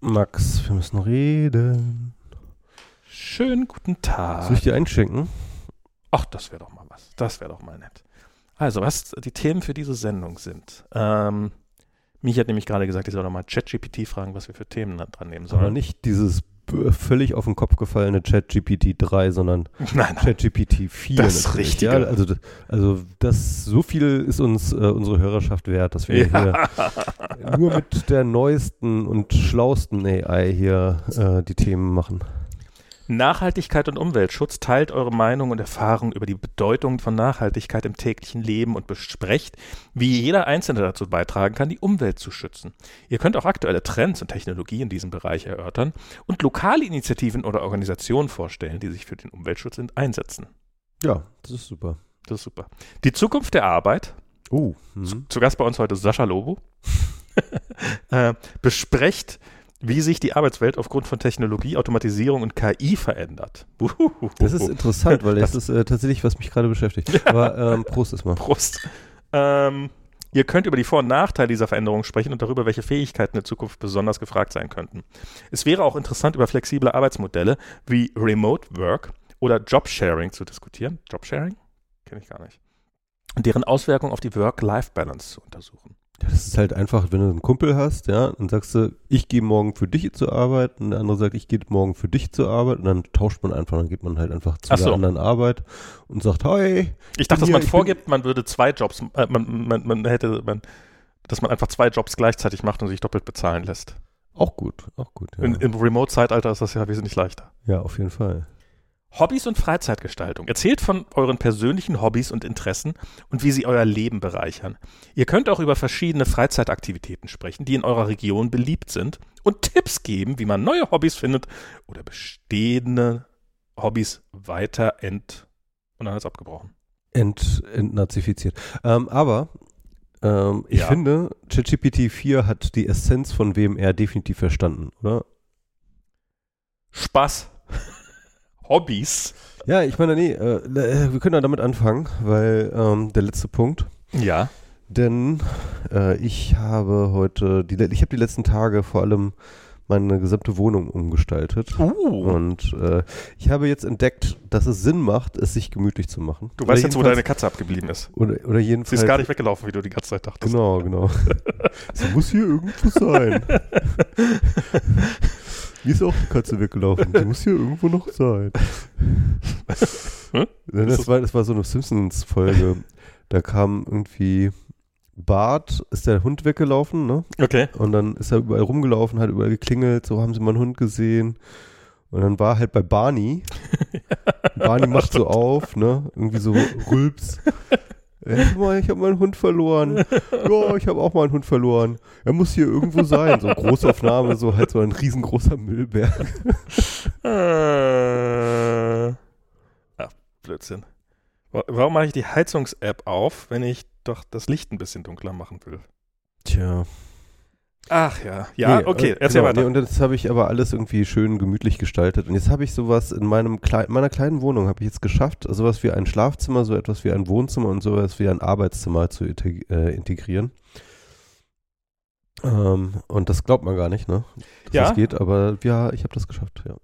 Max, wir müssen reden. Schönen guten Tag. Soll ich dir einschenken? Ach, das wäre doch mal was. Das wäre doch mal nett. Also, was die Themen für diese Sendung sind. Ähm, Mich hat nämlich gerade gesagt, ich soll doch mal ChatGPT fragen, was wir für Themen dran nehmen sollen. Aber nicht dieses völlig auf den Kopf gefallene ChatGPT 3, sondern. ChatGPT 4. Das natürlich, Richtige. Ja, also, also das, so viel ist uns äh, unsere Hörerschaft wert, dass wir Ja. hier nur mit der neuesten und schlausten AI hier äh, die Themen machen. Nachhaltigkeit und Umweltschutz teilt eure Meinung und Erfahrung über die Bedeutung von Nachhaltigkeit im täglichen Leben und besprecht, wie jeder Einzelne dazu beitragen kann, die Umwelt zu schützen. Ihr könnt auch aktuelle Trends und Technologie in diesem Bereich erörtern und lokale Initiativen oder Organisationen vorstellen, die sich für den Umweltschutz einsetzen. Ja, das ist super. Das ist super. Die Zukunft der Arbeit Oh, Zu, zu Gast bei uns heute Sascha Lobo. äh, besprecht, wie sich die Arbeitswelt aufgrund von Technologie, Automatisierung und KI verändert. Uhuhuhu. das ist interessant, weil das, Das- ist äh, tatsächlich, was mich gerade beschäftigt. Aber ähm, Prost erstmal. Prost. Ähm, ihr könnt über die Vor- und Nachteile dieser Veränderung sprechen und darüber, welche Fähigkeiten in Zukunft besonders gefragt sein könnten. Es wäre auch interessant, über flexible Arbeitsmodelle wie Remote Work oder Jobsharing zu diskutieren. Jobsharing? Kenne ich gar nicht. Und deren Auswirkungen auf die Work-Life-Balance zu untersuchen. Ja, das ist halt einfach, wenn du einen Kumpel hast, ja, dann sagst du, ich gehe morgen für dich zur Arbeit und der andere sagt, ich gehe morgen für dich zur Arbeit und dann tauscht man einfach, dann geht man halt einfach zu Ach der so. anderen Arbeit und sagt, hi, Ich dachte, dass hier, man vorgibt, man würde zwei Jobs, äh, man, man, man hätte, man, dass man einfach zwei Jobs gleichzeitig macht und sich doppelt bezahlen lässt. auch gut, auch gut, ja. In, Im Remote-Zeitalter ist das ja wesentlich leichter. ja, auf jeden Fall. Hobbys und Freizeitgestaltung. Erzählt von euren persönlichen Hobbys und Interessen und wie sie euer Leben bereichern. Ihr könnt auch über verschiedene Freizeitaktivitäten sprechen, die in eurer Region beliebt sind und Tipps geben, wie man neue Hobbys findet oder bestehende Hobbys weiter ent... Und dann es abgebrochen. Ent, entnazifiziert. Ähm, aber ähm, ich Ja. finde, ChatGPT 4 hat die Essenz von WMR definitiv verstanden, oder? Spaß. Hobbys. Ja, ich meine, nee, äh, äh, wir können ja damit anfangen, weil ähm, der letzte Punkt, Ja. Denn äh, ich habe heute, die, ich habe die letzten Tage vor allem meine gesamte Wohnung umgestaltet. Uh. Und äh, ich habe jetzt entdeckt, dass es Sinn macht, es sich gemütlich zu machen. Du weißt jetzt, wo deine Katze abgeblieben ist. Oder, oder Sie jedenfalls. ist gar nicht weggelaufen, wie du die ganze Zeit dachtest. Genau, genau. Sie muss hier irgendwo sein. Wie ist auch die Katze weggelaufen? Die muss hier irgendwo noch sein. Hm? Das war, das war so eine Simpsons-Folge. Da kam irgendwie Bart, ist der Hund weggelaufen, ne? Okay. Und dann ist er überall rumgelaufen, hat überall geklingelt, so haben sie mal einen Hund gesehen. Und dann war er halt bei Barney. Barney macht so auf, ne? Irgendwie so Rülps. Mal, ich habe meinen Hund verloren. Ja, ich habe auch mal einen Hund verloren. Er muss hier irgendwo sein. So Großaufnahme, so halt so ein riesengroßer Müllberg. Äh, ach, Blödsinn. Wa- Warum mache ich die Heizungs-App auf, wenn ich doch das Licht ein bisschen dunkler machen will? Tja. Ach ja. Ja, Nee, okay, äh, erzähl genau, weiter. Nee, und das habe ich aber alles irgendwie schön gemütlich gestaltet. Und jetzt habe ich sowas in meinem klei meiner kleinen Wohnung habe ich jetzt geschafft, sowas wie ein Schlafzimmer, so etwas wie ein Wohnzimmer und sowas wie ein Arbeitszimmer zu integ äh, integrieren. Ähm, und das glaubt man gar nicht, ne? Dass Ja? das geht, aber ja, ich habe das geschafft, ja.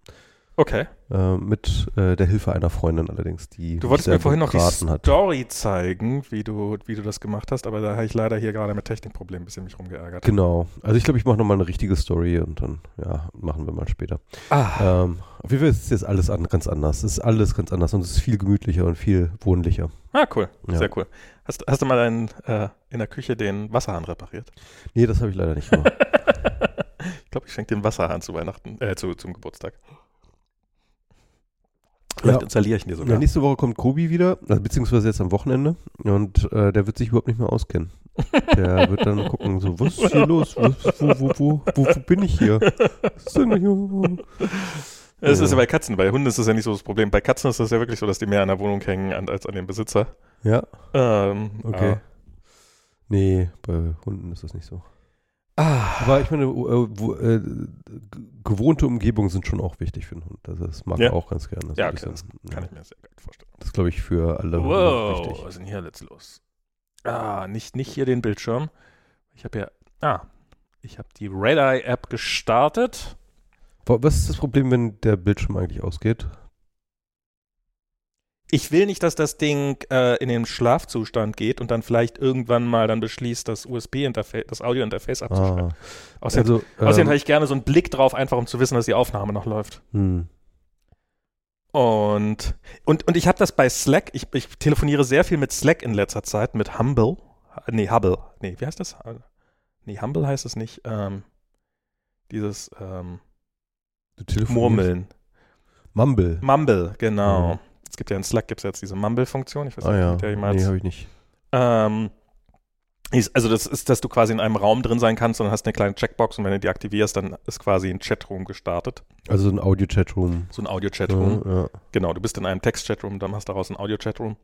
Okay. Äh, mit äh, der Hilfe einer Freundin allerdings, die Du wolltest mir vorhin noch die beraten hat. Story zeigen, wie du, wie du das gemacht hast, aber da habe ich leider hier gerade mit Technikproblemen ein bisschen mich rumgeärgert. Genau. Also ich glaube, ich mache nochmal eine richtige Story und dann, ja, machen wir mal später. Ah, Ähm, auf jeden Fall ist jetzt alles an, ganz anders. Es ist alles ganz anders und es ist viel gemütlicher und viel wohnlicher. ah cool. Ja. Sehr cool. Hast, hast du mal einen, äh, in der Küche den Wasserhahn repariert? Nee, das habe ich leider nicht gemacht. ich glaube, ich schenke den Wasserhahn zu Weihnachten, äh, zu, zum Geburtstag. Ja. Vielleicht installiere ich ihn dir ja, sogar. nächste Woche kommt Kobi wieder, also beziehungsweise jetzt am Wochenende und äh, der wird sich überhaupt nicht mehr auskennen. Der wird dann gucken, so, was ist hier los? Was, wo, wo, wo, wo, wo bin ich hier? Was ist denn hier? Es ist ja Ja. bei Katzen, bei Hunden ist das ja nicht so das Problem. Bei Katzen ist das ja wirklich so, dass die mehr an der Wohnung hängen als an dem Besitzer. Ja, Ähm, okay. Nee, bei Hunden ist das nicht so. Ah, Aber ich meine, äh, wo, äh, gewohnte Umgebungen sind schon auch wichtig für einen Hund. Also das mag Ja. er auch ganz gerne. Ja, okay, bisschen. kann ich mir sehr gut vorstellen. Das ist, glaube ich, für alle Hunde Wow, wichtig. was ist denn hier jetzt los? Ah, nicht, nicht hier den Bildschirm. Ich habe ja. Ah, Ich habe die Red Eye App gestartet. Was ist das Problem, wenn der Bildschirm eigentlich ausgeht? Ich will nicht, dass das Ding äh, in den Schlafzustand geht und dann vielleicht irgendwann mal dann beschließt, das USB-Interface, das Audio-Interface abzuschalten. Ah, Außerdem, also, außerdem ähm, habe ich gerne so einen Blick drauf, einfach um zu wissen, dass die Aufnahme noch läuft. hm. Und, und, und ich habe das bei Slack, ich, ich telefoniere sehr viel mit Slack in letzter Zeit, mit Humble. Nee, Hubble. Nee, wie heißt das? Nee, Humble heißt es nicht. Ähm, dieses ähm, Murmeln. Mumble. Mumble, genau. Mhm. Es gibt ja in Slack gibt's jetzt diese Mumble-Funktion. Ich weiß Ah nicht, ja, mit der ich nee, habe ich nicht. Ähm, also das ist, dass du quasi in einem Raum drin sein kannst und hast eine kleine Checkbox und wenn du die aktivierst, dann ist quasi ein Chatroom gestartet. Also ein Audio-Chatroom. So ein Audio-Chatroom. Ja, ja. Genau, du bist in einem Text-Chatroom, dann hast du daraus ein Audio-Chatroom.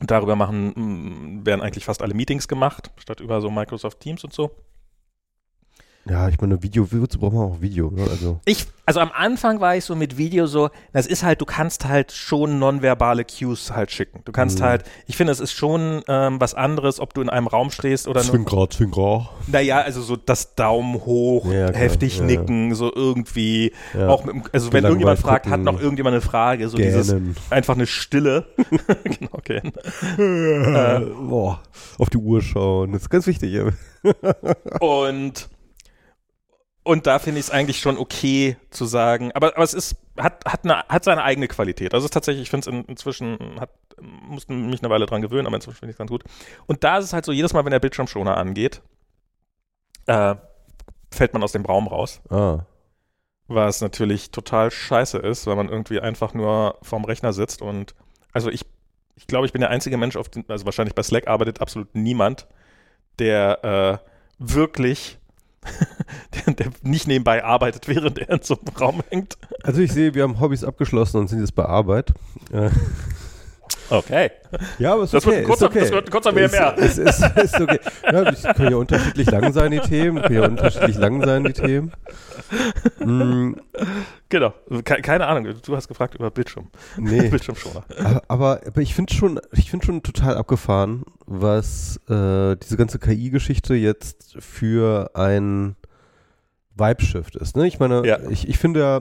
Und darüber machen, werden eigentlich fast alle Meetings gemacht, statt über so Microsoft Teams und so. Ja, ich meine, Video, wozu braucht man auch Video? Ne? Also, Ich, also am Anfang war ich so mit Video so, das ist halt, du kannst halt schon nonverbale Cues halt schicken. Du kannst Mhm. halt, ich finde, es ist schon ähm, was anderes, ob du in einem Raum stehst oder Zwinker, Zwinker. naja, also so das Daumen hoch, Ja, heftig ja, ja. nicken, so irgendwie, Ja. auch mit, also wenn irgendjemand fragt, hat gucken, noch irgendjemand eine Frage, so dieses, Gähnen. einfach eine Stille. genau, okay. Äh, boah, auf die Uhr schauen. Das ist ganz wichtig. Ja. Und, und da finde ich es eigentlich schon okay zu sagen, aber, aber es ist, hat, hat, eine, hat seine eigene Qualität. Also es ist tatsächlich, ich finde es in, inzwischen, hat, musste mich eine Weile dran gewöhnen, aber inzwischen finde ich es ganz gut. Und da ist es halt so, jedes Mal, wenn der Bildschirmschoner angeht, äh, fällt man aus dem Raum raus. Ah, Was natürlich total scheiße ist, weil man irgendwie einfach nur vorm Rechner sitzt und also ich, ich glaube, ich bin der einzige Mensch, auf den, also wahrscheinlich bei Slack arbeitet absolut niemand, der äh, wirklich, der, der nicht nebenbei arbeitet, während er in so einem Raum hängt. also ich sehe, wir haben Hobbys abgeschlossen und sind jetzt bei Arbeit. Okay. ja, aber ist Das okay. wird ein kurzer- ist okay. das wird ein kurzer WMR. Ist, ist, ist, ist okay. Ja, können ja unterschiedlich lang sein, die Themen. Können ja unterschiedlich lang sein, die Themen. Mm, Genau. Ke keine Ahnung. Du hast gefragt über Bildschirm. nee. Bildschirmschoner. Aber, aber, aber ich finde schon, ich finde schon total abgefahren, was äh, diese ganze KI-Geschichte jetzt für ein Vibe-Shift ist. Ne? Ich meine, Ja. ich, ich finde ja,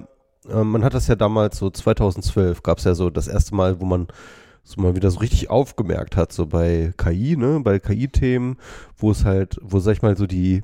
äh, man hat das ja damals so 2012 gab es ja so das erste Mal, wo man so mal wieder so richtig aufgemerkt hat, so bei KI, ne, bei KI-Themen, wo es halt, wo sag ich mal so die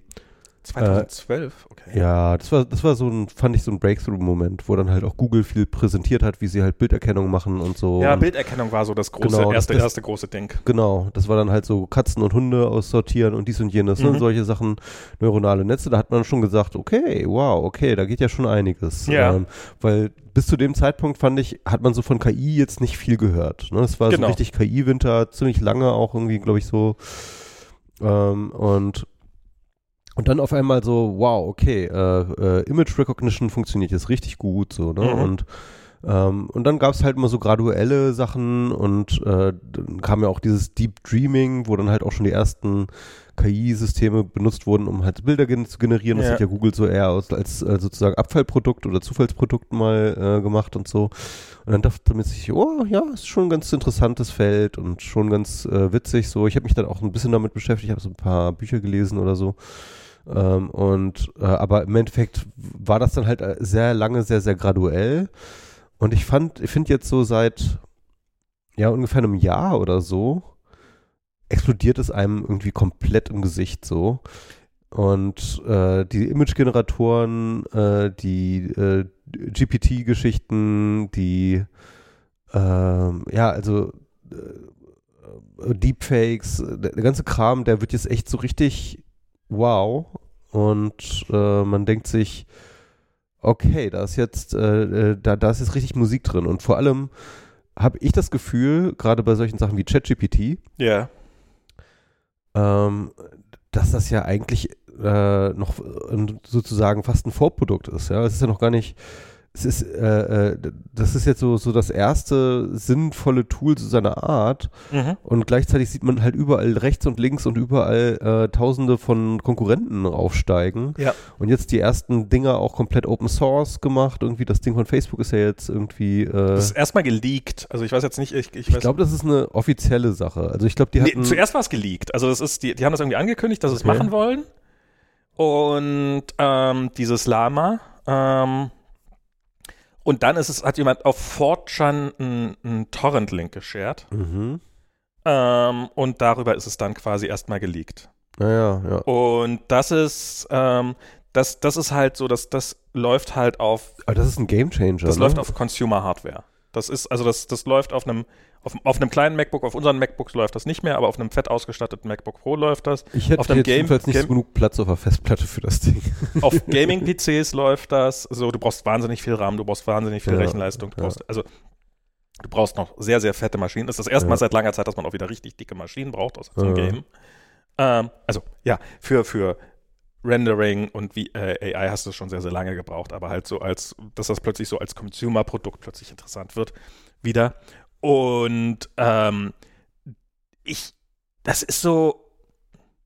2012, okay. ja, das war, das war so ein, fand ich so ein Breakthrough-Moment, wo dann halt auch Google viel präsentiert hat, wie sie halt Bilderkennung machen und so. Ja, und, Bilderkennung war so das große, Genau, erste, das- erste große Ding. Genau, das war dann halt so Katzen und Hunde aussortieren und dies und jenes, Mhm. ne? solche Sachen, neuronale Netze, da hat man schon gesagt, okay, wow, okay, da geht ja schon einiges. Ja. Ähm, weil bis zu dem Zeitpunkt fand ich, hat man so von KI jetzt nicht viel gehört. Ne? Es war Genau. so richtig KI-Winter, ziemlich lange auch irgendwie, glaube ich, so. Ähm, und und dann auf einmal so, wow, okay, äh, äh, Image Recognition funktioniert jetzt richtig gut, so, ne? Mhm. Und ähm, und dann gab es halt immer so graduelle Sachen und äh, dann kam ja auch dieses Deep Dreaming, wo dann halt auch schon die ersten KI-Systeme benutzt wurden, um halt Bilder gen zu generieren. Das Ja. hat ja Google so eher aus, als äh, sozusagen Abfallprodukt oder Zufallsprodukt mal äh, gemacht und so. Und dann dachte man sich, oh ja, ist schon ein ganz interessantes Feld und schon ganz äh, witzig. So, ich habe mich dann auch ein bisschen damit beschäftigt, habe so ein paar Bücher gelesen oder so. Ähm, und äh, aber im Endeffekt war das dann halt äh, sehr lange, sehr, sehr graduell. Und ich fand, ich finde jetzt so seit ja ungefähr einem Jahr oder so explodiert es einem irgendwie komplett im Gesicht so. Und äh, die Image-Generatoren, äh, die äh, GPT-Geschichten, die ähm, ja, also äh, Deepfakes, der, der ganze Kram, der wird jetzt echt so richtig wow. Und äh, man denkt sich, okay, da ist jetzt, äh, äh, da, da ist jetzt richtig Musik drin. Und vor allem habe ich das Gefühl, gerade bei solchen Sachen wie ChatGPT, Ja. ähm, dass das ja eigentlich äh, noch äh, sozusagen fast ein Vorprodukt ist. Ja, es ist ja noch gar nicht. Es ist, äh, äh, das ist jetzt so, so das erste sinnvolle Tool zu seiner Art Mhm. und gleichzeitig sieht man halt überall rechts und links und überall äh, Tausende von Konkurrenten aufsteigen. Ja. Und jetzt die ersten Dinger auch komplett Open Source gemacht. Irgendwie das Ding von Facebook ist ja jetzt irgendwie. Äh, Das ist erstmal geleakt. Also ich weiß jetzt nicht, ich, ich, ich glaube, das ist eine offizielle Sache. Also ich glaube, die Nee, hatten. zuerst war es geleakt. Also es ist, die, die haben das irgendwie angekündigt, dass sie es Okay. machen wollen. und ähm, dieses Lama. Ähm, und dann ist es, hat jemand auf 4chan einen Torrent-Link geshared. Mhm. Ähm, und darüber ist es dann quasi erstmal geleakt. Naja, ja. Und das ist, ähm, das, das ist halt so, dass das läuft halt auf. Aber das ist ein Gamechanger. Das ne? läuft auf Consumer Hardware. Das ist, also das, das läuft auf einem, auf, auf einem kleinen MacBook, auf unseren MacBooks läuft das nicht mehr, aber auf einem fett ausgestatteten MacBook Pro läuft das. Ich hätte auf jetzt Game- jedenfalls nicht Game- so genug Platz auf der Festplatte für das Ding. Auf Gaming-PCs läuft das. So, du brauchst wahnsinnig viel RAM, du brauchst wahnsinnig viel Ja, Rechenleistung. Du ja. brauchst, also, du brauchst noch sehr, sehr fette Maschinen. Das ist das erste Mal Ja. seit langer Zeit, dass man auch wieder richtig dicke Maschinen braucht, außer zum Ja. Game. Ähm, also, ja, für, für Rendering und wie, äh, AI hast du schon sehr, sehr lange gebraucht, aber halt so als, dass das plötzlich so als Consumer-Produkt plötzlich interessant wird, wieder. Und ähm, ich, das ist so,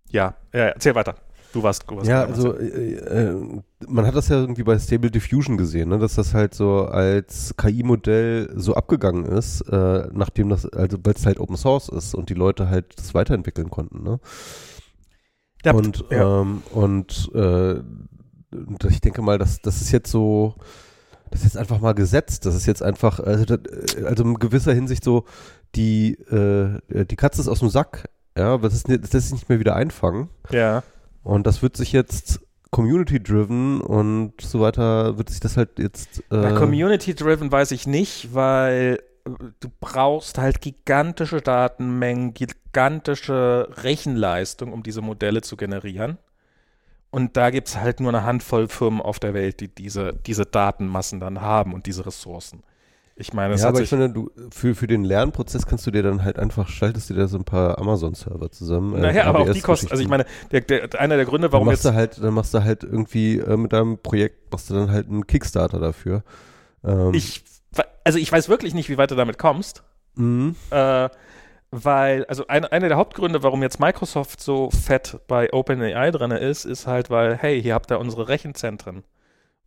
ja, ja, erzähl weiter. Du warst, du warst Ja, also äh, äh, man hat das ja irgendwie bei Stable Diffusion gesehen, ne, dass das halt so als KI-Modell so abgegangen ist, äh, nachdem das, also weil es halt Open Source ist und die Leute halt das weiterentwickeln konnten, ne? Ja, und ja. ähm, und äh, ich denke mal, dass das ist jetzt so, das ist jetzt einfach mal gesetzt. Das ist jetzt einfach, also, das, also in gewisser Hinsicht so, die äh, die Katze ist aus dem Sack, ja, das ist nicht- das lässt sich nicht mehr wieder einfangen. Ja. Und das wird sich jetzt community-driven und so weiter, wird sich das halt jetzt. Äh, Na, Community-driven weiß ich nicht, weil äh, du brauchst halt gigantische Datenmengen, gigantische Rechenleistung, um diese Modelle zu generieren. Und da gibt es halt nur eine Handvoll Firmen auf der Welt, die diese, diese Datenmassen dann haben und diese Ressourcen. Ich meine, es ja, aber ich finde, du, für, für den Lernprozess kannst du dir dann halt einfach, schaltest dir da so ein paar Amazon-Server zusammen. äh, naja, aber auch die kosten, also ich meine, der, der, einer der Gründe, dann warum machst jetzt, du halt, dann machst du halt irgendwie äh, mit deinem Projekt, machst du dann halt einen Kickstarter dafür. Ähm, ich, also ich weiß wirklich nicht, wie weit du damit kommst. mh, Äh, weil, also ein, einer der Hauptgründe, warum jetzt Microsoft so fett bei OpenAI drin ist, ist halt, weil, hey, hier habt ihr unsere Rechenzentren,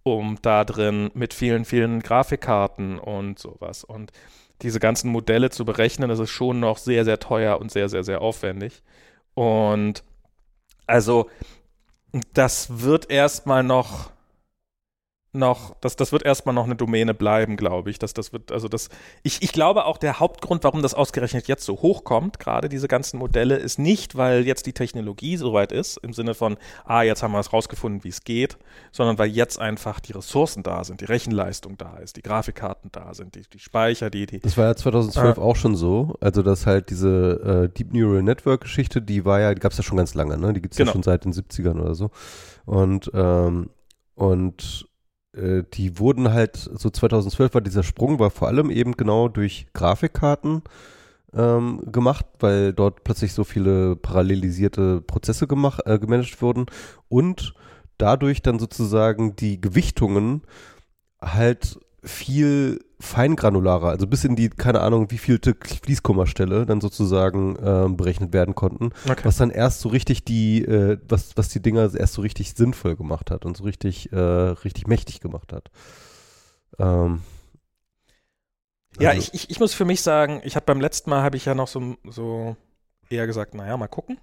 um da drin mit vielen, vielen Grafikkarten und sowas. Und diese ganzen Modelle zu berechnen, das ist schon noch sehr, sehr teuer und sehr, sehr, sehr aufwendig. Und also, das wird erstmal noch noch, das, das wird erstmal noch eine Domäne bleiben, glaube ich. Das, das wird, also das, ich, ich glaube auch der Hauptgrund, warum das ausgerechnet jetzt so hochkommt, gerade diese ganzen Modelle, ist nicht, weil jetzt die Technologie soweit ist, im Sinne von, ah, jetzt haben wir es rausgefunden, wie es geht, sondern weil jetzt einfach die Ressourcen da sind, die Rechenleistung da ist, die Grafikkarten da sind, die, die Speicher, die, die. Das war ja 2012 Ah. auch schon so. Also, dass halt diese äh, Deep Neural Network Geschichte, die war ja, die gab es ja schon ganz lange, ne? Die gibt es Genau. ja schon seit den 70ern oder so. Und, ähm, und äh, die wurden halt, so 2012 war dieser Sprung, war vor allem eben genau durch Grafikkarten ähm, gemacht, weil dort plötzlich so viele parallelisierte Prozesse gemacht, äh, gemanagt wurden und dadurch dann sozusagen die Gewichtungen halt viel feingranularer, also bis in die, keine Ahnung, wie vielte Fließkommastelle dann sozusagen ähm, berechnet werden konnten, Okay. was dann erst so richtig die, äh, was, was die Dinger erst so richtig sinnvoll gemacht hat und so richtig, äh, richtig mächtig gemacht hat. Ähm, Ja, also- ich, ich, ich muss für mich sagen, ich habe beim letzten Mal habe ich ja noch so, so eher gesagt, naja, mal gucken.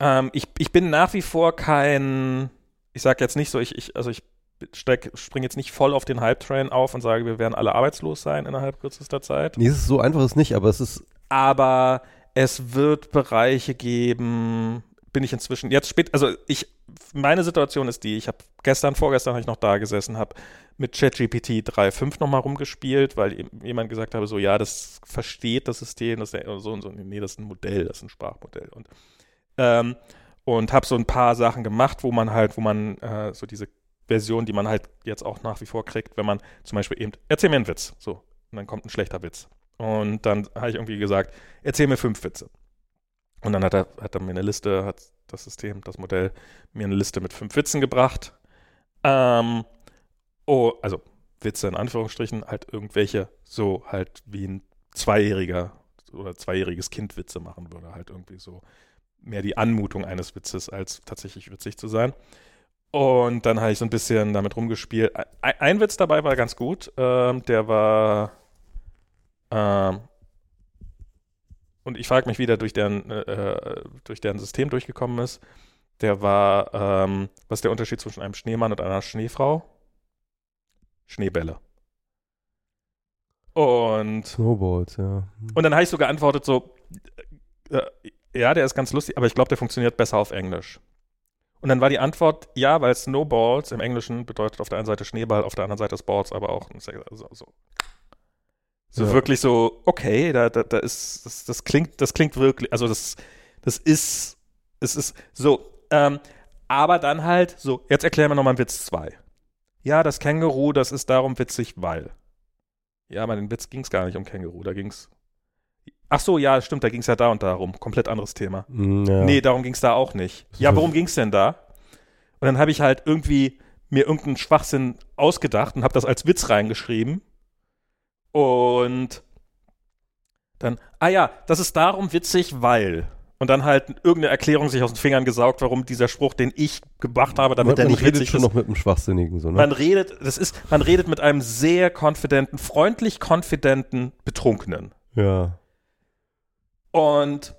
Ähm, ich, ich bin nach wie vor kein, ich sage jetzt nicht so, ich, ich also ich steig, springe jetzt nicht voll auf den Hype-Train auf und sage, wir werden alle arbeitslos sein innerhalb kürzester Zeit. Nee, es ist so einfach ist nicht, aber es ist, Aber es wird Bereiche geben, bin ich inzwischen, jetzt spät, also ich, meine Situation ist die, ich habe gestern, vorgestern habe ich noch da gesessen, habe mit ChatGPT 3.5 nochmal rumgespielt, weil jemand gesagt habe, so, ja, das versteht das System, das ist ja so und so, nee, das ist ein Modell, das ist ein Sprachmodell und ähm, und habe so ein paar Sachen gemacht, wo man halt, wo man äh, so diese Version, die man halt jetzt auch nach wie vor kriegt, wenn man zum Beispiel eben, erzähl mir einen Witz, so, und dann kommt ein schlechter Witz. Und dann habe ich irgendwie gesagt, erzähl mir fünf Witze. Und dann hat er, hat er mir eine Liste, hat das System, das Modell, mir eine Liste mit fünf Witzen gebracht. Ähm, oh, also Witze in Anführungsstrichen, halt irgendwelche, so halt wie ein Zweijähriger oder zweijähriges Kind Witze machen würde, halt irgendwie so mehr die Anmutung eines Witzes, als tatsächlich witzig zu sein. Und dann habe ich so ein bisschen damit rumgespielt. Ein, ein Witz dabei war ganz gut. Ähm, der war. Ähm, und ich frage mich, wie der durch deren, äh, durch deren System durchgekommen ist. Der war, ähm, was ist der Unterschied zwischen einem Schneemann und einer Schneefrau? Schneebälle. Und, Snowballs, ja. und dann habe ich so geantwortet, so, äh, ja, der ist ganz lustig, aber ich glaube, der funktioniert besser auf Englisch. Und dann war die Antwort, ja, weil Snowballs im Englischen bedeutet auf der einen Seite Schneeball, auf der anderen Seite Balls, aber auch so, so, so Ja. wirklich so, okay, da, da, da ist, das, das klingt, das klingt wirklich, also das, das ist, es ist so, ähm, aber dann halt so, jetzt erklären wir nochmal einen Witz 2. Ja, das Känguru, das ist darum witzig, weil. Ja, aber den Witz ging es gar nicht um Känguru, da ging es. Ach so, ja, stimmt, da ging es ja da und darum. Komplett anderes Thema. Mm, ja. Nee, darum ging es da auch nicht. Ja, worum ging es denn da? Und dann habe ich halt irgendwie mir irgendeinen Schwachsinn ausgedacht und habe das als Witz reingeschrieben. Und dann, ah ja, das ist darum witzig, weil. Und dann halt irgendeine Erklärung sich aus den Fingern gesaugt, warum dieser Spruch, den ich gemacht habe, damit man, er man nicht redet witzig schon ist. noch mit einem Schwachsinnigen, so, ne? Man redet, das ist, man redet mit einem sehr konfidenten, freundlich konfidenten Betrunkenen. ja. Und,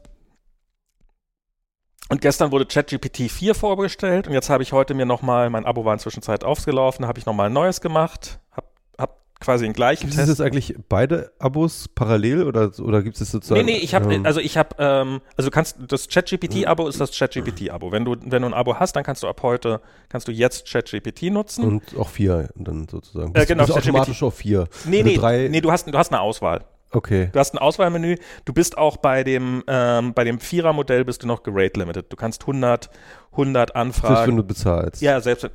und gestern wurde ChatGPT 4 vorgestellt und jetzt habe ich heute mir nochmal, mein Abo war inzwischen Zeit aufgelaufen, habe ich nochmal ein neues gemacht, habe hab quasi den gleichen Gibt es Test. jetzt eigentlich beide Abos parallel oder, oder gibt es sozusagen? Nee, nee, ich habe, ähm, also ich habe, ähm, also du kannst, das ChatGPT-Abo ist das ChatGPT-Abo. Wenn du, wenn du ein Abo hast, dann kannst du ab heute, kannst du jetzt ChatGPT nutzen. und auch vier dann sozusagen. Äh, genau, Bist automatisch auf vier. nee, Wenn du nee, drei, nee, du hast, du hast eine Auswahl. Okay. Du hast ein Auswahlmenü. Du bist auch bei dem, ähm, bei dem Vierer-Modell bist du noch gerate limited. Du kannst 100, 100 Selbst Anfragen. wenn du bezahlst. Ja, selbst,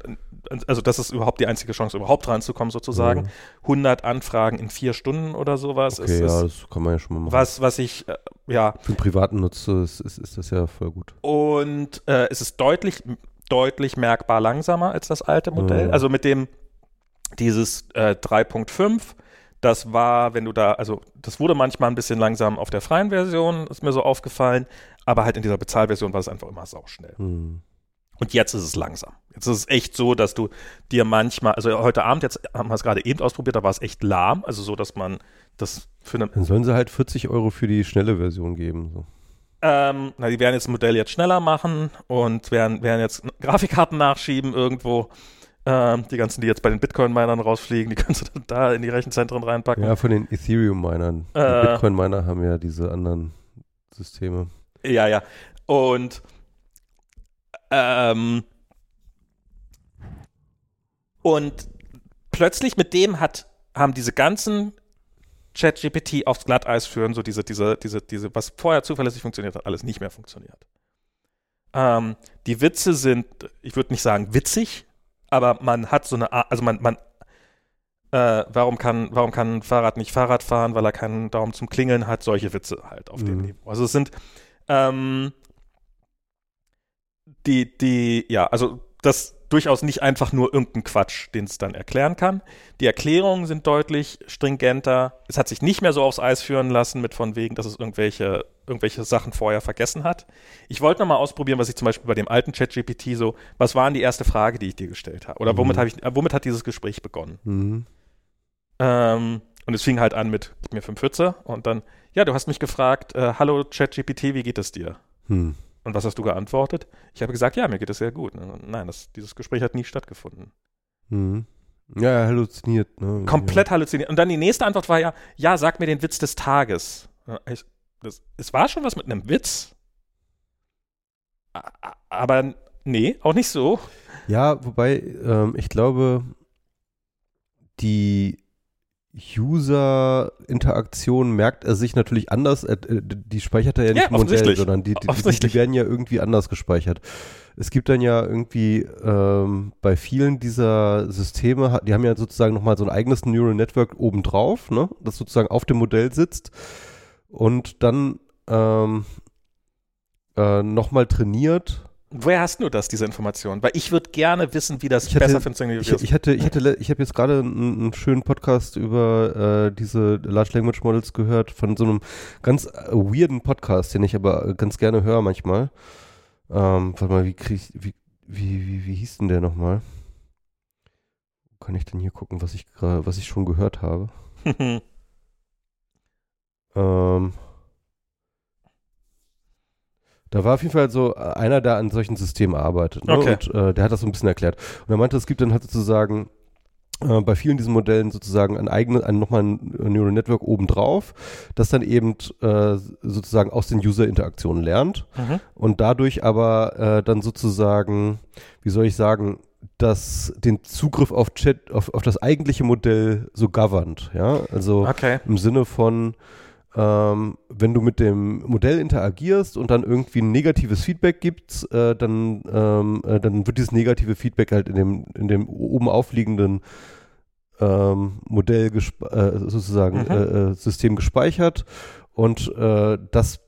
also das ist überhaupt die einzige Chance, überhaupt ranzukommen sozusagen. 100 Anfragen in vier Stunden oder sowas Okay, ist, ja, das kann man ja schon mal machen. was, was ich, äh, ja, Für den privaten Nutzer ist, ist, ist das ja voll gut. und äh, es ist deutlich, deutlich merkbar langsamer als das alte Modell. Mhm. Also mit dem, dieses äh, 3.5, das war, wenn du da, also das wurde manchmal ein bisschen langsam auf der freien Version, ist mir so aufgefallen, aber halt in dieser Bezahlversion war es einfach immer sauschnell. Hm. Und jetzt ist es langsam. Jetzt ist es echt so, dass du dir manchmal, also heute Abend, jetzt haben wir es gerade eben ausprobiert, da war es echt lahm, also so, dass man das für eine, Dann sollen sie halt 40 Euro für die schnelle Version geben. So. ähm, na, die werden jetzt ein Modell jetzt schneller machen und werden, werden jetzt Grafikkarten nachschieben irgendwo. Ähm, die ganzen, die jetzt bei den Bitcoin-Minern rausfliegen, die kannst du dann da in die Rechenzentren reinpacken. Ja, von den Ethereum-Minern. Die Äh. Bitcoin-Miner haben ja diese anderen Systeme. Ja, ja. Und ähm, und plötzlich mit dem hat, haben diese ganzen ChatGPT aufs Glatteis führen, so diese, diese, diese, diese, was vorher zuverlässig funktioniert hat, alles nicht mehr funktioniert. Ähm, die Witze sind, ich würde nicht sagen witzig, aber man hat so eine Art, also man, man, äh, warum kann, warum kann ein Fahrrad nicht Fahrrad fahren, weil er keinen Daumen zum Klingeln hat, solche Witze halt auf dem Mhm. Niveau. Also es sind, ähm, die, die, ja, also das durchaus nicht einfach nur irgendein Quatsch, den es dann erklären kann. Die Erklärungen sind deutlich stringenter. Es hat sich nicht mehr so aufs Eis führen lassen mit von wegen, dass es irgendwelche, irgendwelche Sachen vorher vergessen hat. Ich wollte nochmal ausprobieren, was ich zum Beispiel bei dem alten ChatGPT so, was war denn die erste Frage, die ich dir gestellt habe? Oder womit Mhm. habe ich, äh, womit hat dieses Gespräch begonnen? Mhm. Ähm, und es fing halt an mit, gib mir fünf Witze und dann, ja, du hast mich gefragt, äh, hallo ChatGPT, wie geht es dir? Hm. Und was hast du geantwortet? Ich habe gesagt, ja, mir geht es sehr gut. Nein, das, dieses Gespräch hat nie stattgefunden. Mhm. Ja, er halluziniert. Ne? Komplett halluziniert. Und dann die nächste Antwort war ja, ja, sag mir den Witz des Tages. Ja, Ich, das, es war schon was mit einem Witz. Aber nee, auch nicht so. Ja, wobei, ähm, ich glaube, die User-Interaktion merkt er sich natürlich anders. Er, äh, die speichert er ja nicht Ja, im Modell, sondern die, die, die, die werden ja irgendwie anders gespeichert. Es gibt dann ja irgendwie ähm, bei vielen dieser Systeme, die haben ja sozusagen nochmal so ein eigenes Neural Network obendrauf, ne, das sozusagen auf dem Modell sitzt und dann ähm, äh, nochmal trainiert Woher hast du das, diese Information? Weil ich würde gerne wissen, wie das Ich besser funktioniert. Ich, ich hatte, ich hatte, le- ich habe jetzt gerade einen, einen schönen Podcast über äh, diese Large Language Models gehört von so einem ganz äh, weirden Podcast, den ich aber ganz gerne höre manchmal. Ähm, warte mal, wie krieg ich, wie, wie, wie, wie hieß denn der nochmal? Kann ich denn hier gucken, was ich gerade, was ich schon gehört habe? Ähm, Da war auf jeden Fall so einer, der an solchen Systemen arbeitet. Ne? Okay. Und äh, der hat das so ein bisschen erklärt. Und er meinte, es gibt dann halt sozusagen äh, bei vielen diesen Modellen sozusagen ein eigenes, ein, nochmal ein Neural Network obendrauf, das dann eben äh, sozusagen aus den User-Interaktionen lernt Mhm. und dadurch aber äh, dann sozusagen, wie soll ich sagen, das, den Zugriff auf Chat, auf, auf das eigentliche Modell so governed, ja, also Okay. im Sinne von, ähm, wenn du mit dem Modell interagierst und dann irgendwie ein negatives Feedback gibst, äh, dann, ähm, äh, dann wird dieses negative Feedback halt in dem, in dem oben aufliegenden ähm, Modell äh, sozusagen Mhm. äh, äh, System gespeichert und äh, das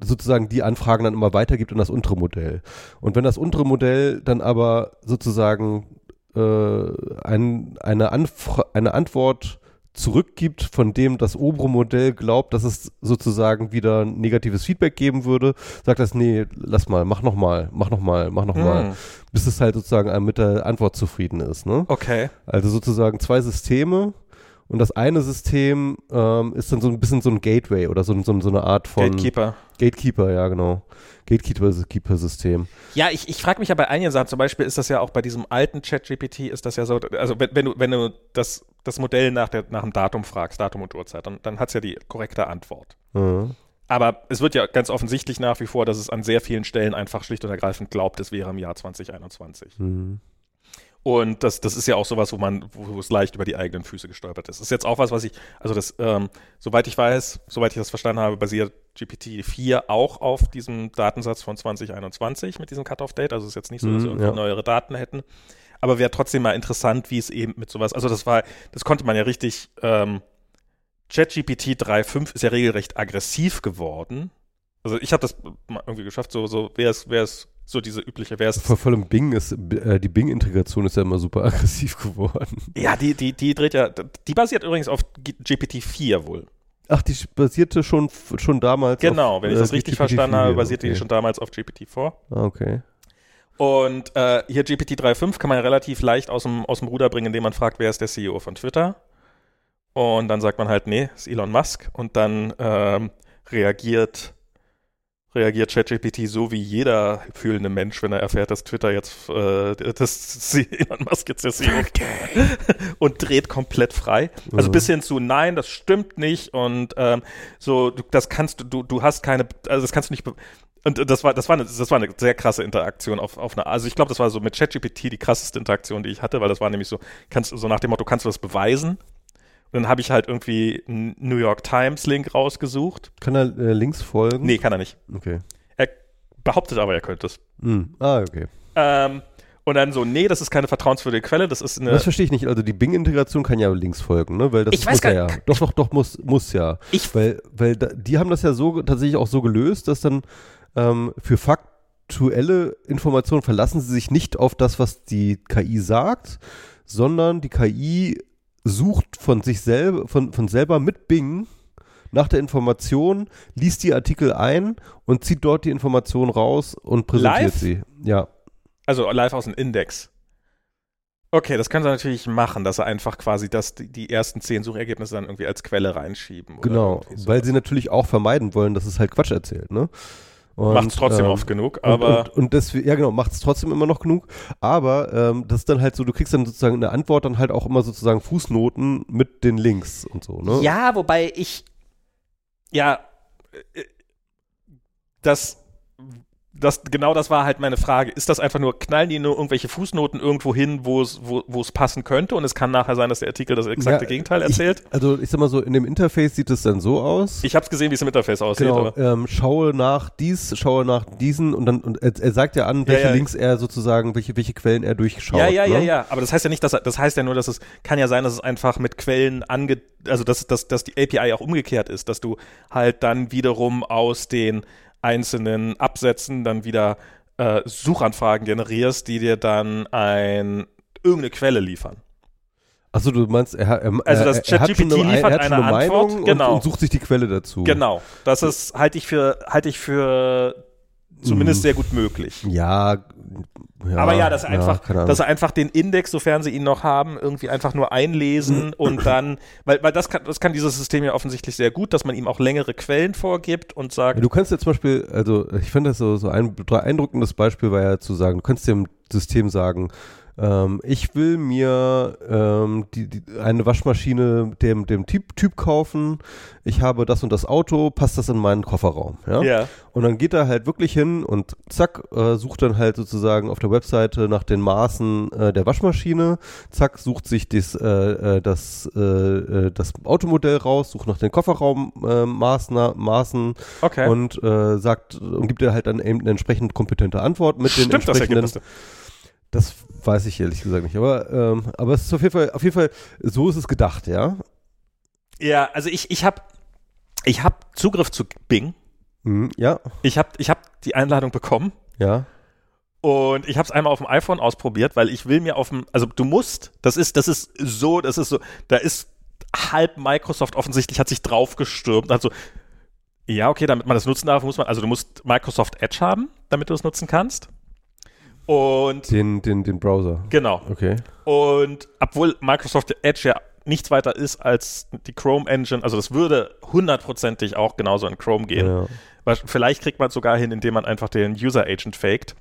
sozusagen die Anfragen dann immer weitergibt an das untere Modell. Und wenn das untere Modell dann aber sozusagen ein, eine, eine Antwort zurückgibt, von dem das obere Modell glaubt, dass es sozusagen wieder negatives Feedback geben würde, sagt das, nee, lass mal, mach noch mal, mach noch mal, mach noch mal, Hm. bis es halt sozusagen mit der Antwort zufrieden ist. Ne? Okay. Also sozusagen zwei Systeme und das eine System ähm, ist dann so ein bisschen so ein Gateway oder so, so, so eine Art von Gatekeeper. Gatekeeper, ja genau. Gatekeeper-System. Ja, ich, ich frage mich ja bei einigen Sachen, zum Beispiel ist das ja auch bei diesem alten ChatGPT, ist das ja so, also wenn, wenn du, wenn du das, das Modell nach, der, nach dem Datum fragst, Datum und Uhrzeit, dann, dann hat es ja die korrekte Antwort. Mhm. Aber es wird ja ganz offensichtlich nach wie vor, dass es an sehr vielen Stellen einfach schlicht und ergreifend glaubt, es wäre im Jahr 2021. Mhm. Und das, das ist ja auch sowas, wo man, wo es leicht über die eigenen Füße gestolpert ist. Das ist jetzt auch was, was ich, also das, ähm, soweit ich weiß, soweit ich das verstanden habe, basiert GPT-4 auch auf diesem Datensatz von 2021 mit diesem Cut-Off-Date. Also es ist jetzt nicht so, dass Mhm, wir irgendwie ja. neuere Daten hätten. Aber wäre trotzdem mal interessant, wie es eben mit sowas, also das war, das konnte man ja richtig, ähm, ChatGPT 3.5 ist ja regelrecht aggressiv geworden. Also ich habe das mal irgendwie geschafft, so, so, wer ist, wer ist so diese übliche, wer ist Vor vor allem Bing ist, äh, die Bing-Integration ist ja immer super aggressiv geworden. Ja, die, die, die dreht ja, die basiert übrigens auf G- GPT-4 wohl. Ach, die basierte schon, schon damals Genau, auf, wenn ich äh, das richtig GPT-4, verstanden habe, basierte okay. die schon damals auf GPT-4. Ah, okay. Und äh, hier GPT 3.5 kann man relativ leicht aus dem, aus dem Ruder bringen, indem man fragt, wer ist der CEO von Twitter? Und dann sagt man halt, nee, ist Elon Musk. Und dann ähm, reagiert, reagiert ChatGPT so wie jeder fühlende Mensch, wenn er erfährt, dass Twitter jetzt, äh, dass Elon Musk jetzt der CEO und dreht komplett frei. Also Mhm. bis hin zu, nein, das stimmt nicht und ähm, so, das kannst du, du, du hast keine, also das kannst du nicht, und das war, das war eine, das war eine sehr krasse Interaktion auf, auf eine, also ich glaube, das war so mit ChatGPT die krasseste Interaktion, die ich hatte, weil das war nämlich so, kannst so nach dem Motto, kannst du das beweisen? Dann habe ich halt irgendwie einen New York Times Link rausgesucht. Kann er äh, links folgen? Nee, kann er nicht. Okay. Er behauptet aber, er könnte es. Hm. Ah, okay. Ähm, und dann so, nee, das ist keine vertrauenswürdige Quelle, das ist eine. Das verstehe ich nicht. Also die Bing-Integration kann ja links folgen, ne? Weil das Ich weiß muss gar- ja, ja. Doch, doch, doch, muss, muss ja. Ich- weil, weil da, die haben das ja so tatsächlich auch so gelöst, dass dann ähm, für faktuelle Informationen verlassen sie sich nicht auf das, was die KI sagt, sondern die KI sucht von sich selber, von, von selber mit Bing nach der Information, liest die Artikel ein und zieht dort die Information raus und präsentiert Live? sie. Ja. Also live aus dem Index. Okay, das kann er natürlich machen, dass er einfach quasi das, die, ersten zehn Suchergebnisse dann irgendwie als Quelle reinschieben. oder Genau, so. weil sie natürlich auch vermeiden wollen, dass es halt Quatsch erzählt, ne? Macht es trotzdem ähm, oft genug, und- aber und, und deswegen, ja genau, macht es trotzdem immer noch genug, aber ähm, das ist dann halt so, du kriegst dann sozusagen eine Antwort dann halt auch immer sozusagen Fußnoten mit den Links und so, ne? ja, wobei ich ja äh, das das, genau das war halt meine Frage. Ist das einfach nur, knallen die nur irgendwelche Fußnoten irgendwo hin, wo es, wo, wo es passen könnte und es kann nachher sein, dass der Artikel das exakte Ja, Gegenteil erzählt? Ich, also ich sag mal so, in dem Interface sieht es dann so aus. Ich habe es gesehen, wie es im Interface aussieht. Genau, ähm, schaue nach dies, schaue nach diesen und dann und er, er sagt ja an, welche ja. Links er sozusagen, welche, welche Quellen er durchschaut. ja, ja, ja, ne? ja. Aber das heißt ja nicht, dass er- das heißt ja nur, dass es kann ja sein, dass es einfach mit Quellen ange, also dass, dass, dass die API auch umgekehrt ist, dass du halt dann wiederum aus den einzelnen Absätzen dann wieder äh, Suchanfragen generierst, die dir dann ein irgendeine Quelle liefern. Achso, du meinst, er, er, Also das ChatGPT eine, liefert er eine eine Antwort, Meinung genau. und, und sucht sich die Quelle dazu. Genau. Das ist halte ich für halte ich für zumindest Mhm. sehr gut möglich. Ja, ja. Aber ja, dass einfach, Ahnung. dass er einfach den Index, sofern sie ihn noch haben, irgendwie einfach nur einlesen und dann, weil, weil das kann, das kann dieses System ja offensichtlich sehr gut, dass man ihm auch längere Quellen vorgibt und sagt, Ja, du kannst ja zum Beispiel, also ich finde das so, so ein beeindruckendes Beispiel war ja zu sagen, du kannst dem System sagen, ähm, ich will mir ähm, die, die, eine Waschmaschine dem, dem typ, typ kaufen, ich habe das und das Auto, passt das in meinen Kofferraum? Ja? ja, Und dann geht er halt wirklich hin und zack, äh, sucht dann halt sozusagen auf der Webseite nach den Maßen äh, der Waschmaschine, zack, sucht sich das, äh, äh, das, äh, äh, das Automodell raus, sucht nach den Kofferraummaßen Maßen, Maßen okay. und sagt und gibt dir halt dann eben eine entsprechend kompetente Antwort mit den Stimmt das entsprechenden. Ergebnis? Das weiß ich ehrlich gesagt nicht, aber ähm, aber es ist auf jeden Fall auf jeden Fall so ist es gedacht, ja. Ja, also ich, ich habe ich hab Zugriff zu Bing. Mhm, ja, Ich habe ich hab die Einladung bekommen ja. und ich habe es einmal auf dem iPhone ausprobiert, weil ich will mir auf dem, also du musst, das ist, das ist so, das ist so, da ist halb Microsoft offensichtlich hat sich draufgestürmt. Also ja, okay, damit man das nutzen darf, muss man, also du musst Microsoft Edge haben, damit du es nutzen kannst. Und Den den den Browser. genau. Okay. Und obwohl Microsoft Edge ja nichts weiter ist als die Chrome Engine, also das würde hundertprozentig auch genauso in Chrome gehen. Ja. Weil Vielleicht kriegt man es sogar hin, indem man einfach den User Agent faked.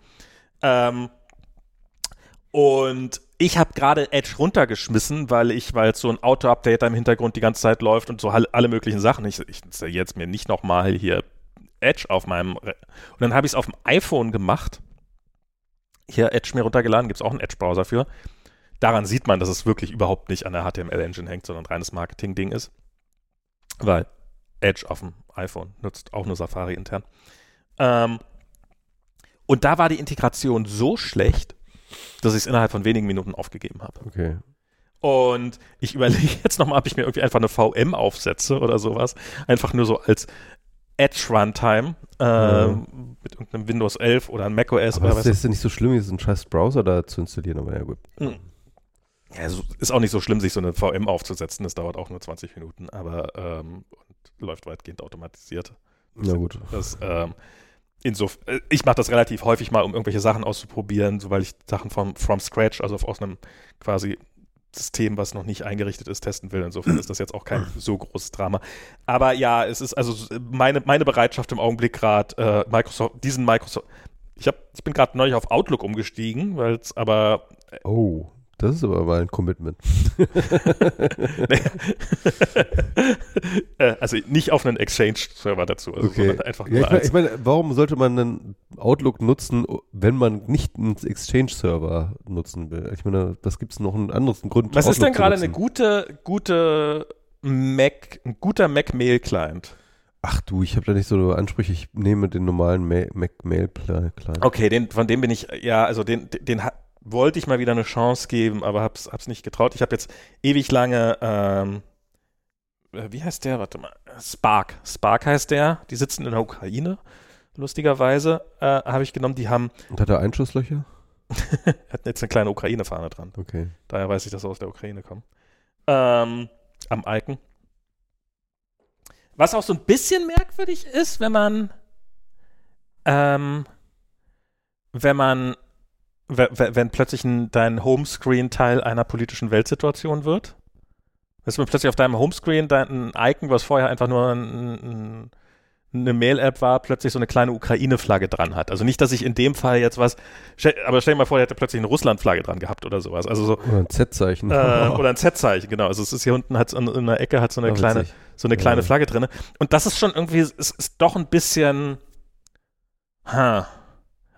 Ähm, und ich habe gerade Edge runtergeschmissen, weil ich, weil so ein Auto-Update im Hintergrund die ganze Zeit läuft und so alle, möglichen Sachen. Ich, ich jetzt mir nicht nochmal hier Edge auf meinem. Re und dann habe ich es auf dem iPhone gemacht. Hier Edge mir runtergeladen, gibt es auch einen Edge-Browser für. Daran sieht man, dass es wirklich überhaupt nicht an der HTML-Engine hängt, sondern ein reines Marketing-Ding ist. Weil Edge auf dem iPhone nutzt auch nur Safari intern. Ähm, und da war die Integration so schlecht, dass ich es innerhalb von wenigen Minuten aufgegeben habe. Okay. Und ich überlege jetzt nochmal, ob ich mir irgendwie einfach eine VM aufsetze oder sowas. Einfach nur so als Edge Runtime äh, Ja. mit irgendeinem Windows 11 oder ein macOS Aber oder es was. ist ja nicht so schlimm, diesen scheiß Browser da zu installieren, aber ja gut. Hm. Ja, so- ist auch nicht so schlimm, sich so eine VM aufzusetzen. Das dauert auch nur 20 Minuten, aber ähm, läuft weitgehend automatisiert. Na gut. Das, ähm, insof äh, ich mache das relativ häufig mal, um irgendwelche Sachen auszuprobieren, so weil ich Sachen vom from scratch, also aus einem quasi System, was noch nicht eingerichtet ist, testen will. Insofern ist das jetzt auch kein so großes Drama. Aber ja, es ist also meine, meine Bereitschaft im Augenblick gerade, äh, Microsoft, diesen Microsoft. Ich, hab, ich bin gerade neulich auf Outlook umgestiegen, weil es aber Oh, das ist aber mal ein Commitment. äh, also nicht auf einen Exchange-Server dazu, also, Okay. einfach nur Ja, ich, meine, ich meine, warum sollte man denn Outlook nutzen, wenn man nicht einen Exchange-Server nutzen will? Ich meine, das gibt es noch einen anderen Grund. Was ist Outlook denn zu gerade eine gute, gute Mac, ein guter Mac-Mail-Client? Ach du, ich habe da nicht so Ansprüche. Ich nehme den normalen Ma Mac Mail Client. Okay, den, von dem bin ich, ja, also den, den, den wollte ich mal wieder eine Chance geben, aber hab's, hab's nicht getraut. Ich habe jetzt ewig lange, ähm, äh, wie heißt der? Warte mal, Spark. Spark heißt der. Die sitzen in der Ukraine, lustigerweise, äh, habe ich genommen. Die haben, Und hat er Einschusslöcher? hatten jetzt eine kleine Ukraine-Fahne dran. Okay. Daher weiß ich, dass sie aus der Ukraine kommen. Ähm, am Icon. Was auch so ein bisschen merkwürdig ist, wenn man, ähm, wenn man, wenn plötzlich ein, dein Homescreen Teil einer politischen Weltsituation wird. Dass man plötzlich auf deinem Homescreen dein ein Icon, was vorher einfach nur ein, ein, eine Mail-App war, plötzlich so eine kleine Ukraine-Flagge dran hat. Also nicht, dass ich in dem Fall jetzt was, aber stell dir mal vor, der hätte plötzlich eine Russland-Flagge dran gehabt oder sowas. Also so, Oder ein Z-Zeichen. äh, oder ein Z-Zeichen, genau. Also es ist hier unten, hat in, in der Ecke hat so eine Ja, kleine, witzig. so eine kleine Ja. Flagge drin. Und das ist schon irgendwie, es ist doch ein bisschen, ha.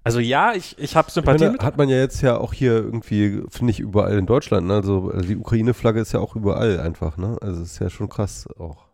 Also ja, ich, ich habe Ich Sympathie meine, mit. hat man ja jetzt ja auch hier irgendwie, finde ich, überall in Deutschland. Ne? Also, also die Ukraine-Flagge ist ja auch überall einfach. Ne? Also es ist ja schon krass auch.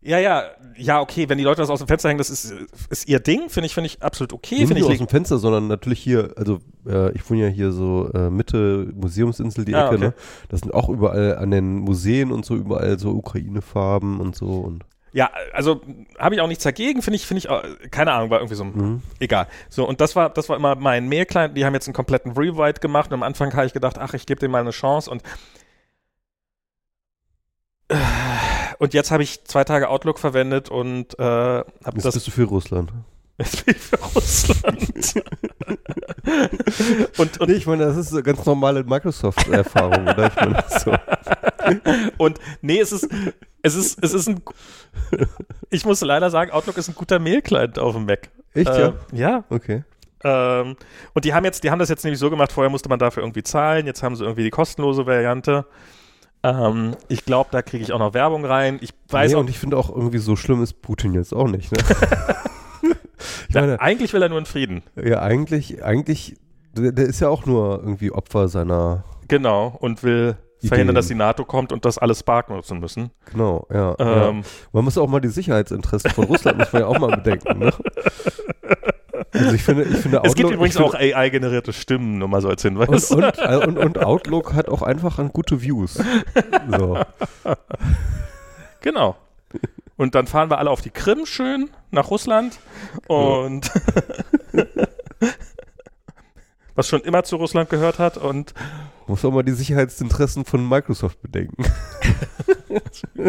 Ja, ja, ja, okay, wenn die Leute das aus dem Fenster hängen, das ist, ist ihr Ding, finde ich, finde ich absolut okay. Nicht nur ich aus dem Fenster, sondern natürlich hier, also äh, ich wohne ja hier so äh, Mitte Museumsinsel, die Ah, Ecke, okay. ne? Das sind auch überall an den Museen und so überall so Ukraine-Farben und so und Ja, also habe ich auch nichts dagegen, finde ich, finde ich, äh, keine Ahnung, war irgendwie so, mhm. egal. So, und das war, das war immer mein Mail-Client, die haben jetzt einen kompletten Rewrite gemacht und am Anfang habe ich gedacht, ach, ich gebe dem mal eine Chance und und jetzt habe ich zwei Tage Outlook verwendet und äh, habe Jetzt das bist du für Russland. Jetzt bin ich für Russland. und, und nee, ich meine, das ist eine ganz normale Microsoft-Erfahrung, oder? Ich meine, so. Und nee, es ist, es ist, es ist ein, ich muss leider sagen, Outlook ist ein guter Mail-Client auf dem Mac. Echt, äh, ja? Ja. Okay. Ähm, und die haben jetzt, die haben das jetzt nämlich so gemacht, vorher musste man dafür irgendwie zahlen, jetzt haben sie irgendwie die kostenlose Variante. Ähm, ich glaube, da kriege ich auch noch Werbung rein. Ich weiß nee, auch, und ich finde auch irgendwie so schlimm ist Putin jetzt auch nicht. Ne? ich meine, eigentlich will er nur in Frieden. Ja, eigentlich, eigentlich, der, der ist ja auch nur irgendwie Opfer seiner. Genau, und will verhindern, dass die NATO kommt und das alles Spark nutzen müssen. Genau, ja, ähm, ja. Man muss auch mal die Sicherheitsinteressen von Russland, muss man ja auch mal bedenken. Ne? Also ich finde, ich finde Outlook, Es gibt übrigens finde, auch AI-generierte Stimmen, nur mal so als Hinweis. Und, und, äh, und, und Outlook hat auch einfach an gute Views. So. Genau. Und dann fahren wir alle auf die Krim schön nach Russland und was schon immer zu Russland gehört hat und muss auch mal die Sicherheitsinteressen von Microsoft bedenken.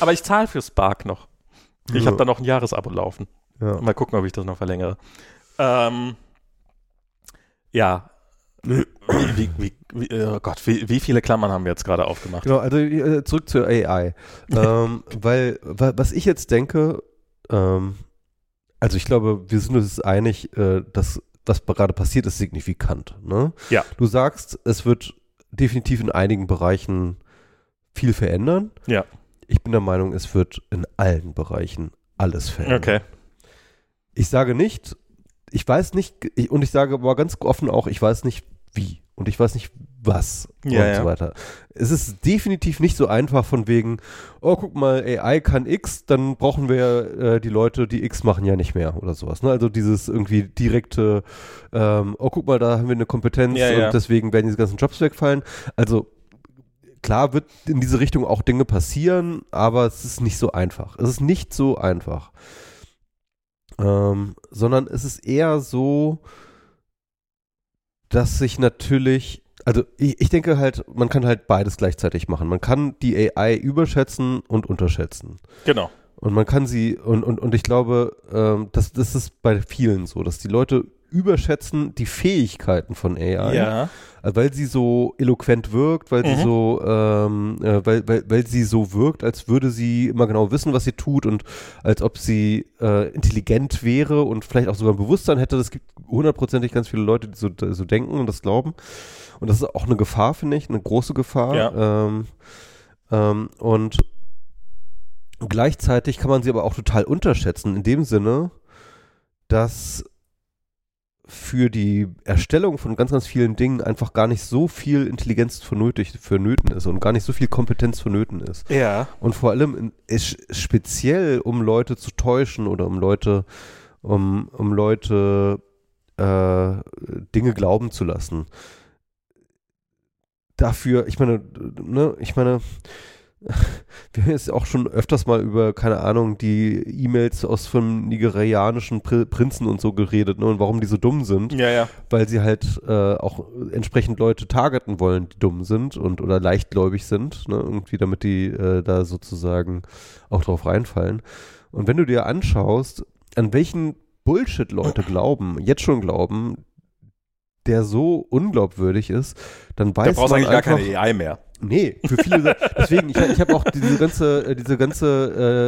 Aber ich zahle für Spark noch. Ich Ja. habe da noch ein Jahresabo laufen. Ja. Mal gucken, ob ich das noch verlängere. Ähm, ja. Wie, wie, wie, wie, oh Gott, wie, wie viele Klammern haben wir jetzt gerade aufgemacht? Genau, also äh, zurück zur AI. ähm, weil, wa- was ich jetzt denke, ähm, also ich glaube, wir sind uns einig, äh, dass was gerade passiert, ist signifikant. Ne? Ja. Du sagst, es wird definitiv in einigen Bereichen viel verändern. Ja. Ich bin der Meinung, es wird in allen Bereichen alles verändern. Okay. Ich sage nicht, ich weiß nicht, ich, und ich sage aber ganz offen auch, ich weiß nicht wie und ich weiß nicht was Ja, und so weiter. Es ist definitiv nicht so einfach von wegen, oh guck mal, AI kann X, dann brauchen wir äh, die Leute, die X machen ja nicht mehr oder sowas. Ne? Also dieses irgendwie direkte, ähm, oh guck mal, da haben wir eine Kompetenz Ja, und ja. deswegen werden diese ganzen Jobs wegfallen. Also klar wird in diese Richtung auch Dinge passieren, aber es ist nicht so einfach. Es ist nicht so einfach. Ähm, sondern es ist eher so, dass sich natürlich, also ich, ich denke halt, man kann halt beides gleichzeitig machen. Man kann die AI überschätzen und unterschätzen. Genau. Und man kann sie, und, und, und ich glaube, ähm, das, das ist bei vielen so, dass die Leute überschätzen die Fähigkeiten von AI. Ja. Äh, weil sie so eloquent wirkt, weil sie Mhm. so, ähm, äh, weil, weil, weil sie so wirkt, als würde sie immer genau wissen, was sie tut und als ob sie äh, intelligent wäre und vielleicht auch sogar ein Bewusstsein hätte. Es gibt hundertprozentig ganz viele Leute, die so, so denken und das glauben. Und das ist auch eine Gefahr, finde ich, eine große Gefahr. Ähm, ähm, und gleichzeitig kann man sie aber auch total unterschätzen, in dem Sinne, dass für die Erstellung von ganz, ganz vielen Dingen einfach gar nicht so viel Intelligenz vernötig, vonnöten ist und gar nicht so viel Kompetenz vonnöten ist. Ja. Und vor allem in, ist speziell, um Leute zu täuschen oder um Leute, um, um Leute äh, Dinge glauben zu lassen. Dafür, ich meine, ne, ich meine, wir haben jetzt auch schon öfters mal über, keine Ahnung, die E-Mails aus vom nigerianischen Pri Prinzen und so geredet, ne, und warum die so dumm sind Ja, ja. weil sie halt äh, auch entsprechend Leute targeten wollen, die dumm sind und oder leichtgläubig sind, ne, irgendwie, damit die äh, da sozusagen auch drauf reinfallen. Und wenn du dir anschaust, an welchen Bullshit Leute glauben, jetzt schon glauben, der so unglaubwürdig ist, dann weiß Da brauchst du man eigentlich gar einfach, keine AI mehr. Nee, für viele, deswegen, ich, ich habe auch diese ganze, äh, diese ganze,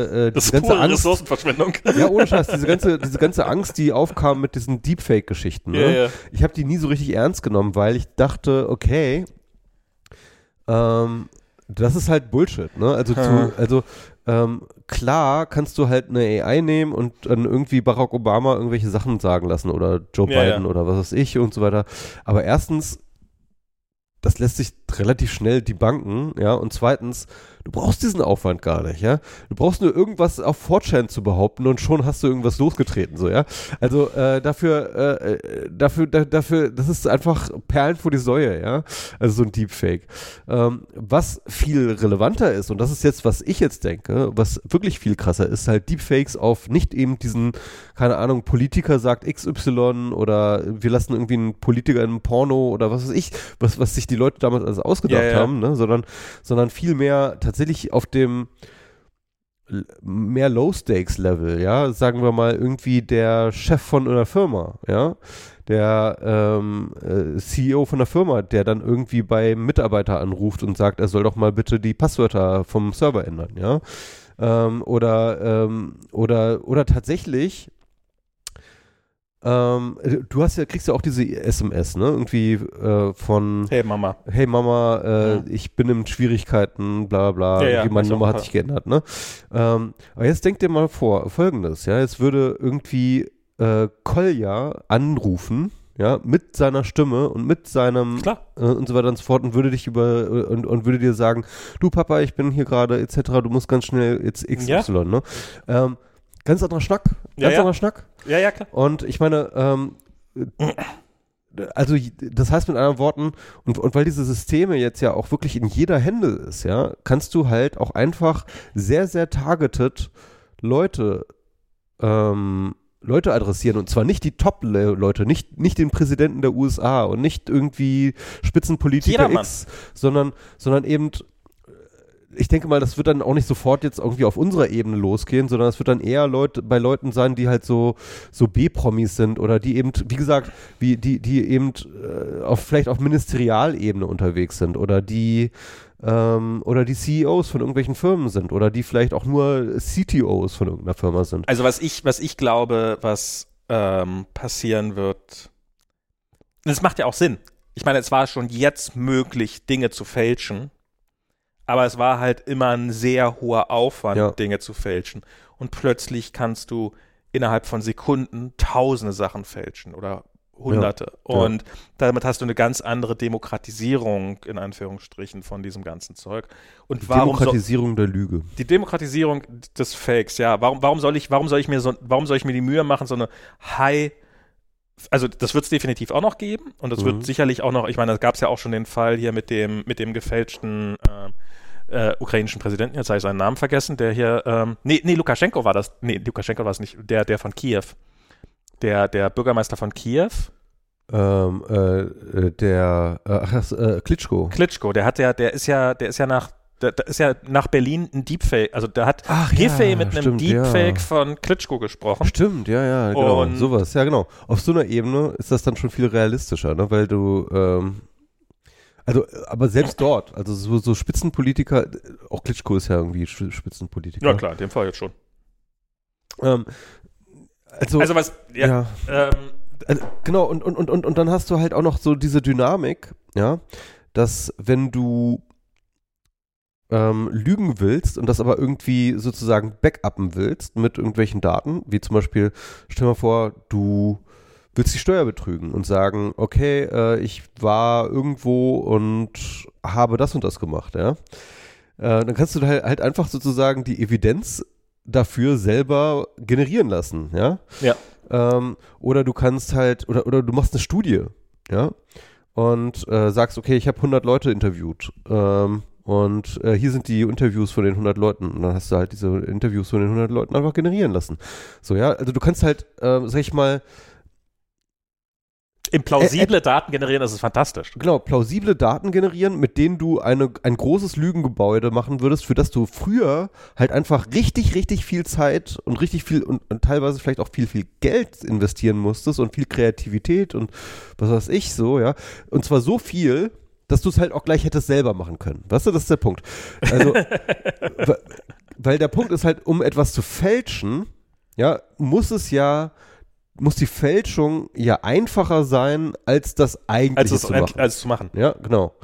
äh, äh, Das diese ist ganze Angst, Ressourcenverschwendung. ja, ohne Scheiß, diese ganze, diese ganze Angst, die aufkam mit diesen Deepfake-Geschichten, ne? Ja, ja. ich habe die nie so richtig ernst genommen, weil ich dachte, okay, ähm, das ist halt Bullshit, ne? Also, Hm. zu, also ähm, klar kannst du halt eine AI nehmen und dann irgendwie Barack Obama irgendwelche Sachen sagen lassen oder Joe Ja, Biden ja. oder was weiß ich und so weiter. Aber erstens, das lässt sich relativ schnell debunken, ja, und zweitens, du brauchst diesen Aufwand gar nicht, ja. Du brauchst nur irgendwas auf 4chan zu behaupten und schon hast du irgendwas losgetreten, so, ja. Also äh, dafür, äh, äh, dafür, da, dafür, das ist einfach Perlen vor die Säue, ja. Also so ein Deepfake. Ähm, was viel relevanter ist, und das ist jetzt, was ich jetzt denke, was wirklich viel krasser ist, halt Deepfakes auf nicht eben diesen, keine Ahnung, Politiker sagt XY oder wir lassen irgendwie einen Politiker in einem Porno oder was weiß ich, was, was sich die Leute damals ausgedacht Ja, ja. haben, ne? sondern, sondern vielmehr tatsächlich auf dem mehr Low-Stakes-Level, ja, sagen wir mal irgendwie der Chef von einer Firma, ja, der ähm, äh, CEO von der Firma, der dann irgendwie bei Mitarbeiter anruft und sagt, er soll doch mal bitte die Passwörter vom Server ändern, ja, ähm, oder ähm, oder oder tatsächlich ähm, du hast ja, kriegst ja auch diese SMS, ne? Irgendwie äh, von Hey Mama. Hey Mama, äh, Ja. ich bin in Schwierigkeiten, bla bla, Ja, ja, meine Nummer hat sich geändert, ne? Ähm, aber jetzt denk dir mal vor, folgendes, ja, jetzt würde irgendwie äh, Kolja anrufen, ja, mit seiner Stimme und mit seinem äh, und so weiter und so fort und würde dich über und, und würde dir sagen, du Papa, ich bin hier gerade etc., du musst ganz schnell jetzt XY, ne? Ähm, ganz anderer Schnack, Ja, ganz ja. anderer Schnack. Ja, ja, klar. Und ich meine, ähm, also das heißt mit anderen Worten, und, und weil diese Systeme jetzt ja auch wirklich in jeder Hände ist, ja, kannst du halt auch einfach sehr, sehr targeted Leute ähm, Leute adressieren und zwar nicht die Top-Leute, nicht, nicht den Präsidenten der USA und nicht irgendwie Spitzenpolitiker Jedermann. X, sondern, sondern eben ich denke mal, das wird dann auch nicht sofort jetzt irgendwie auf unserer Ebene losgehen, sondern es wird dann eher Leute bei Leuten sein, die halt so so B-Promis sind oder die eben, wie gesagt, wie die die eben äh, auf vielleicht auf Ministerialebene unterwegs sind oder die ähm, oder die CEOs von irgendwelchen Firmen sind oder die vielleicht auch nur CTOs von irgendeiner Firma sind. Also was ich, was ich glaube, was ähm, passieren wird, das macht ja auch Sinn. Ich meine, es war schon jetzt möglich, Dinge zu fälschen, aber es war halt immer ein sehr hoher Aufwand, Ja. Dinge zu fälschen. Und plötzlich kannst du innerhalb von Sekunden tausende Sachen fälschen oder hunderte. Ja. Und damit hast du eine ganz andere Demokratisierung, in Anführungsstrichen, von diesem ganzen Zeug. Und warum so, Demokratisierung der Lüge. die Demokratisierung des Fakes, ja. Warum, warum soll ich, warum soll ich mir so, warum soll ich mir die Mühe machen, so eine High, also das wird es definitiv auch noch geben und es Mhm. wird sicherlich auch noch, ich meine, da gab es ja auch schon den Fall hier mit dem, mit dem gefälschten ähm, äh, ukrainischen Präsidenten, jetzt habe ich seinen Namen vergessen, der hier, ähm, nee, nee, Lukaschenko war das, nee, Lukaschenko war es nicht, der, der von Kiew. Der, der Bürgermeister von Kiew, Ähm, äh, äh, der äh, ach, das, äh, Klitschko. Klitschko, der hat ja, der ist ja, der ist ja nach, der, der ist ja nach Berlin ein Deepfake, also der hat Ach Giffey mit einem stimmt, Deepfake Ja. von Klitschko gesprochen. Stimmt, ja, ja, genau. Und- sowas, ja, genau. Auf so einer Ebene ist das dann schon viel realistischer, ne? weil du, ähm, also, aber selbst dort, also so, so Spitzenpolitiker, auch Klitschko ist ja irgendwie Spitzenpolitiker. Ja, klar, in dem Fall jetzt schon. Ähm, also, Also was, ja, ja. ähm, Also, genau, und, und, und, und, und dann hast du halt auch noch so diese Dynamik, ja, dass wenn du ähm, lügen willst und das aber irgendwie sozusagen backuppen willst mit irgendwelchen Daten, wie zum Beispiel, stell dir mal vor, du willst die Steuer betrügen und sagen, okay, äh, ich war irgendwo und habe das und das gemacht, ja. Äh, dann kannst du halt, halt einfach sozusagen die Evidenz dafür selber generieren lassen, ja. Ja. Ähm, oder du kannst halt, oder, oder du machst eine Studie, ja, und äh, sagst, okay, ich habe 100 Leute interviewt. Ähm, und äh, hier sind die Interviews von den 100 Leuten. Und dann hast du halt diese Interviews von den 100 Leuten einfach generieren lassen. So, ja, also du kannst halt, ähm, sag ich mal, im plausible Daten generieren, das ist fantastisch. genau, plausible Daten generieren, mit denen du eine, ein großes Lügengebäude machen würdest, für das du früher halt einfach richtig, richtig viel Zeit und richtig viel und, und teilweise vielleicht auch viel, viel Geld investieren musstest und viel Kreativität und was weiß ich so, ja. Und zwar so viel, dass du es halt auch gleich hättest selber machen können. Weißt du, das ist der Punkt. Also, weil der Punkt ist halt, um etwas zu fälschen, ja, muss es ja, muss die Fälschung ja einfacher sein, als das eigentliche Als es, zu machen. als zu machen. Ja, genau.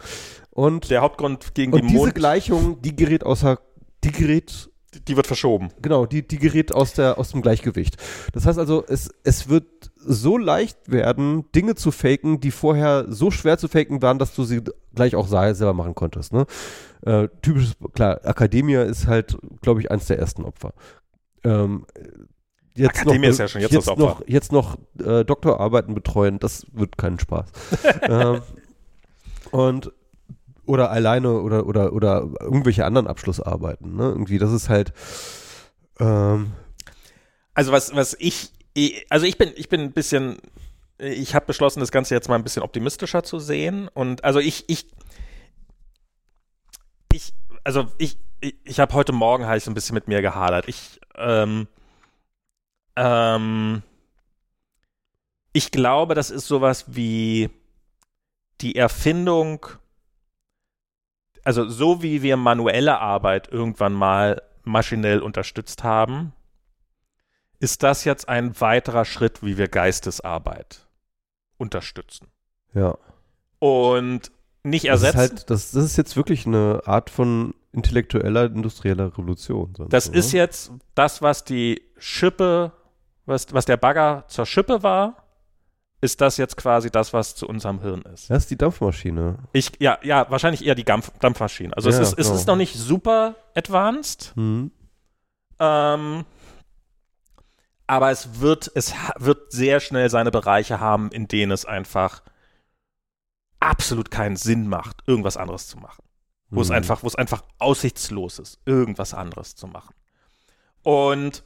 Und, Der Hauptgrund gegen und die diese Mond, Gleichung, die gerät außer, die gerät, die wird verschoben. genau, die, die gerät aus der, aus dem Gleichgewicht. Das heißt also, es, es wird so leicht werden, Dinge zu faken, die vorher so schwer zu faken waren, dass du sie gleich auch se- selber machen konntest. Ne? Äh, typisches, klar, Academia ist halt, glaube ich, eins der ersten Opfer. Ähm, jetzt Academia noch, ist ja schon jetzt jetzt das noch, jetzt noch äh, Doktorarbeiten betreuen, das wird keinen Spaß. ähm, und oder alleine oder oder oder irgendwelche anderen Abschlussarbeiten. Ne? Irgendwie, das ist halt ähm, Also was, was ich, ich- also ich bin, ich bin ein bisschen, ich habe beschlossen, das Ganze jetzt mal ein bisschen optimistischer zu sehen. Und also ich, ich, ich, also ich, ich, ich habe heute Morgen halt so ein bisschen mit mir gehadert. Ich, ähm, ähm, ich glaube, das ist sowas wie die Erfindung, also so wie wir manuelle Arbeit irgendwann mal maschinell unterstützt haben, ist das jetzt ein weiterer Schritt, wie wir Geistesarbeit unterstützen. Ja. Und nicht Das ist, ersetzen. halt, das, das ist jetzt wirklich eine Art von intellektueller, industrieller Revolution. sonst Das so, ist jetzt das, was die Schippe, was, was der Bagger zur Schippe war, ist das jetzt quasi das, was zu unserem Hirn ist. Das ist die Dampfmaschine. Ich, ja, ja, wahrscheinlich eher die Dampf, Dampfmaschine. Also Ja, es, ist, es genau. ist noch nicht super advanced, Hm. ähm, aber es wird, es wird sehr schnell seine Bereiche haben, in denen es einfach absolut keinen Sinn macht, irgendwas anderes zu machen. wo es Hm. einfach, wo es einfach aussichtslos ist, irgendwas anderes zu machen. Und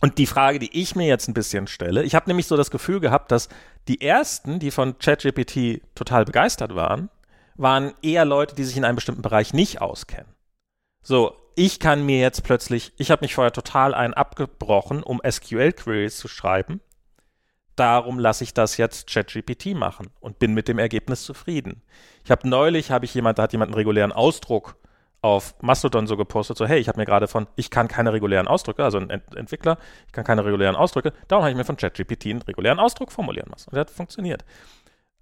und die Frage, die ich mir jetzt ein bisschen stelle, ich habe nämlich so das Gefühl gehabt, dass die ersten, die von ChatGPT total begeistert waren, waren eher Leute, die sich in einem bestimmten Bereich nicht auskennen. So, ich kann mir jetzt plötzlich, ich habe mich vorher total einen abgebrochen, um SQL-Queries zu schreiben. Darum lasse ich das jetzt ChatGPT machen und bin mit dem Ergebnis zufrieden. Ich habe neulich, habe ich jemand, da hat jemand einen regulären Ausdruck auf Mastodon so gepostet, so hey, ich habe mir gerade von, ich kann keine regulären Ausdrücke, also ein Ent Entwickler, ich kann keine regulären Ausdrücke, darum habe ich mir von ChatGPT einen regulären Ausdruck formulieren lassen. Und der hat funktioniert.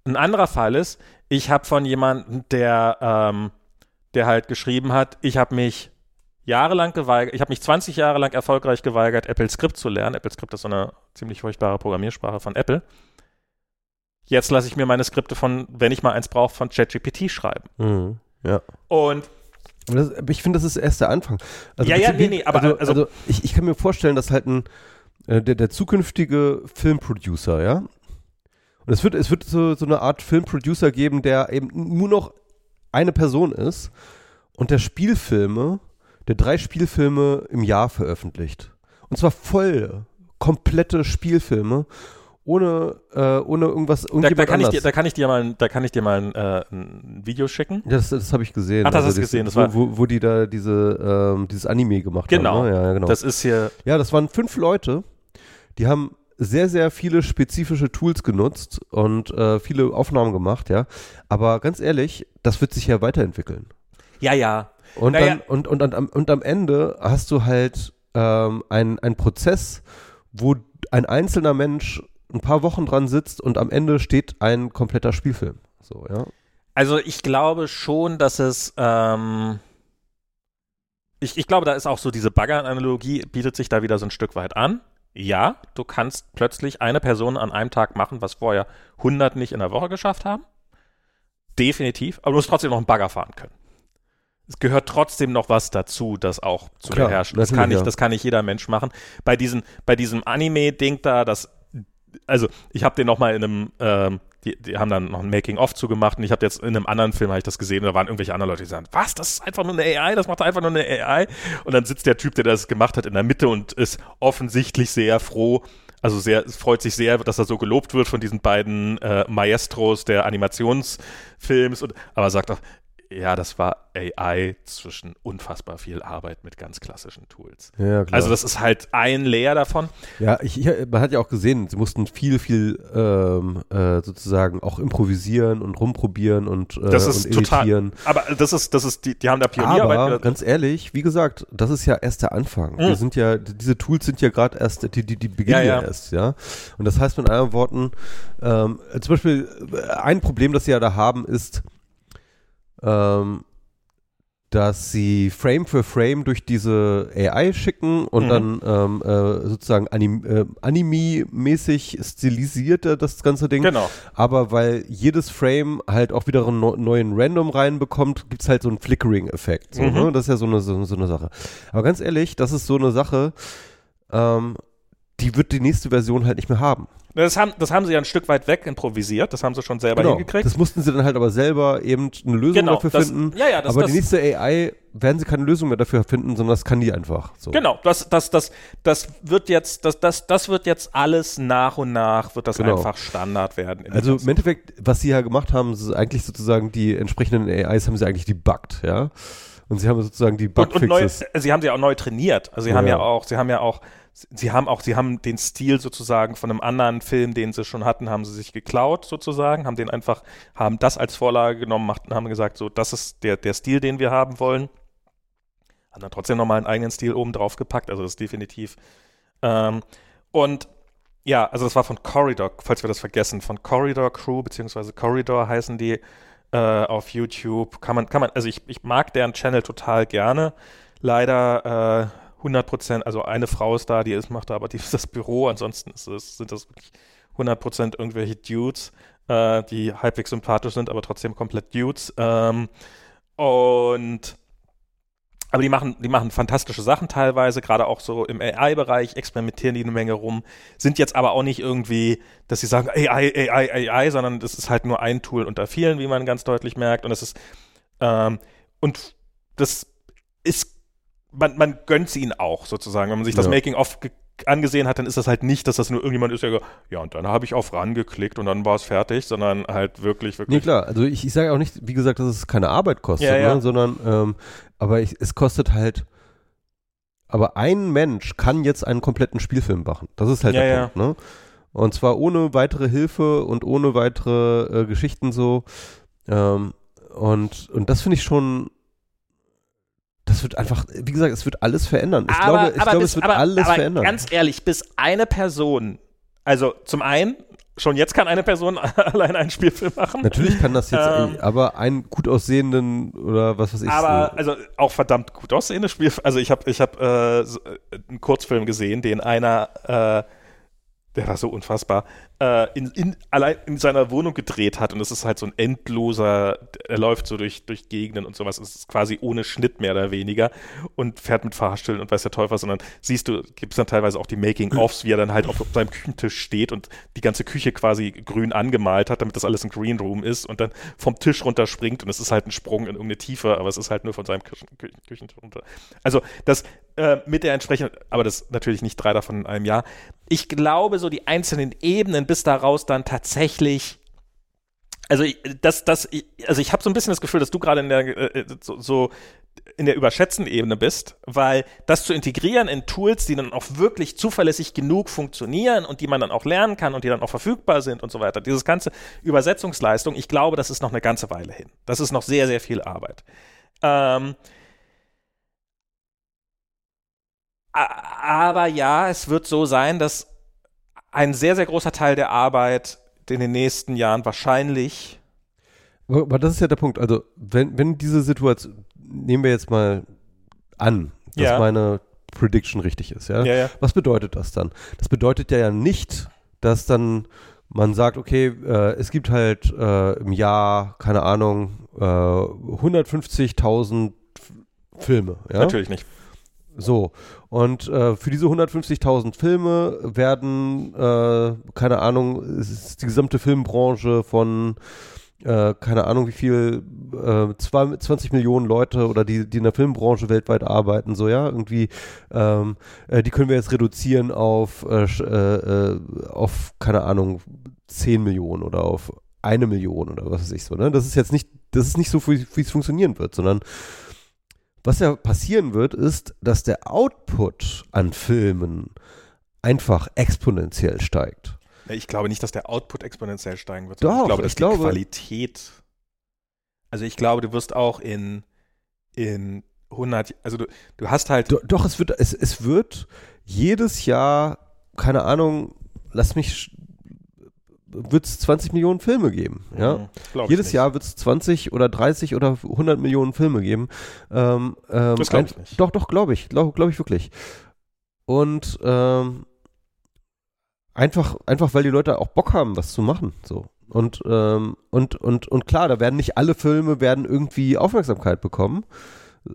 Ein anderer Fall ist, ich habe von jemandem, der, ähm, der halt geschrieben hat, ich habe mich jahrelang geweigert, ich habe mich 20 Jahre lang erfolgreich geweigert, Apple Script zu lernen. Apple Script ist so eine ziemlich furchtbare Programmiersprache von Apple. Jetzt lasse ich mir meine Skripte von, wenn ich mal eins brauche, von ChatGPT schreiben. Mhm. Ja. Und das, ich finde, das ist erst der Anfang. Also Ja, ja, nee, nee, aber also, also- also ich, ich kann mir vorstellen, dass halt ein äh, der, der zukünftige Filmproducer, ja. Und es wird, es wird so, so eine Art Filmproducer geben, der eben nur noch eine Person ist und der Spielfilme, der drei Spielfilme im Jahr veröffentlicht. Und zwar voll, komplette Spielfilme, ohne, äh, ohne irgendwas, da, da, kann ich dir, da kann ich dir mal, ein- da kann ich dir mal ein, äh, ein Video schicken. Ja, das, das habe ich gesehen. Ach, das hast du gesehen, das wo, war- wo, wo die da diese, ähm, dieses Anime gemacht Genau. haben. Ne? Ja, ja, genau. Das ist hier, ja, das waren fünf Leute, die haben sehr, sehr viele spezifische Tools genutzt und äh, viele Aufnahmen gemacht, ja. Aber ganz ehrlich, das wird sich ja weiterentwickeln. ja, ja. Und, Naja. dann, und, und, und, am- und am Ende hast du halt ähm, einen Prozess, wo ein einzelner Mensch ein paar Wochen dran sitzt und am Ende steht ein kompletter Spielfilm. So, ja. Also ich glaube schon, dass es, ähm, ich, ich glaube, da ist auch so diese Bagger-Analogie, bietet sich da wieder so ein Stück weit an. Ja, du kannst plötzlich eine Person an einem Tag machen, was vorher 100 nicht in der Woche geschafft haben. Definitiv, aber du musst trotzdem noch einen Bagger fahren können. Es gehört trotzdem noch was dazu, das auch zu Klar, beherrschen. Das kann, nicht, ja. das kann nicht jeder Mensch machen. Bei, diesen, bei diesem Anime-Ding da, das, also ich habe den noch mal in einem, ähm, die, die haben dann noch ein Making-of zugemacht und ich habe jetzt in einem anderen Film, habe ich das gesehen, da waren irgendwelche anderen Leute, die sagen, was, das ist einfach nur eine AI, das macht einfach nur eine AI. Und dann sitzt der Typ, der das gemacht hat, in der Mitte und ist offensichtlich sehr froh, also sehr, freut sich sehr, dass er so gelobt wird von diesen beiden äh, Maestros der Animationsfilms, und, aber sagt auch, ja, das war AI zwischen unfassbar viel Arbeit mit ganz klassischen Tools. Ja. Also das ist halt ein Layer davon. Ja, ich, ich, man hat ja auch gesehen, sie mussten viel, viel ähm, äh, sozusagen auch improvisieren und rumprobieren und, äh, Das ist total. Aber das ist, das ist, die, die haben da Pionierarbeit. Aber ganz ehrlich, wie gesagt, das ist ja erst der Anfang. Mhm. Wir sind ja, diese Tools sind ja gerade erst, die, die, die beginnen Ja, ja, ja. erst, ja. Und das heißt mit anderen Worten, ähm, zum Beispiel äh, ein Problem, das sie ja da haben, ist, ähm, dass sie Frame für Frame durch diese AI schicken und Mhm. dann ähm, äh, sozusagen anim, äh, Anime-mäßig stilisierte das ganze Ding. Genau. Aber weil jedes Frame halt auch wieder einen neu- neuen Random reinbekommt, gibt's halt so einen Flickering-Effekt. So, Mhm. ne? Das ist ja so eine, so, so eine Sache. Aber ganz ehrlich, das ist so eine Sache, ähm, die wird die nächste Version halt nicht mehr haben. Das haben, das haben sie ja ein Stück weit weg improvisiert. Das haben sie schon selber Genau. hingekriegt. Das mussten sie dann halt aber selber eben eine Lösung genau. dafür das, finden. ja, ja, das, aber das, die nächste AI werden sie keine Lösung mehr dafür finden, sondern das kann die einfach. So. Genau, das, das, das, das wird jetzt, das, das, das wird jetzt alles nach und nach, wird das Genau. einfach Standard werden. Also im Endeffekt, was sie ja gemacht haben, ist eigentlich sozusagen die entsprechenden AIs haben sie eigentlich debuggt, ja. Und sie haben sozusagen die Und, und neu, Bugfixes. sie haben sie auch neu trainiert. Also sie haben Ja. ja auch, sie haben ja auch, sie haben auch, sie haben den Stil sozusagen von einem anderen Film, den sie schon hatten, haben sie sich geklaut sozusagen, haben den einfach, haben das als Vorlage genommen, machten, haben gesagt, so, das ist der, der Stil, den wir haben wollen. Haben dann trotzdem nochmal einen eigenen Stil oben drauf gepackt, also das ist definitiv. Ähm, und ja, also das war von Corridor, falls wir das vergessen, von Corridor Crew, beziehungsweise Corridor heißen die äh, auf YouTube. Kann man, kann man, also ich, ich mag deren Channel total gerne. Leider äh, 100 Prozent, also eine Frau ist da, die ist, macht da aber die, das Büro, ansonsten es, sind das wirklich 100 Prozent irgendwelche Dudes, äh, die halbwegs sympathisch sind, aber trotzdem komplett Dudes. Ähm, und aber die machen, die machen fantastische Sachen teilweise, gerade auch so im AI-Bereich, experimentieren die eine Menge rum, sind jetzt aber auch nicht irgendwie, dass sie sagen AI, AI, AI, sondern das ist halt nur ein Tool unter vielen, wie man ganz deutlich merkt. Und das ist, ähm, und das ist, man, man gönnt sie ihnen auch sozusagen. Wenn man sich das Ja. Making-of ge- angesehen hat, dann ist das halt nicht, dass das nur irgendjemand ist, der so, ja, und dann habe ich auf ran geklickt und dann war es fertig, sondern halt wirklich, wirklich Nee, klar. Also ich, ich sage auch nicht, wie gesagt, dass es keine Arbeit kostet, Ja, ja. Ne, sondern ähm, aber ich, es kostet halt aber ein Mensch kann jetzt einen kompletten Spielfilm machen. Das ist halt Ja, der ja. Punkt, ne? Und zwar ohne weitere Hilfe und ohne weitere äh, Geschichten so. Ähm, und, und das finde ich schon. Das wird einfach, wie gesagt, es wird alles verändern. Ich aber, glaube, ich glaube bis, es wird aber, alles aber verändern. Ganz ehrlich, bis eine Person, also zum einen, schon jetzt kann eine Person allein einen Spielfilm machen. Natürlich kann das jetzt, Ähm, aber einen gut aussehenden oder was weiß ich. Aber so, also auch verdammt gut aussehende Spiel. Also ich habe ich hab, äh, so, äh, einen Kurzfilm gesehen, den einer, äh, der war so unfassbar, in, in, allein in seiner Wohnung gedreht hat und es ist halt so ein endloser, er läuft so durch, durch Gegenden und sowas, es ist quasi ohne Schnitt mehr oder weniger und fährt mit Fahrstühlen und weiß der Teufel dann siehst du, gibt es dann teilweise auch die Making-ofs, wie er dann halt auf seinem Küchentisch steht und die ganze Küche quasi grün angemalt hat, damit das alles ein Green Room ist und dann vom Tisch runterspringt und es ist halt ein Sprung in irgendeine Tiefe, aber es ist halt nur von seinem Küchen, Küchen, Küchentisch runter. Also das äh, mit der entsprechenden, aber das natürlich nicht drei davon in einem Jahr. Ich glaube, so die einzelnen Ebenen, bis daraus dann tatsächlich also ich, das, das, also ich habe so ein bisschen das Gefühl, dass du gerade in der äh, so, so in der überschätzten Ebene bist, weil das zu integrieren in Tools, die dann auch wirklich zuverlässig genug funktionieren und die man dann auch lernen kann und die dann auch verfügbar sind und so weiter. Dieses ganze Übersetzungsleistung, ich glaube, das ist noch eine ganze Weile hin. Das ist noch sehr, sehr viel Arbeit. Ähm, a- aber ja, es wird so sein, dass ein sehr, sehr großer Teil der Arbeit in den nächsten Jahren wahrscheinlich Aber, das ist ja der Punkt. Also, wenn, wenn diese Situation, nehmen wir jetzt mal an, dass Ja. meine Prediction richtig ist, ja? Ja, ja. Was bedeutet das dann? Das bedeutet ja, nicht, dass dann man sagt, okay, äh, es gibt halt äh, im Jahr, keine Ahnung, äh, 150.000 F- Filme, ja? Natürlich nicht. So, und äh, für diese 150.000 Filme werden, äh, keine Ahnung, ist die gesamte Filmbranche von, äh, keine Ahnung wie viel, äh, zwei- 20 Millionen Leute oder die, die in der Filmbranche weltweit arbeiten, so ja, irgendwie, ähm, äh, die können wir jetzt reduzieren auf, äh, äh, auf, keine Ahnung, 10 Millionen oder auf eine Million oder was weiß ich so, ne? Das ist jetzt nicht, das ist nicht so, wie es funktionieren wird, sondern was ja passieren wird, ist, dass der Output an Filmen einfach exponentiell steigt. Ich glaube nicht, dass der Output exponentiell steigen wird. Doch, ich glaube, dass ich die glaube- Qualität. Also ich glaube, du wirst auch in in 100, also du, du hast halt Do, doch, es wird, es, es wird jedes Jahr, keine Ahnung, lass mich, wird es 20 Millionen Filme geben. Ja? Mhm, Jedes. Jahr wird es 20 oder 30 oder 100 Millionen Filme geben. Ähm, ähm, Das glaub ein- ich nicht. Doch, doch, glaube ich. Glaube glaub ich wirklich. Und ähm, einfach, einfach, weil die Leute auch Bock haben, was zu machen. So. Und, ähm, und, und, und klar, da werden nicht alle Filme werden irgendwie Aufmerksamkeit bekommen.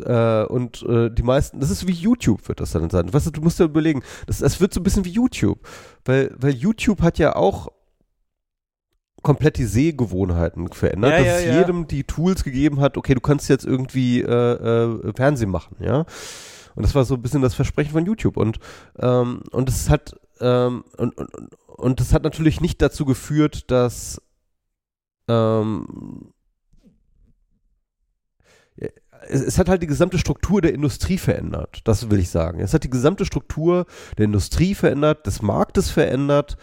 Äh, und äh, die meisten, das ist wie YouTube, wird das dann sein. Weißt du, du musst dir überlegen, das, das wird so ein bisschen wie YouTube. Weil, weil YouTube hat ja auch komplett die Sehgewohnheiten verändert, Ja, dass ja, es ja. jedem die Tools gegeben hat, okay, du kannst jetzt irgendwie äh, äh, Fernsehen machen, ja. Und das war so ein bisschen das Versprechen von YouTube. Und, ähm, und es hat ähm, und, und, und- das hat natürlich nicht dazu geführt, dass ähm, es, hat halt die gesamte Struktur der Industrie verändert. Das will ich sagen. Es hat die gesamte Struktur der Industrie verändert, des Marktes verändert,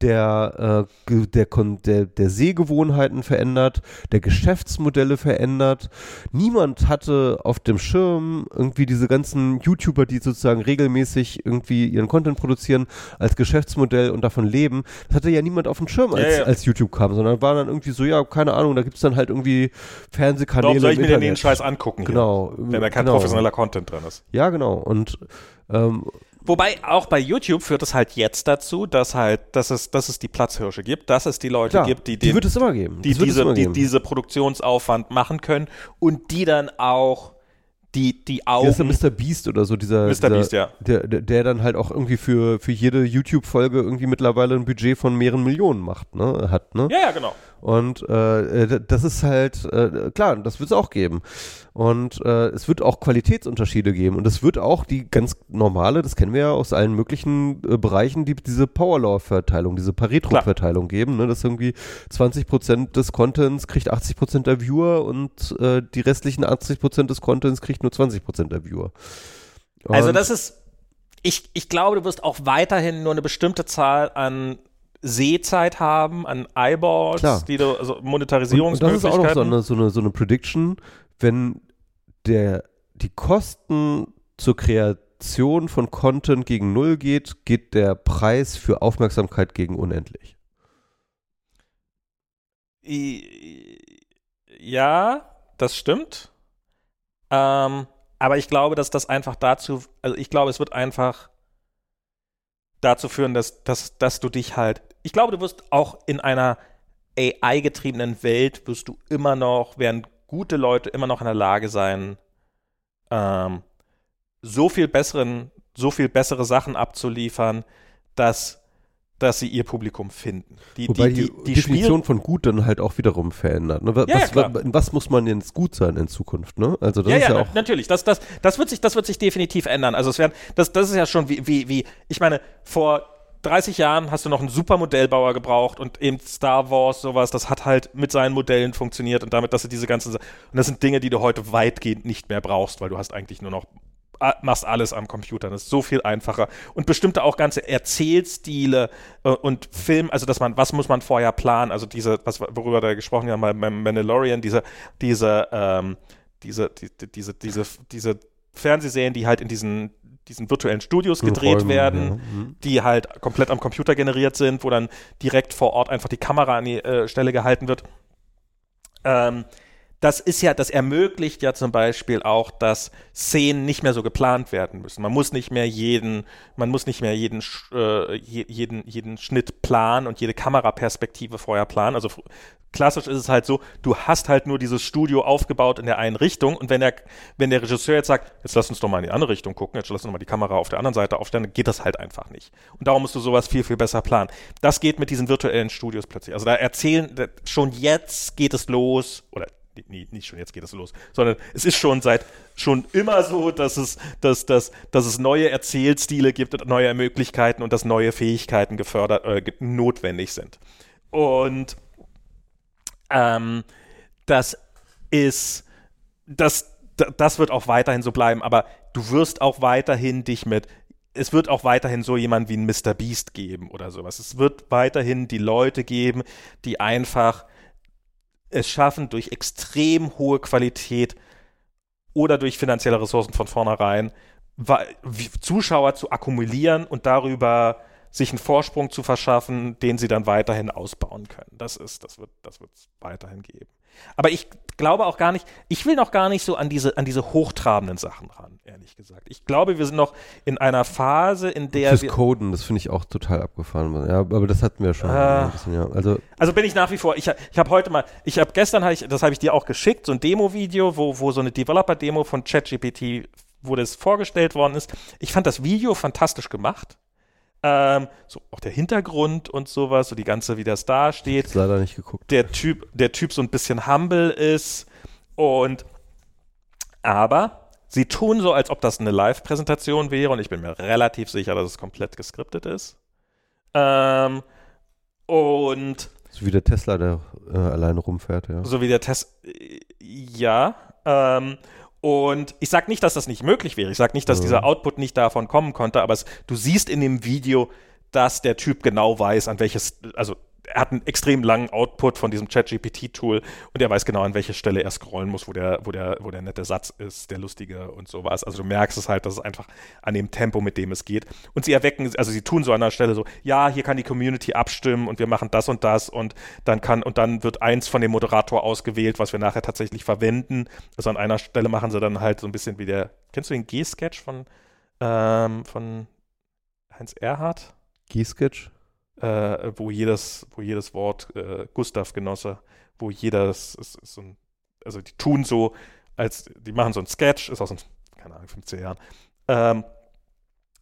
der, äh, der, der, der Sehgewohnheiten verändert, der Geschäftsmodelle verändert. Niemand hatte auf dem Schirm irgendwie diese ganzen YouTuber, die sozusagen regelmäßig irgendwie ihren Content produzieren, als Geschäftsmodell und davon leben. Das hatte ja niemand auf dem Schirm, als, ja, ja. als YouTube kam, sondern war dann irgendwie so, ja, keine Ahnung, da gibt es dann halt irgendwie Fernsehkanäle. Warum soll ich mir denn den Scheiß angucken? Genau. Hier, wenn da kein genau. professioneller Content drin ist. Ja, genau. Und ähm, Wobei auch bei YouTube führt es halt jetzt dazu, dass halt, dass es, dass es die Platzhirsche gibt, dass es die Leute Klar, gibt, die, den, die wird es immer geben. Die diese, immer geben. die diese Produktionsaufwand machen können und die dann auch die, die Augen. Der ist der Mr. Beast oder so, dieser. Mr. Dieser, Beast, ja. Der, der, der, dann halt auch irgendwie für, für jede YouTube-Folge irgendwie mittlerweile ein Budget von mehreren Millionen macht, ne? Hat, ne? Ja, ja, genau. Und äh, das ist halt, äh, klar, das wird es auch geben. Und äh, es wird auch Qualitätsunterschiede geben. Und es wird auch die ganz normale, das kennen wir ja aus allen möglichen äh, Bereichen, die, diese Powerlaw-Verteilung, diese Pareto-Verteilung geben. Ne? Dass irgendwie 20% des Contents kriegt 80% der Viewer und äh, die restlichen 80% des Contents kriegt nur 20% der Viewer. Und also das ist, ich, ich glaube, du wirst auch weiterhin nur eine bestimmte Zahl an Sehzeit haben, an Eyeballs, Klar. die du, also Monetarisierungsmöglichkeiten. Und, und das ist auch noch so eine, so eine, so eine Prediction, wenn der, die Kosten zur Kreation von Content gegen Null geht, geht der Preis für Aufmerksamkeit gegen unendlich. Ja, das stimmt. Ähm, aber ich glaube, dass das einfach dazu, also ich glaube, es wird einfach dazu führen, dass, dass, dass du dich halt ich glaube, du wirst auch in einer AI-getriebenen Welt wirst du immer noch, werden gute Leute immer noch in der Lage sein, ähm, so viel besseren, so viel bessere Sachen abzuliefern, dass dass sie ihr Publikum finden. Die, Wobei die, die, die Definition von gut dann halt auch wiederum verändert. Ne? Was, ja, ja, was, was, muss man jetzt gut sein in Zukunft? Ne? Also das ja, ist ja, ja auch natürlich. Das, das, das, wird sich, das wird sich definitiv ändern. Also es werden, das, das ist ja schon wie, wie, wie, ich meine, vor 30 Jahren hast du noch einen super Modellbauer gebraucht und eben Star Wars, sowas, das hat halt mit seinen Modellen funktioniert und damit, dass du diese ganzen, und das sind Dinge, die du heute weitgehend nicht mehr brauchst, weil du hast eigentlich nur noch machst alles am Computer. Das ist so viel einfacher. Und bestimmte auch ganze Erzählstile äh, und Film, also dass man, was muss man vorher planen? Also diese, was, worüber da gesprochen haben beim Mandalorian, diese, diese, ähm, diese, die, diese, diese, diese Fernsehserien, die halt in diesen diesen virtuellen Studios gedreht Räumen, werden, ja. mhm. die halt komplett am Computer generiert sind, wo dann direkt vor Ort einfach die Kamera an die äh, Stelle gehalten wird. Ähm, das ist ja, das ermöglicht ja zum Beispiel auch, dass Szenen nicht mehr so geplant werden müssen. Man muss nicht mehr jeden, man muss nicht mehr jeden, äh, jeden, jeden Schnitt planen und jede Kameraperspektive vorher planen. Also klassisch ist es halt so, du hast halt nur dieses Studio aufgebaut in der einen Richtung und wenn der, wenn der Regisseur jetzt sagt, jetzt lass uns doch mal in die andere Richtung gucken, jetzt lass uns mal die Kamera auf der anderen Seite aufstellen, dann geht das halt einfach nicht. Und darum musst du sowas viel, viel besser planen. Das geht mit diesen virtuellen Studios plötzlich. Also da erzählen, schon jetzt geht es los, oder nee, nicht schon jetzt geht es los, sondern es ist schon seit schon immer so, dass es, dass, dass, dass es neue Erzählstile gibt, neue Möglichkeiten und dass neue Fähigkeiten gefördert, äh, notwendig sind. Und ähm, das ist, das, das wird auch weiterhin so bleiben, aber du wirst auch weiterhin dich mit es wird auch weiterhin so jemand wie ein Mr. Beast geben oder sowas. Es wird weiterhin die Leute geben, die einfach es schaffen, durch extrem hohe Qualität oder durch finanzielle Ressourcen von vornherein Zuschauer zu akkumulieren und darüber sich einen Vorsprung zu verschaffen, den sie dann weiterhin ausbauen können. Das ist, das wird, das wird es weiterhin geben. Aber ich glaube auch gar nicht, ich will noch gar nicht so an diese, an diese hochtrabenden Sachen ran, ehrlich gesagt. Ich glaube, wir sind noch in einer Phase, in der. Fürs Coden, das finde ich auch total abgefahren. Ja, aber das hatten wir schon. Äh, bisschen, ja. also, also bin ich nach wie vor, ich, ich habe heute mal, ich habe gestern, hab ich, das habe ich dir auch geschickt, so ein Demo-Video, wo, wo so eine Developer-Demo von ChatGPT, wo das vorgestellt worden ist. Ich fand das Video fantastisch gemacht. Ähm, so auch der Hintergrund und sowas, so die ganze, wie das da steht. Ich leider nicht geguckt. Der Typ, der Typ so ein bisschen humble ist und aber sie tun so, als ob das eine Live-Präsentation wäre und ich bin mir relativ sicher, dass es komplett geskriptet ist. Ähm, und so wie der Tesla, der äh, alleine rumfährt, ja. So wie der Tesla, ja. Ähm, Und ich sage nicht, dass das nicht möglich wäre. Ich sage nicht, dass Mhm. dieser Output nicht davon kommen konnte, aber es, du siehst in dem Video, dass der Typ genau weiß, an welches, also er hat einen extrem langen Output von diesem ChatGPT-Tool und er weiß genau, an welche Stelle er scrollen muss, wo der, wo der, wo der nette Satz ist, der lustige und sowas. Also du merkst es halt, dass es einfach an dem Tempo, mit dem es geht. Und sie erwecken, also sie tun so an der Stelle so, ja, hier kann die Community abstimmen und wir machen das und das und dann kann, und dann wird eins von dem Moderator ausgewählt, was wir nachher tatsächlich verwenden. Also an einer Stelle machen sie dann halt so ein bisschen wie der, kennst du den G-Sketch von, ähm, von Heinz Erhardt? G-Sketch? Äh, wo jedes, wo jedes Wort äh, Gustav Genosse, wo jedes, ist, ist so ein, also die tun so, als die machen so ein Sketch, ist aus den, keine Ahnung, 15 Jahren, ähm,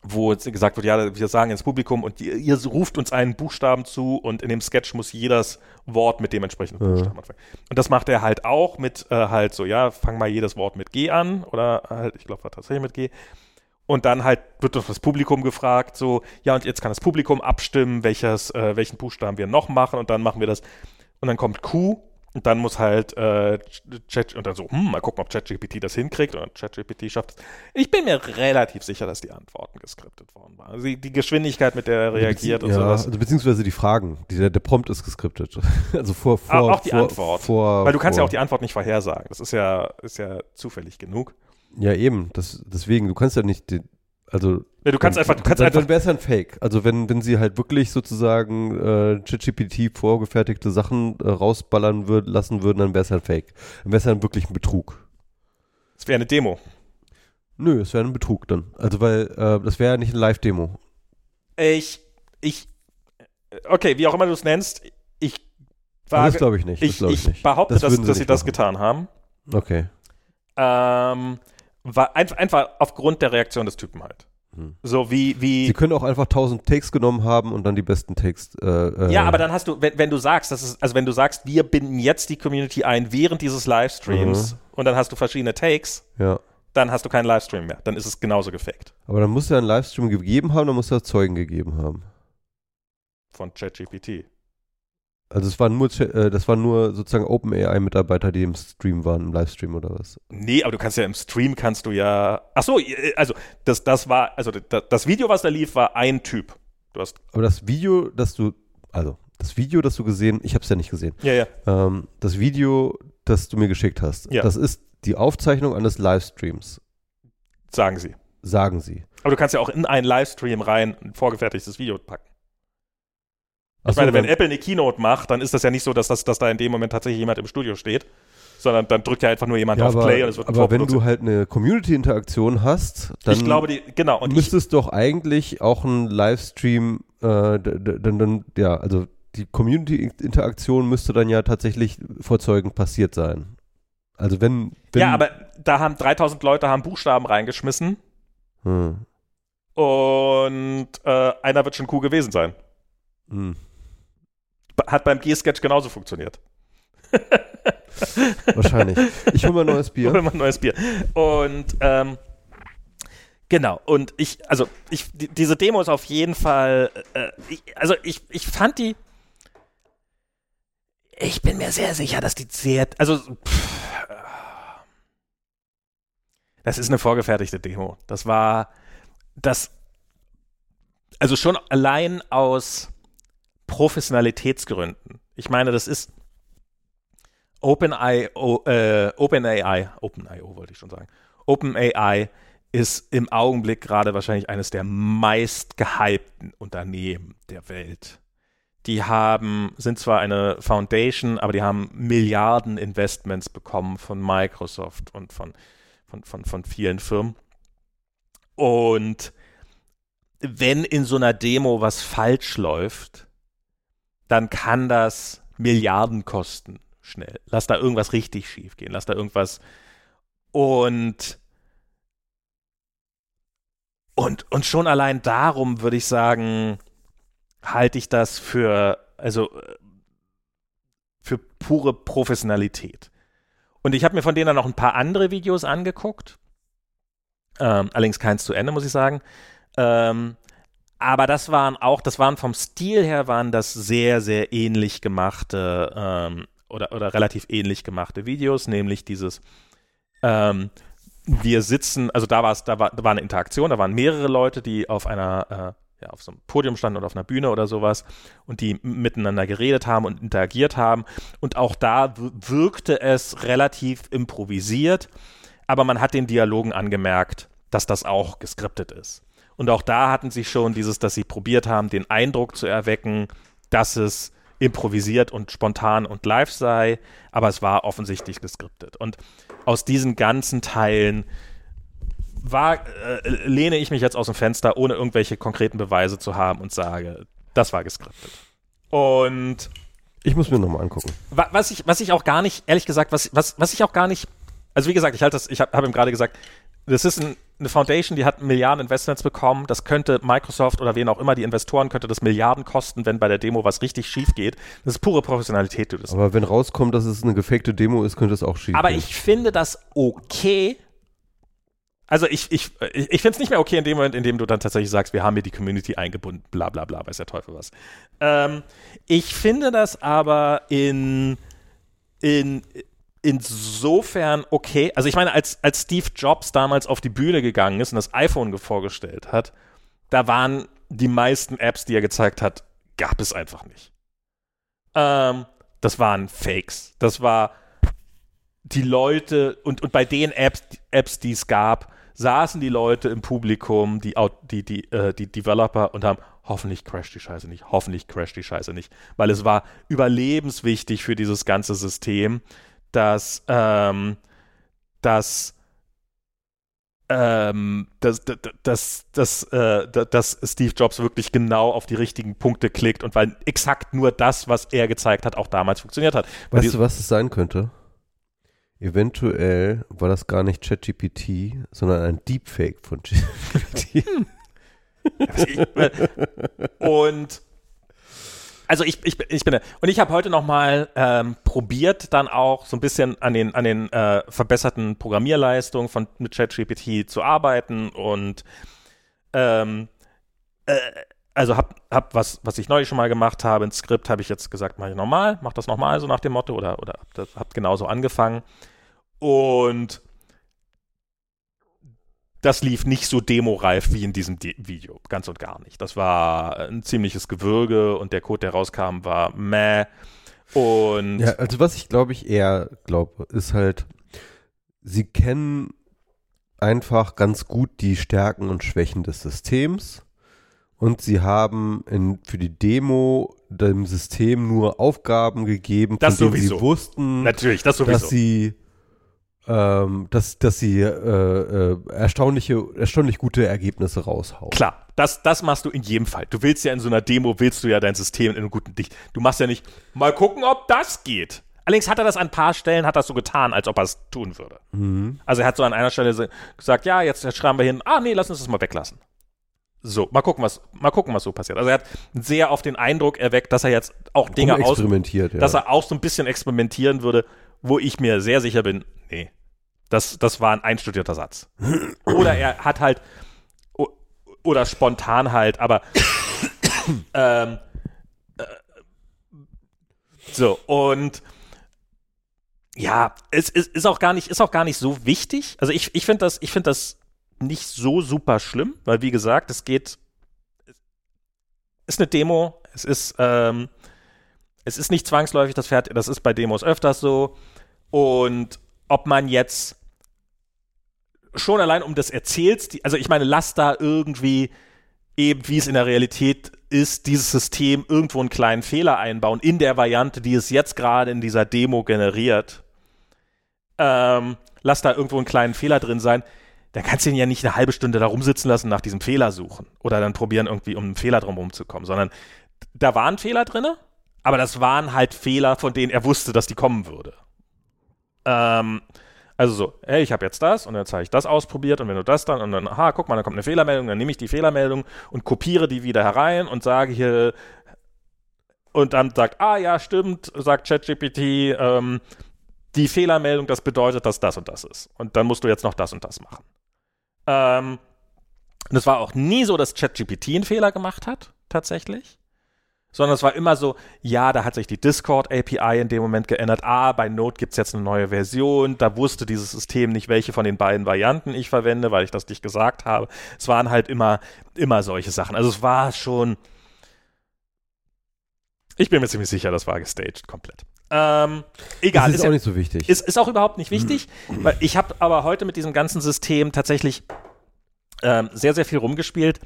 wo gesagt wird, ja, wir sagen ins Publikum und ihr, ihr ruft uns einen Buchstaben zu und in dem Sketch muss jedes Wort mit dem entsprechenden Ja. Buchstaben anfangen. Und das macht er halt auch mit äh, halt so, ja, fang mal jedes Wort mit G an oder halt, ich glaube, war tatsächlich mit G. Und dann halt wird doch das Publikum gefragt, so, ja, und jetzt kann das Publikum abstimmen, welches, äh, welchen Buchstaben wir noch machen und dann machen wir das. Und dann kommt Q und dann muss halt äh, Chat und dann so, hm, mal gucken, ob ChatGPT das hinkriegt und ChatGPT schafft es. Ich bin mir relativ sicher, dass die Antworten geskriptet worden waren. Also die, die Geschwindigkeit, mit der er reagiert und ja, sowas. Also beziehungsweise die Fragen. Die, der, der Prompt ist geskriptet. Also vor, vor Auch- auch die vor, Antwort. Vor, Weil du kannst vor, ja auch die Antwort nicht vorhersagen. Das ist ja, ist ja zufällig genug. Ja, eben. Das, deswegen, du kannst ja nicht den, also Ja, du kannst dann, einfach, du kannst dann, einfach dann wäre es ein Fake. Also wenn, wenn sie halt wirklich sozusagen äh, ChatGPT vorgefertigte Sachen äh, rausballern würd, lassen würden, dann wäre es ein Fake. Dann wäre es ja wirklich ein Betrug. es wäre eine Demo. Nö, es wäre ein Betrug dann. Also weil äh, das wäre ja nicht eine Live-Demo. Ich, ich, okay, wie auch immer du es nennst, ich wage, Das glaube ich nicht. Das ich, glaube ich, ich nicht. behaupte, Das dass, dass sie das getan haben. Okay. Ähm, war einfach, einfach aufgrund der Reaktion des Typen halt. Hm. So wie, wie Sie können auch einfach 1000 Takes genommen haben und dann die besten Takes. Äh, äh, Ja, aber dann hast du, wenn, wenn du sagst, das ist, also wenn du sagst, wir binden jetzt die Community ein während dieses Livestreams Mhm. und dann hast du verschiedene Takes, Ja. dann hast du keinen Livestream mehr. Dann ist es genauso gefaked Aber dann muss es ja einen Livestream gegeben haben, dann muss er Zeugen gegeben haben. von ChatGPT. Also es waren nur, äh, das waren nur sozusagen OpenAI-Mitarbeiter, die im Stream waren, im Livestream oder was? Nee, aber du kannst ja im Stream kannst du ja. Ach so, äh, also das, das war, also das, das Video, was da lief, war ein Typ. Du hast. Aber das Video, das du, also das Video, das du gesehen, ich habe es ja nicht gesehen, Ja, ja. ähm, das Video, das du mir geschickt hast, Ja. das ist die Aufzeichnung eines Livestreams, Sagen sie. sagen sie. Aber du kannst ja auch in einen Livestream rein ein vorgefertigtes Video packen. Ich so, meine, wenn dann- Apple eine Keynote macht, dann ist das ja nicht so, dass, das, dass da in dem Moment tatsächlich jemand im Studio steht, sondern dann drückt ja einfach nur jemand ja, auf aber, Play und es wird aber wenn du halt eine Community-Interaktion hast, dann Ich glaube, die, genau. Und ich, müsste es doch eigentlich auch ein Livestream, äh, dann, dann, ja, also die Community-Interaktion müsste dann ja tatsächlich vor Zeugen passiert sein. Also wenn, wenn ja, aber da haben 3000 Leute haben Buchstaben reingeschmissen Hm, und äh, einer wird schon cool gewesen sein. hm. Hat beim G-Sketch genauso funktioniert. Wahrscheinlich. Ich hole mal ein neues Bier. Hol mal ein neues Bier. Und ähm, genau, und ich, also ich, die, diese Demo ist auf jeden Fall, äh, ich, also ich, ich fand die, ich bin mir sehr sicher, dass die sehr, also pff, das ist eine vorgefertigte Demo. Das war, das, also schon allein aus Professionalitätsgründen. Ich meine, das ist OpenIO, äh, OpenAI, OpenIO wollte ich schon sagen. OpenAI ist im Augenblick gerade wahrscheinlich eines der meist gehypten Unternehmen der Welt. Die haben, sind zwar eine Foundation, aber die haben Milliarden Investments bekommen von Microsoft und von, von, von, von vielen Firmen. Und wenn in so einer Demo was falsch läuft, dann kann das Milliarden kosten schnell. Lass da irgendwas richtig schief gehen. Lass da irgendwas. Und, und, und schon allein darum würde ich sagen, halte ich das für, also, für pure Professionalität. Und ich habe mir von denen dann noch ein paar andere Videos angeguckt. Ähm, allerdings keins zu Ende, muss ich sagen. Ähm, aber das waren auch, das waren vom Stil her, waren das sehr, sehr ähnlich gemachte ähm, oder, oder relativ ähnlich gemachte Videos, nämlich dieses, ähm, wir sitzen, also da war es, da war, da war eine Interaktion, da waren mehrere Leute, die auf einer, äh, ja, auf so einem Podium standen oder auf einer Bühne oder sowas und die miteinander geredet haben und interagiert haben. Und auch da wirkte es relativ improvisiert, aber man hat den Dialogen angemerkt, dass das auch geskriptet ist. Und auch da hatten sie schon dieses, dass sie probiert haben, den Eindruck zu erwecken, dass es improvisiert und spontan und live sei, aber es war offensichtlich geskriptet. Und aus diesen ganzen Teilen war, äh, lehne ich mich jetzt aus dem Fenster, ohne irgendwelche konkreten Beweise zu haben und sage, das war geskriptet. Und ich muss mir nochmal angucken. Was ich, was ich auch gar nicht, ehrlich gesagt, was, was, was ich auch gar nicht, also wie gesagt, ich halte das, ich habe hab ihm gerade gesagt, das ist ein, eine Foundation, die hat Milliarden Investments bekommen. Das könnte Microsoft oder wen auch immer, die Investoren, könnte das Milliarden kosten, wenn bei der Demo was richtig schief geht. Das ist pure Professionalität. Du das Aber wenn rauskommt, dass es eine gefakte Demo ist, könnte es auch schief Aber gehen. ich finde das okay. Also ich, ich, ich finde es nicht mehr okay in dem Moment, in dem du dann tatsächlich sagst, wir haben hier die Community eingebunden, bla bla bla, weiß der Teufel was. Ähm, ich finde das aber in, in insofern okay. Also ich meine, als, als Steve Jobs damals auf die Bühne gegangen ist und das iPhone vorgestellt hat, da waren die meisten Apps, die er gezeigt hat, gab es einfach nicht. Ähm, das waren Fakes. Das war die Leute und, und bei den Apps, Apps, die es gab, saßen die Leute im Publikum, die, die, die, äh, die Developer und haben hoffentlich crasht die Scheiße nicht, hoffentlich crasht die Scheiße nicht, weil es war überlebenswichtig für dieses ganze System, dass, ähm, dass ähm, dass, dass, dass, äh, dass Steve Jobs wirklich genau auf die richtigen Punkte klickt und weil exakt nur das, was er gezeigt hat, auch damals funktioniert hat. Weißt du, was es sein könnte? Eventuell war das gar nicht ChatGPT, sondern ein Deepfake von ChatGPT. und also ich, ich, ich bin und ich habe heute noch mal ähm, probiert, dann auch so ein bisschen an den an den äh, verbesserten Programmierleistungen von mit ChatGPT zu arbeiten und ähm, äh, also hab, hab was, was ich neulich schon mal gemacht habe, ein Skript habe ich jetzt gesagt, mache ich nochmal, mach das nochmal, so nach dem Motto, oder, oder hab, hab genauso angefangen. Und das lief nicht so demoreif wie in diesem De Video, ganz und gar nicht. Das war ein ziemliches Gewürge und der Code, der rauskam, war meh. Und ja, also was ich glaube ich eher glaube, ist halt, sie kennen einfach ganz gut die Stärken und Schwächen des Systems und sie haben in, für die Demo dem System nur Aufgaben gegeben, das von denen sowieso. sie wussten, Natürlich, das sowieso. dass sie ähm, dass, dass sie äh, äh, erstaunliche, erstaunlich gute Ergebnisse raushauen. Klar, das, das machst du in jedem Fall. Du willst ja in so einer Demo, willst du ja dein System in einem guten Dicht. Du machst ja nicht, mal gucken, ob das geht. Allerdings hat er das an ein paar Stellen, hat das so getan, als ob er es tun würde. Mhm. Also er hat so an einer Stelle gesagt, ja, jetzt schreiben wir hin, ah nee, lass uns das mal weglassen. So, mal gucken, was, mal gucken, was so passiert. Also er hat sehr auf den Eindruck erweckt, dass er jetzt auch Dinge aus, ja. dass er auch so ein bisschen experimentieren würde, wo ich mir sehr sicher bin, nee, das, das war ein einstudierter Satz. Oder er hat halt, oder spontan halt, aber ähm, äh, so, und ja, es, es ist auch gar nicht, ist auch gar nicht so wichtig. Also ich, ich finde das, ich das nicht so super schlimm, weil wie gesagt, es geht, es ist eine Demo, es ist, ähm, es ist nicht zwangsläufig das Pferd, das ist bei Demos öfters so. Und ob man jetzt schon allein um das Erzähls, also ich meine, lass da irgendwie eben, wie es in der Realität ist, dieses System irgendwo einen kleinen Fehler einbauen in der Variante, die es jetzt gerade in dieser Demo generiert. Ähm, lass da irgendwo einen kleinen Fehler drin sein. Da kannst du ihn ja nicht eine halbe Stunde da rumsitzen lassen, nach diesem Fehler suchen oder dann probieren, irgendwie um einen Fehler drum rumzukommen, sondern da waren Fehler drin, aber das waren halt Fehler, von denen er wusste, dass die kommen würde. Ähm, also so, hey, ich habe jetzt das und jetzt habe ich das ausprobiert und wenn du das dann und dann, aha, guck mal, da kommt eine Fehlermeldung, dann nehme ich die Fehlermeldung und kopiere die wieder herein und sage hier und dann sagt, ah ja, stimmt, sagt ChatGPT, ähm, die Fehlermeldung, das bedeutet, dass das und das ist. Und dann musst du jetzt noch das und das machen. Ähm, und es war auch nie so, dass ChatGPT einen Fehler gemacht hat, tatsächlich sondern es war immer so, ja, da hat sich die Discord-API in dem Moment geändert. Ah, bei Node gibt's jetzt eine neue Version. Da wusste dieses System nicht, welche von den beiden Varianten ich verwende, weil ich das nicht gesagt habe. Es waren halt immer, immer solche Sachen. Also es war schon. Ich bin mir ziemlich sicher, das war gestaged komplett. Ähm, egal. Das ist, ist auch ja, nicht so wichtig. ist, ist auch überhaupt nicht wichtig, weil ich habe aber heute mit diesem ganzen System tatsächlich ähm, sehr, sehr viel rumgespielt.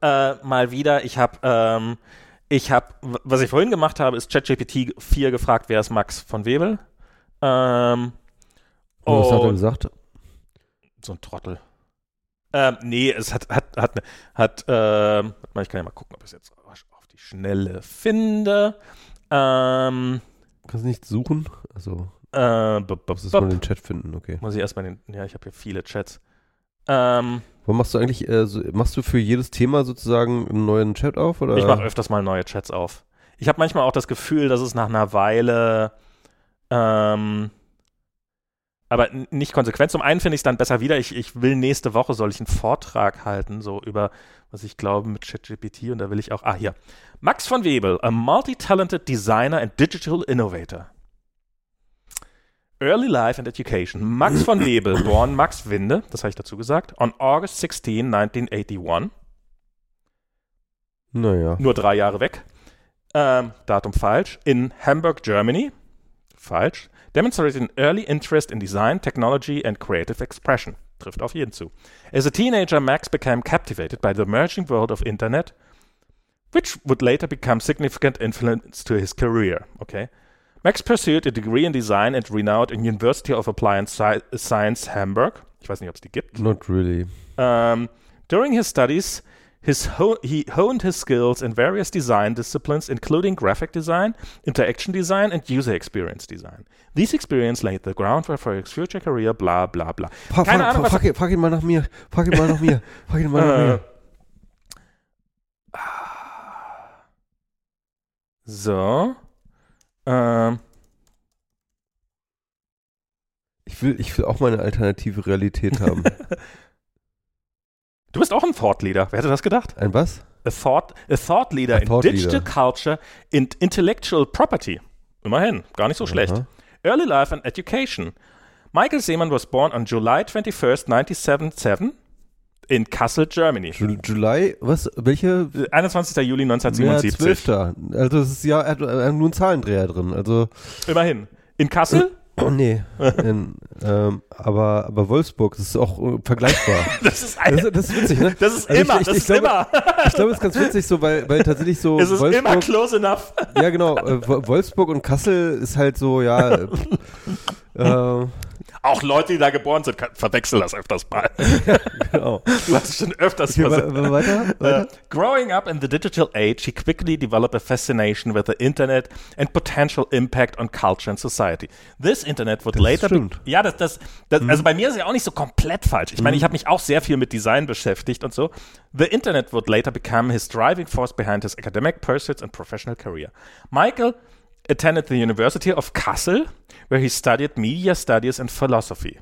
Äh, mal wieder. Ich habe ähm, ich habe, was ich vorhin gemacht habe, ist ChatGPT 4 gefragt, wer ist Max von Webel? Ähm, Und was hat er gesagt? so ein Trottel. Ähm, nee, es hat, hat, hat, hat, ähm, mal, ich kann ja mal gucken, ob ich es jetzt auf die Schnelle finde. Ähm, Kannst du nicht suchen? Also, äh, bup, bup, muss mal bup. den Chat finden, okay. Muss ich erstmal den, ja, ich habe hier viele Chats. Ähm, Warum machst du eigentlich, äh, so, machst du für jedes Thema sozusagen einen neuen Chat auf? Oder? ich mache öfters mal neue Chats auf. Ich habe manchmal auch das Gefühl, dass es nach einer Weile, ähm, aber nicht konsequent. Zum einen finde ich es dann besser wieder. Ich, ich will nächste Woche soll ich einen Vortrag halten, so über, was ich glaube, mit ChatGPT und da will ich auch, ah, hier. Max von Webel, a multi-talented designer and digital innovator. Early Life and Education. Max von Webel, born Max Winde, das habe ich dazu gesagt, on August 16, 1981 Naja. nur drei Jahre weg. Ähm, Datum falsch. In Hamburg, Germany. Falsch. Demonstrated an early interest in design, technology and creative expression. Trifft auf jeden zu. As a teenager, Max became captivated by the emerging world of Internet, which would later become significant influence to his career. Okay. Max pursued a degree in design at renowned in University of Applied Sci Science Hamburg. Ich weiß nicht, ob es die gibt. Not really. Um, during his studies, his ho- he honed his skills in various design disciplines, including graphic design, interaction design, and user experience design. These experiences laid the groundwork for his future career, bla bla bla. Frag, Keine frag, Ahnung, frag, frag ihn mal nach mir. Frag ihn mal nach mir. Frag ihn mal nach Äh, mir. so. Ähm, Ich will, ich will auch mal eine alternative Realität haben. du bist auch ein Thought Leader. Wer hätte das gedacht? Ein was? A thought, a thought leader A in thought digital leader. culture and intellectual property. Immerhin, gar nicht so schlecht. Aha. Early Life and Education. Michael Seemann was born on July 21st, 1977 in Kassel, Germany. Ju- July, was? Welche? 21. Juli Ja, 1977. 12. Also das ist ja, er hat nur einen Zahlendreher drin. Also, Immerhin. In Kassel? oh nee. In, ähm, aber, aber Wolfsburg, das ist auch äh, vergleichbar. Das ist, ein, Das, ist- das ist witzig, ne? das ist Also ich- immer, ich- das ich ist glaube- immer. Ich glaube, es ist ganz witzig so, weil, weil tatsächlich so Es ist immer Wolfsburg, close enough. ja genau, äh, Wo- Wolfsburg und Kassel ist halt so, ja, äh, äh, Auch Leute, die da geboren sind, verwechseln das öfters mal. genau. Du hast es schon öfters Okay, wa- wa- weiter, Uh, weiter. growing up in the digital age, he quickly developed a fascination with the internet and potential impact on culture and society. This internet would Das later be stimmt. ja, das, das, das also bei mir ist ja auch nicht so komplett falsch. Ich meine, ich habe mich auch sehr viel mit Design beschäftigt und so. The internet would later become his driving force behind his academic pursuits and professional career. Michael attended the University of Kassel, where he studied media studies and philosophy.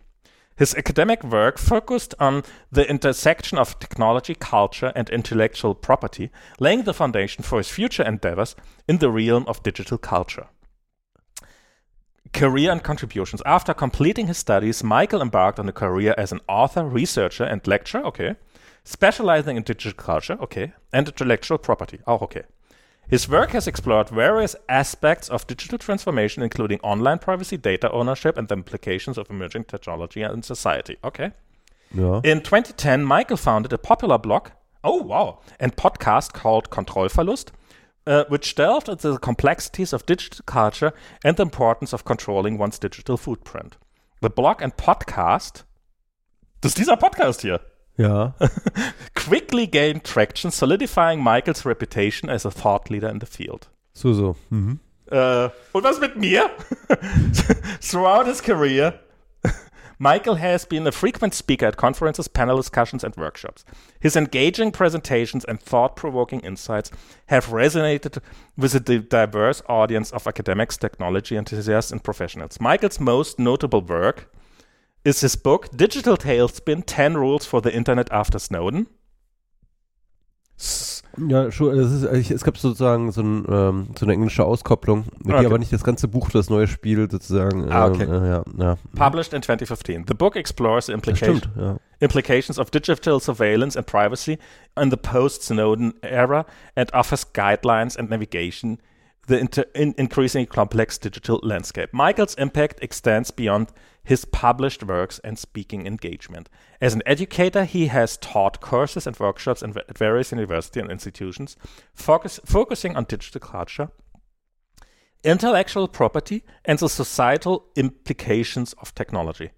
His academic work focused on the intersection of technology, culture, and intellectual property, laying the foundation for his future endeavors in the realm of digital culture. Career and contributions. After completing his studies, Michael embarked on a career as an author, researcher, and lecturer, okay, specializing in digital culture, okay, and intellectual property, auch okay. His work has explored various aspects of digital transformation, including online privacy, data ownership, and the implications of emerging technology in society. Okay. Ja. In 2010, Michael founded a popular blog, oh wow, and podcast called Kontrollverlust, uh, which delved into the complexities of digital culture and the importance of controlling one's digital footprint. The blog and podcast, das ist dieser Podcast hier, Ja. quickly gained traction, solidifying Michaels reputation as a thought leader in the field. So, so. Mhm. Äh, und was mit mir? Throughout his career, Michael has been a frequent speaker at conferences, panel discussions, and workshops. His engaging presentations and thought provoking insights have resonated with a diverse audience of academics, technology enthusiasts, and professionals. Michael's most notable work is his book, Digital Tailspin 10 Rules for the Internet After Snowden. Ja, schon, es, ist, es gab sozusagen so, ein, ähm, so eine englische Auskopplung, die Okay. aber nicht das ganze Buch, das neue Spiel sozusagen. Ah, okay. ähm, äh, ja, ja. Published in 2015. The book explores the implication, stimmt, ja. implications of digital surveillance and privacy in the post-Snowden era and offers guidelines and navigation the inter- in increasingly complex digital landscape. Michael's impact extends beyond his published works and speaking engagement. As an educator, he has taught courses and workshops at various universities and institutions, focus, focusing on digital culture, intellectual property, and the societal implications of technology.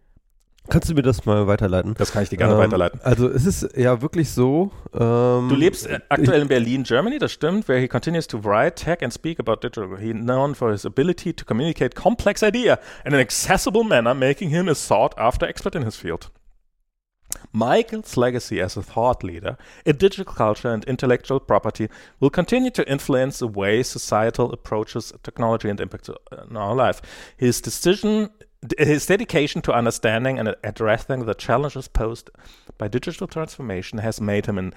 Kannst du mir das mal weiterleiten? Das kann ich dir gerne Ähm, weiterleiten. Also es ist ja wirklich so. Ähm, Du lebst äh, aktuell in Berlin, Germany, das stimmt, where he continues to write, tech and speak about digital. He known for his ability to communicate complex idea in an accessible manner, making him a sought-after expert in his field. Michael's legacy as a thought leader in digital culture and intellectual property will continue to influence the way societal approaches technology and impacts in our life. His decision, his dedication to understanding and addressing the challenges posed by digital transformation has made him an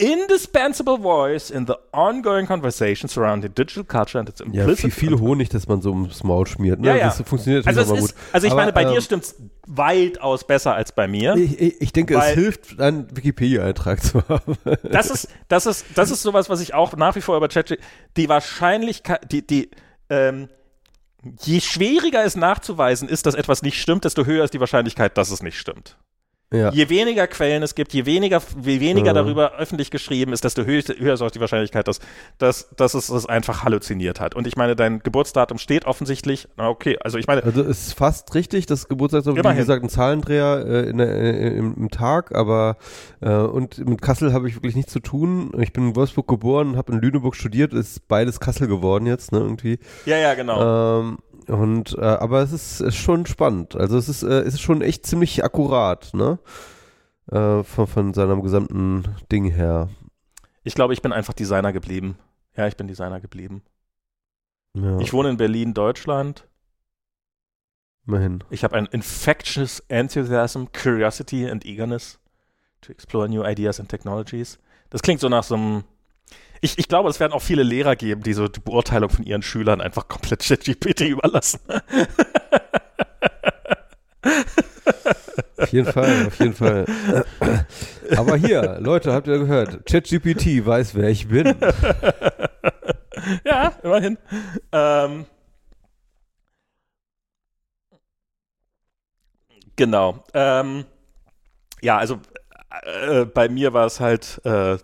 indispensable voice in the ongoing conversation surrounding digital culture and its ja, implicit viel, viel Honig, dass man so ums Maul schmiert. Ne? Ja, ja. Das funktioniert also, natürlich es ist, gut. also ich Aber, meine, bei dir ähm, stimmt's weitaus besser als bei mir. Ich, ich, ich denke, es hilft, einen Wikipedia-Eintrag zu haben. Das ist, das ist, das ist sowas, was ich auch nach wie vor über ChatGPT, die Wahrscheinlichkeit, die, die, ähm, je schwieriger es nachzuweisen ist, dass etwas nicht stimmt, desto höher ist die Wahrscheinlichkeit, dass es nicht stimmt. Ja. Je weniger Quellen es gibt, je weniger, je weniger Ja. darüber öffentlich geschrieben ist, desto höher, höher ist auch die Wahrscheinlichkeit, dass, dass, dass es es einfach halluziniert hat. Und ich meine, dein Geburtsdatum steht offensichtlich. Okay, also ich meine, Also es ist fast richtig, das Geburtstagsdatum, wie Immerhin. gesagt, ein Zahlendreher äh, in äh, im, im Tag, aber äh, und mit Kassel habe ich wirklich nichts zu tun. Ich bin in Wolfsburg geboren, habe in Lüneburg studiert, ist beides Kassel geworden jetzt, ne, irgendwie. ja, ja, genau. Ähm, und äh, aber es ist, ist schon spannend. Also es ist, äh, es ist schon echt ziemlich akkurat, ne? Äh, von, von seinem gesamten Ding her. Ich glaube, ich bin einfach Designer geblieben. Ja, ich bin Designer geblieben. Ja, Ich wohne in Berlin, Deutschland. immerhin. Ich habe ein infectious enthusiasm, curiosity and eagerness to explore new ideas and technologies. Das klingt so nach so einem. Ich, ich glaube, es werden auch viele Lehrer geben, die so die Beurteilung von ihren Schülern einfach komplett ChatGPT überlassen. Auf jeden Fall, auf jeden Fall. Aber hier, Leute, habt ihr gehört? ChatGPT weiß, wer ich bin. ja, immerhin. Ähm, genau. Ähm, ja, also äh, bei mir war es halt äh,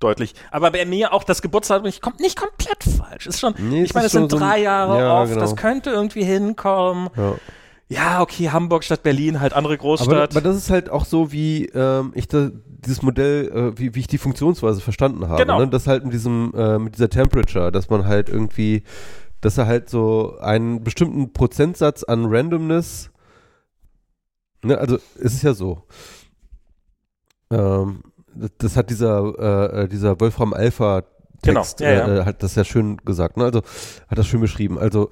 deutlich. Aber bei mir auch das Geburtsdatum nicht, kommt nicht komplett falsch. Ist schon, Nee, ich meine, es sind so drei Jahre ja, off, genau. das könnte irgendwie hinkommen. Ja. Ja, okay, Hamburg statt Berlin, halt andere Aber, Großstadt. aber das ist halt auch so, wie ähm, ich da, dieses Modell, äh, wie, wie ich die Funktionsweise verstanden habe. Genau. Ne? Das halt mit diesem, äh, mit dieser Temperature, dass man halt irgendwie, dass er halt so einen bestimmten Prozentsatz an Randomness, ne, also es ist ja so. Ähm, das, hat dieser, äh, äh, dieser Wolfram Alpha Genau, Text, ja, ja. Äh, hat das ja schön gesagt, ne? Also hat das schön beschrieben. Also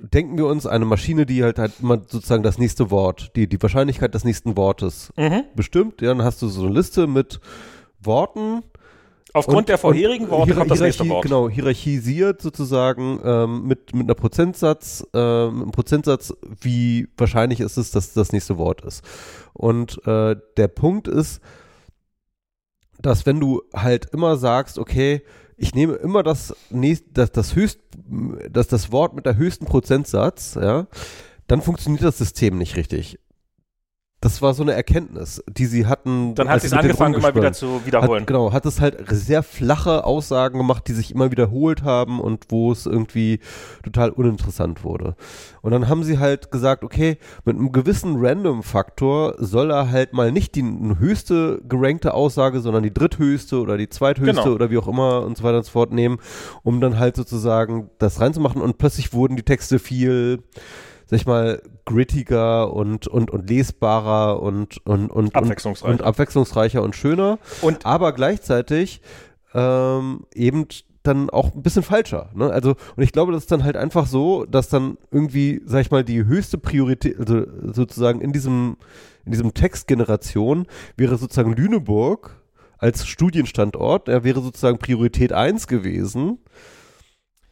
denken wir uns eine Maschine, die halt halt immer sozusagen das nächste Wort, die, die Wahrscheinlichkeit des nächsten Wortes mhm. bestimmt. Ja, dann hast du so eine Liste mit Worten. Aufgrund und- der vorherigen Worte kommt das nächste Wort. Genau, hierarchisiert sozusagen ähm, mit, mit einer Prozentsatz, mit einem Prozentsatz, wie wahrscheinlich ist es, dass das nächste Wort ist. Und äh, der Punkt ist, dass wenn du halt immer sagst, okay, ich nehme immer das, nächst, das, das höchst, das, das Wort mit der höchsten Prozentsatz, ja, dann funktioniert das System nicht richtig. Das war so eine Erkenntnis, die sie hatten. Dann hat sie es angefangen, immer wieder zu wiederholen. hat, genau, hat es halt sehr flache Aussagen gemacht, die sich immer wiederholt haben und wo es irgendwie total uninteressant wurde. Und dann haben sie halt gesagt, okay, mit einem gewissen Random-Faktor soll er halt mal nicht die höchste gerankte Aussage, sondern die dritthöchste oder die zweithöchste Genau. oder wie auch immer und so weiter und so fort nehmen, um dann halt sozusagen das reinzumachen und plötzlich wurden die Texte viel sag ich mal, grittiger und, und, und lesbarer und, und, und, Abwechslungsreicher. und, und abwechslungsreicher und schöner Und aber gleichzeitig ähm, eben dann auch ein bisschen falscher. Ne? Also, und ich glaube, das ist dann halt einfach so, dass dann irgendwie, sag ich mal, die höchste Priorität, also sozusagen in diesem, in diesem Textgeneration wäre sozusagen Lüneburg als Studienstandort. Er wäre sozusagen Priorität 1 gewesen.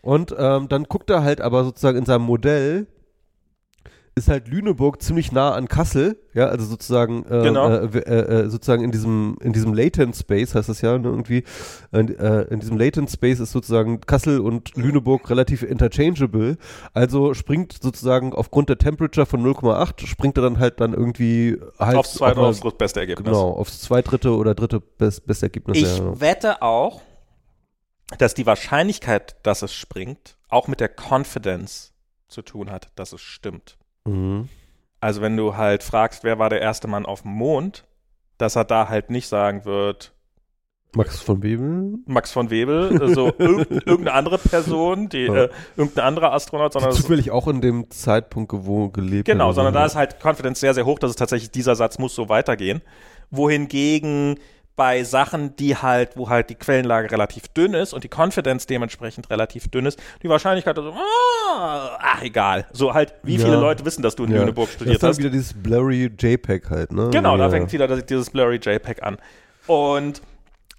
Und ähm, dann guckt er halt aber sozusagen in seinem Modell, ist halt Lüneburg ziemlich nah an Kassel, ja, also sozusagen, äh, Genau. äh, äh, äh, sozusagen in diesem, in diesem Latent Space heißt das ja ne, irgendwie, in, äh, in diesem Latent Space ist sozusagen Kassel und Lüneburg relativ interchangeable, also springt sozusagen aufgrund der Temperature von 0,8 springt er dann halt dann irgendwie halt aufs zweite auf oder aufs beste Ergebnis. Genau, aufs zweitdritte oder dritte best, beste Ergebnis. Ich ja, genau. wette auch, dass die Wahrscheinlichkeit, dass es springt, auch mit der Confidence zu tun hat, dass es stimmt. Mhm. Also wenn du halt fragst, wer war der erste Mann auf dem Mond, dass er da halt nicht sagen wird, Max von Webel? Max von Webel, so irgend, irgendeine andere Person, die, Ja. äh, irgendein anderer Astronaut, sondern Die zufällig auch in dem Zeitpunkt gewo gelebt Genau, sondern da ist halt Confidence sehr, sehr hoch, dass es tatsächlich dieser Satz muss so weitergehen. Wohingegen bei Sachen, die halt, wo halt die Quellenlage relativ dünn ist und die Confidence dementsprechend relativ dünn ist, die Wahrscheinlichkeit, also, ah, ach, egal. So halt, wie Ja. viele Leute wissen, dass du in ja. Lüneburg Das studiert ist dann hast? wieder dieses blurry JPEG halt, ne? Genau, ja. da fängt wieder das- dieses blurry JPEG an. Und,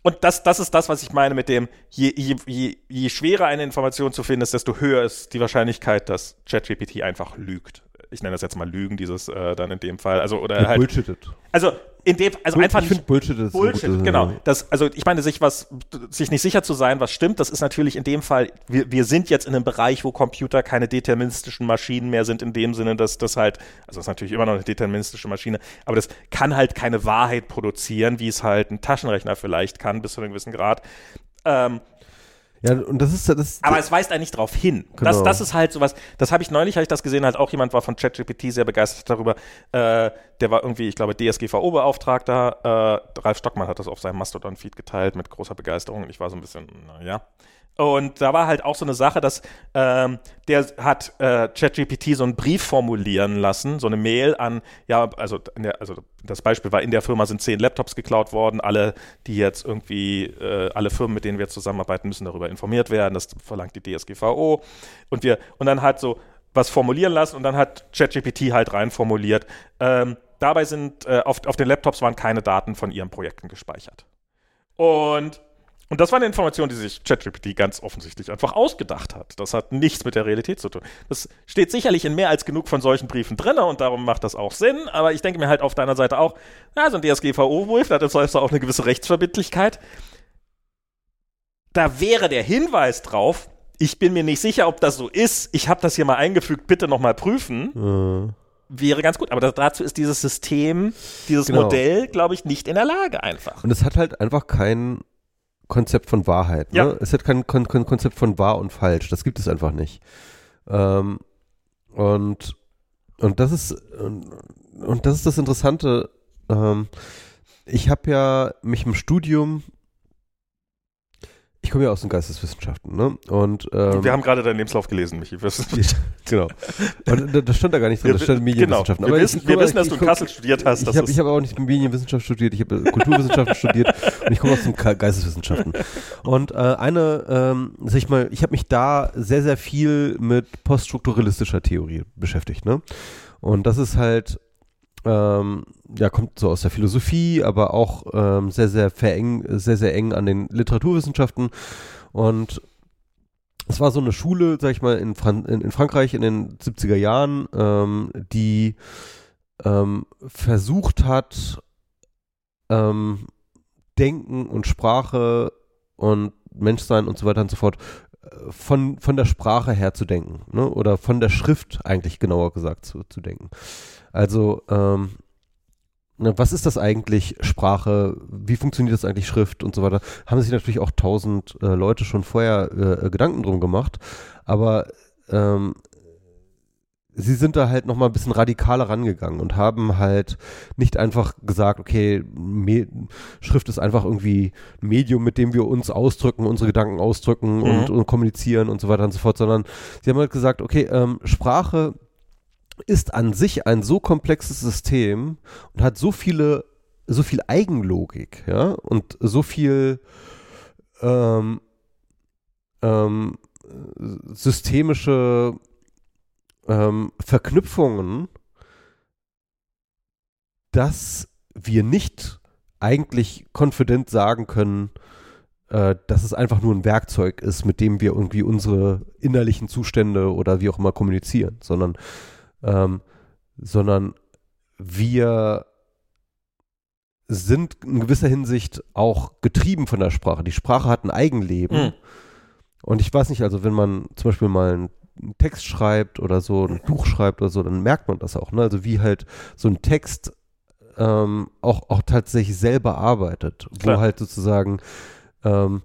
und das, das ist das, was ich meine mit dem, je, je, je, je schwerer eine Information zu finden ist, desto höher ist die Wahrscheinlichkeit, dass ChatGPT einfach lügt. Ich nenne das jetzt mal Lügen, dieses äh, dann in dem Fall. Also, oder Ja, halt, Bullshitted. also in dem, also Bull- einfach ich finde nicht Bullshit ist Bullshit, gutes- genau. Das, also ich meine, sich was, sich nicht sicher zu sein, was stimmt, das ist natürlich in dem Fall, wir, wir sind jetzt in einem Bereich, wo Computer keine deterministischen Maschinen mehr sind, in dem Sinne, dass das halt, also das ist natürlich immer noch eine deterministische Maschine, aber das kann halt keine Wahrheit produzieren, wie es halt ein Taschenrechner vielleicht kann, bis zu einem gewissen Grad. Ähm, Ja, und das ist das. aber es weist eigentlich darauf hin. Das, Genau. das ist halt sowas, das habe ich neulich, habe ich das gesehen, halt auch jemand war von ChatGPT sehr begeistert darüber. Äh, der war irgendwie, ich glaube, DSGVO-Beauftragter. Äh, Ralf Stockmann hat das auf seinem Mastodon-Feed geteilt mit großer Begeisterung. Und ich war so ein bisschen, naja. Und da war halt auch so eine Sache, dass ähm, der hat äh, ChatGPT so einen Brief formulieren lassen, so eine Mail an, ja, also, der, also das Beispiel war, in der Firma sind zehn Laptops geklaut worden, alle, die jetzt irgendwie, äh, alle Firmen, mit denen wir zusammenarbeiten, müssen darüber informiert werden, das verlangt die DSGVO. Und wir, und dann halt so was formulieren lassen und dann hat ChatGPT halt rein formuliert. Ähm, dabei sind äh, auf, auf den Laptops waren keine Daten von ihren Projekten gespeichert. Und und das war eine Information, die sich ChatGPT ganz offensichtlich einfach ausgedacht hat. Das hat nichts mit der Realität zu tun. Das steht sicherlich in mehr als genug von solchen Briefen drin und darum macht das auch Sinn. Aber ich denke mir halt auf deiner Seite auch, ja, so ein DSGVO-Wolf, da hat jetzt also auch eine gewisse Rechtsverbindlichkeit. Da wäre der Hinweis drauf, ich bin mir nicht sicher, ob das so ist. Ich habe das hier mal eingefügt, bitte nochmal prüfen. Äh, Wäre ganz gut. Aber da, dazu ist dieses System, dieses Genau. Modell, glaube ich, nicht in der Lage einfach. und es hat halt einfach kein Konzept von Wahrheit. Ne? Ja. Es hat kein, Kon Kon Konzept von wahr und falsch. Das gibt es einfach nicht. Ähm, und, und das ist und, und das ist das Interessante. Ähm, ich habe ja mich im Studium ich komme ja aus den Geisteswissenschaften, ne? Und ähm, Wir haben gerade deinen Lebenslauf gelesen, Michi. Wir, genau. Und da, das stand da gar nicht drin, das stand genau. Medienwissenschaften. Wir ich- wissen, ich wir wissen dass ich du in Kassel studiert hast. Ich habe hab auch nicht Medienwissenschaft studiert, ich habe Kulturwissenschaften studiert und ich komme aus den Geisteswissenschaften. Und äh, eine, ähm, sag ich mal, ich habe mich da sehr, sehr viel mit poststrukturalistischer Theorie beschäftigt. Ne? Und das ist halt, ähm, ja, kommt so aus der Philosophie, aber auch ähm, sehr, sehr vereng, sehr, sehr eng an den Literaturwissenschaften. Und es war so eine Schule, sag ich mal, in, Fran in, in Frankreich in den 70er Jahren, ähm, die ähm, versucht hat, ähm, Denken und Sprache und Menschsein und so weiter und so fort äh, von, von der Sprache her zu denken, ne? oder von der Schrift eigentlich genauer gesagt zu, zu denken. Also, ähm, ne, was ist das eigentlich Sprache? Wie funktioniert das eigentlich Schrift und so weiter? Haben sich natürlich auch tausend äh, Leute schon vorher äh, Gedanken drum gemacht, aber ähm, sie sind da halt nochmal ein bisschen radikaler rangegangen und haben halt nicht einfach gesagt, okay, Me Schrift ist einfach irgendwie ein Medium, mit dem wir uns ausdrücken, unsere Gedanken ausdrücken Mhm. und, und kommunizieren und so weiter und so fort, sondern sie haben halt gesagt, okay, ähm, Sprache ist an sich ein so komplexes System und hat so viele, so viel Eigenlogik, ja, und so viel ähm, ähm, systemische ähm, Verknüpfungen, dass wir nicht eigentlich konfident sagen können, äh, dass es einfach nur ein Werkzeug ist, mit dem wir irgendwie unsere innerlichen Zustände oder wie auch immer kommunizieren, sondern, ähm, sondern wir sind in gewisser Hinsicht auch getrieben von der Sprache. Die Sprache hat ein Eigenleben. Mhm. Und ich weiß nicht, also wenn man zum Beispiel mal einen Text schreibt oder so, ein Buch schreibt oder so, dann merkt man das auch. Ne? Also wie halt so ein Text ähm, auch, auch tatsächlich selber arbeitet, Klar. wo halt sozusagen ähm,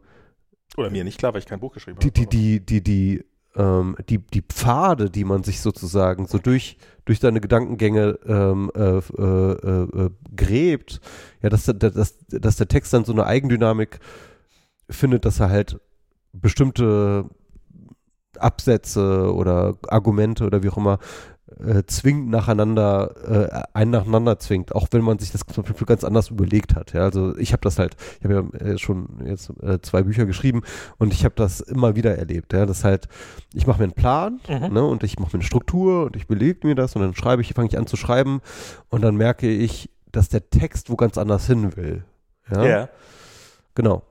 Oder mir nicht klar, weil ich kein Buch geschrieben die, habe. die, die, die, die, ähm, die, die Pfade, die man sich sozusagen so durch, durch seine Gedankengänge ähm, äh, äh, äh, gräbt, ja, dass, dass, dass der Text dann so eine Eigendynamik findet, dass er halt bestimmte Absätze oder Argumente oder wie auch immer äh, zwingend nacheinander, äh, einen nacheinander zwingt, auch wenn man sich das zum Beispiel ganz anders überlegt hat. Ja, also ich habe das halt, ich habe ja äh, schon jetzt äh, zwei Bücher geschrieben und ich habe das immer wieder erlebt. Ja, das halt, ich mache mir einen Plan Mhm. ne, und ich mache mir eine Struktur und ich belege mir das und dann schreibe ich, fange ich an zu schreiben und dann merke ich, dass der Text wo ganz anders hin will. Ja, Ja. Genau.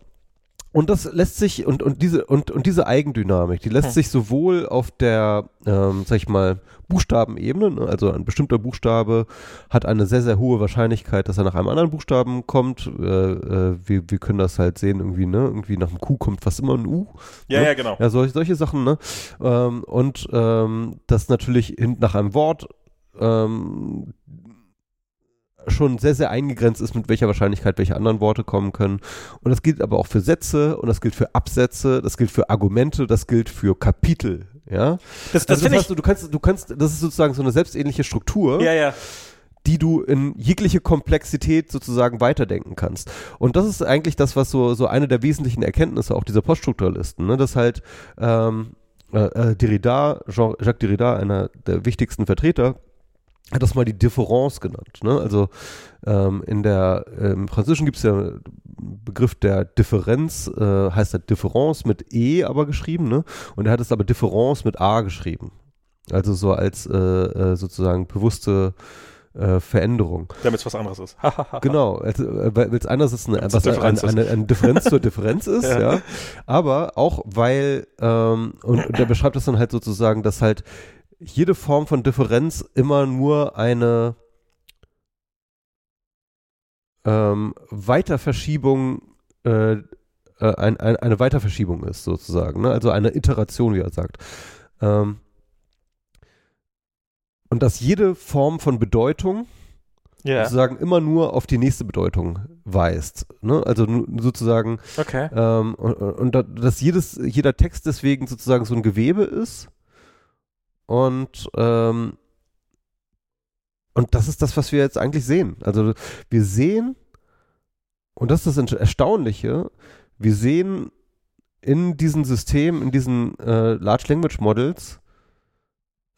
Und das lässt sich, und, und diese, und, und diese Eigendynamik, die lässt Hm. sich sowohl auf der, ähm, sag ich mal, Buchstabenebene, ne, also ein bestimmter Buchstabe hat eine sehr, sehr hohe Wahrscheinlichkeit, dass er nach einem anderen Buchstaben kommt. Äh, äh, wir, wir können das halt sehen, irgendwie, ne? Irgendwie nach einem Q kommt fast immer ein U. Ja, Ne? ja, genau. Ja, solche, solche Sachen, ne? Ähm, und ähm, das natürlich nach einem Wort ähm, schon sehr, sehr eingegrenzt ist, mit welcher Wahrscheinlichkeit welche anderen Worte kommen können. Und das gilt aber auch für Sätze und das gilt für Absätze, das gilt für Argumente, das gilt für Kapitel, ja. Das, das also finde heißt, du kannst, du kannst, das ist sozusagen so eine selbstähnliche Struktur. Ja, ja. die du in jegliche Komplexität sozusagen weiterdenken kannst. Und das ist eigentlich das, was so, so eine der wesentlichen Erkenntnisse auch dieser Poststrukturalisten, ne? dass halt ähm, äh, äh, Derrida, Jean, Jacques Derrida, einer der wichtigsten Vertreter, hat das mal die Difference genannt. Ne? Also ähm, in der im Französischen gibt es ja einen Begriff der Differenz, äh, heißt der Difference mit E aber geschrieben, ne? Und er hat es aber Difference mit A geschrieben. Also so als äh, äh, sozusagen bewusste äh, Veränderung. Damit es was anderes ist. Genau, also, äh, weil es eine, Weil's was, eine eine, Differenz ist. eine, eine Differenz zur Differenz ist, Ja. ja. Aber auch weil, ähm, und, und er beschreibt das dann halt sozusagen, dass halt jede Form von Differenz immer nur eine ähm, Weiterverschiebung, äh, äh, ein, ein, eine Weiterverschiebung ist, sozusagen. Ne? Also eine Iteration, wie er sagt. Ähm, und dass jede Form von Bedeutung Ja, sozusagen immer nur auf die nächste Bedeutung weist. Ne? Also sozusagen, okay. ähm, und, und da- dass jedes, jeder Text deswegen sozusagen so ein Gewebe ist. Und, ähm, und das ist das, was wir jetzt eigentlich sehen. Also wir sehen, und das ist das Erstaunliche, wir sehen in diesen Systemen, in diesen äh, Large Language Models,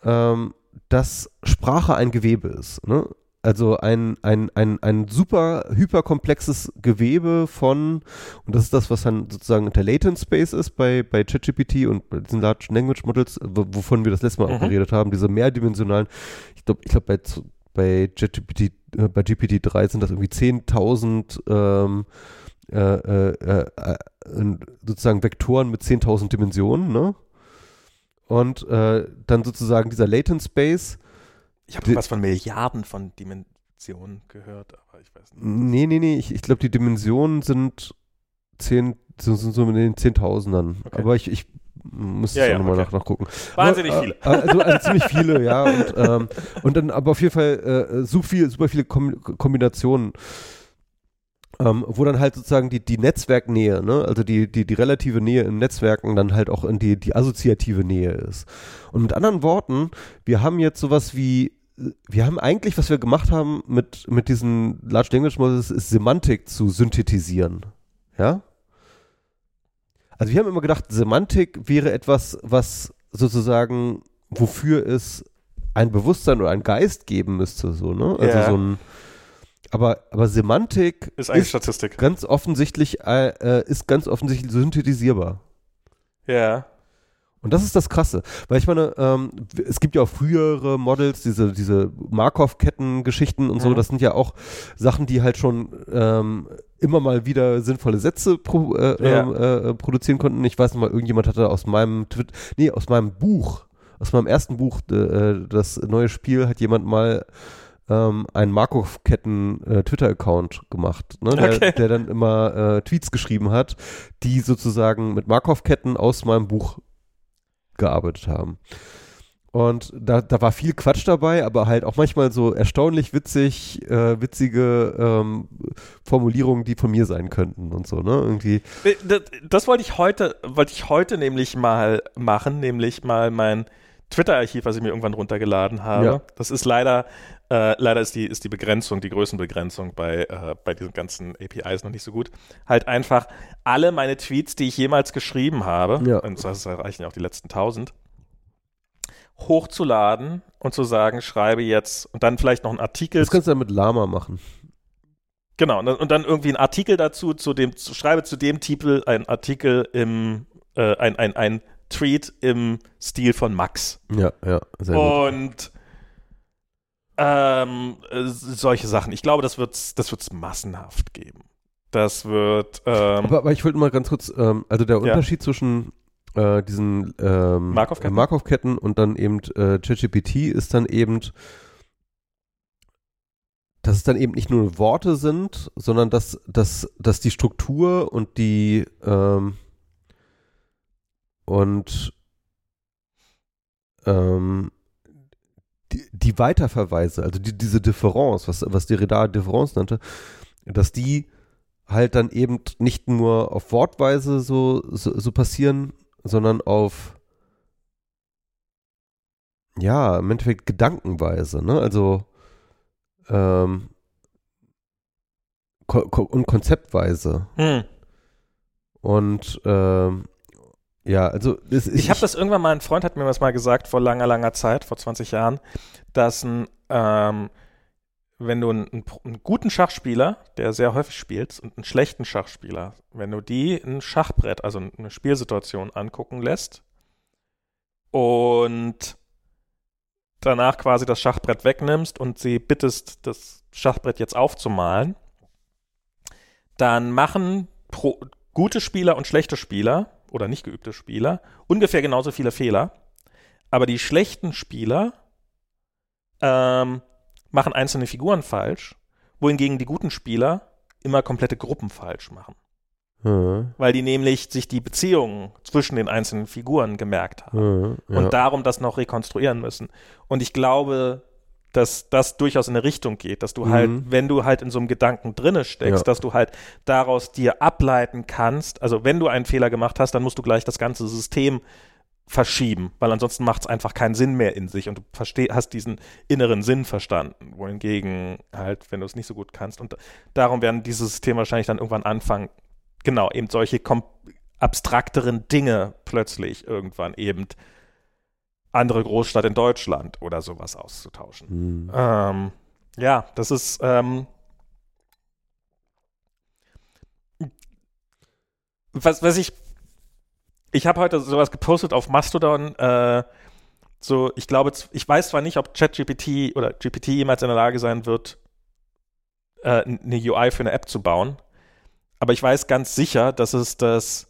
ähm, dass Sprache ein Gewebe ist. Ne? Also ein, ein, ein, ein super hyperkomplexes Gewebe von, und das ist das, was dann sozusagen der Latent Space ist bei, bei ChatGPT und bei diesen Large Language Models, wovon wir das letzte Mal auch Mhm. geredet haben, diese mehrdimensionalen, ich glaube, ich glaube bei, bei ChatGPT, äh, bei GPT-3 sind das irgendwie 10.000 ähm, äh, äh, äh, äh, sozusagen Vektoren mit 10.000 Dimensionen, ne? Und äh, dann sozusagen dieser Latent Space, Ich habe was von Milliarden von Dimensionen gehört, aber ich weiß nicht. Nee, nee, nee, ich, ich glaube, die Dimensionen sind zehn, sind, sind so in den Zehntausendern. Okay. Aber ich, ich muss Ja, es ja, nochmal okay. nach, nachgucken. Wahnsinnig Aber, viele. Äh, also, also ziemlich viele, ja. Und, ähm, und dann aber auf jeden Fall äh, so viel, super viele Kom Kombinationen. Ähm, wo dann halt sozusagen die, die Netzwerknähe, ne, also die, die, die relative Nähe in Netzwerken dann halt auch in die, die assoziative Nähe ist. Und mit anderen Worten, wir haben jetzt sowas wie, wir haben eigentlich, was wir gemacht haben mit, mit diesen Large Language Models, ist Semantik zu synthetisieren. Ja? Also wir haben immer gedacht, Semantik wäre etwas, was sozusagen, wofür es ein Bewusstsein oder ein Geist geben müsste, so, ne? Also Ja. so ein, aber, aber Semantik Ist eigentlich Statistik. ganz offensichtlich, äh, äh, ist ganz offensichtlich synthetisierbar. Ja. Und das ist das Krasse, weil ich meine, ähm, es gibt ja auch frühere Models, diese, diese Markov-Ketten-Geschichten und so, Mhm. das sind ja auch Sachen, die halt schon ähm, immer mal wieder sinnvolle Sätze pro, äh, Ja. ähm, äh, produzieren konnten. Ich weiß noch mal, irgendjemand hatte aus meinem Twit nee, aus meinem Buch, aus meinem ersten Buch, äh, das neue Spiel, hat jemand mal ähm, einen Markov-Ketten-Twitter-Account gemacht, ne, der, Okay. der dann immer äh, Tweets geschrieben hat, die sozusagen mit Markov-Ketten aus meinem Buch gearbeitet haben. Und da, da war viel Quatsch dabei, aber halt auch manchmal so erstaunlich witzig, äh, witzige ähm, Formulierungen, die von mir sein könnten und so, ne? Irgendwie. Das, das wollte ich heute, wollte ich heute nämlich mal machen, nämlich mal mein Twitter-Archiv, was ich mir irgendwann runtergeladen habe. Ja. Das ist leider, äh, leider ist die, ist die Begrenzung, die Größenbegrenzung bei, äh, bei diesen ganzen APIs noch nicht so gut. Halt einfach alle meine Tweets, die ich jemals geschrieben habe, Ja. und das erreichen ja auch die letzten tausend, hochzuladen und zu sagen, schreibe jetzt und dann vielleicht noch einen Artikel Das kannst du ja mit Lama machen. Genau, und dann, und irgendwie ein Artikel dazu, zu dem, zu, schreibe zu dem Titel ein Artikel im, äh, ein, ein, ein Tweet im Stil von Max. Ja, ja, sehr gut. Ähm, äh, solche Sachen. Ich glaube, das wird's, das wird's massenhaft geben. Das wird ähm, Aber, aber ich wollte mal ganz kurz, ähm, also der Ja. Unterschied zwischen äh, diesen ähm, Markov-Ketten? Markov-Ketten und dann eben äh, ChatGPT ist dann eben, dass es dann eben nicht nur Worte sind, sondern dass, dass, dass die Struktur und die ähm, und ähm, die, die Weiterverweise, also die, diese Differenz, was, was Derrida Differenz nannte, dass die halt dann eben nicht nur auf Wortweise so, so, so passieren, sondern auf ja, im Endeffekt Gedankenweise, ne? Also ähm, ko ko und konzeptweise. hm. Und ähm, ja, also es, Ich habe das irgendwann mal, ein Freund hat mir das mal gesagt, vor langer, langer Zeit, vor 20 Jahren, dass ein, ähm, wenn du einen, einen, einen guten Schachspieler, der sehr häufig spielt, und einen schlechten Schachspieler, wenn du die ein Schachbrett, also eine Spielsituation angucken lässt und danach quasi das Schachbrett wegnimmst und sie bittest, das Schachbrett jetzt aufzumalen, dann machen pro, gute Spieler und schlechte Spieler oder nicht geübte Spieler ungefähr genauso viele Fehler. Aber die schlechten Spieler ähm, machen einzelne Figuren falsch, wohingegen die guten Spieler immer komplette Gruppen falsch machen. Ja, Weil die nämlich sich die Beziehungen zwischen den einzelnen Figuren gemerkt haben ja, ja. und darum das noch rekonstruieren müssen. Und ich glaube, dass das durchaus in eine Richtung geht, dass du Mhm. halt, wenn du halt in so einem Gedanken drinne steckst, Ja. dass du halt daraus dir ableiten kannst, also wenn du einen Fehler gemacht hast, dann musst du gleich das ganze System verschieben, weil ansonsten macht es einfach keinen Sinn mehr in sich und du versteh, hast diesen inneren Sinn verstanden, wohingegen halt, wenn du es nicht so gut kannst und darum werden dieses System wahrscheinlich dann irgendwann anfangen, genau, eben solche abstrakteren Dinge plötzlich irgendwann eben andere Großstadt in Deutschland oder sowas auszutauschen. Hm. Ähm, ja, das ist ähm, was, was ich ich habe heute sowas gepostet auf Mastodon. Äh, so, ich glaube, ich weiß zwar nicht, ob ChatGPT oder GPT jemals in der Lage sein wird, äh, eine UI für eine App zu bauen, aber ich weiß ganz sicher, dass es das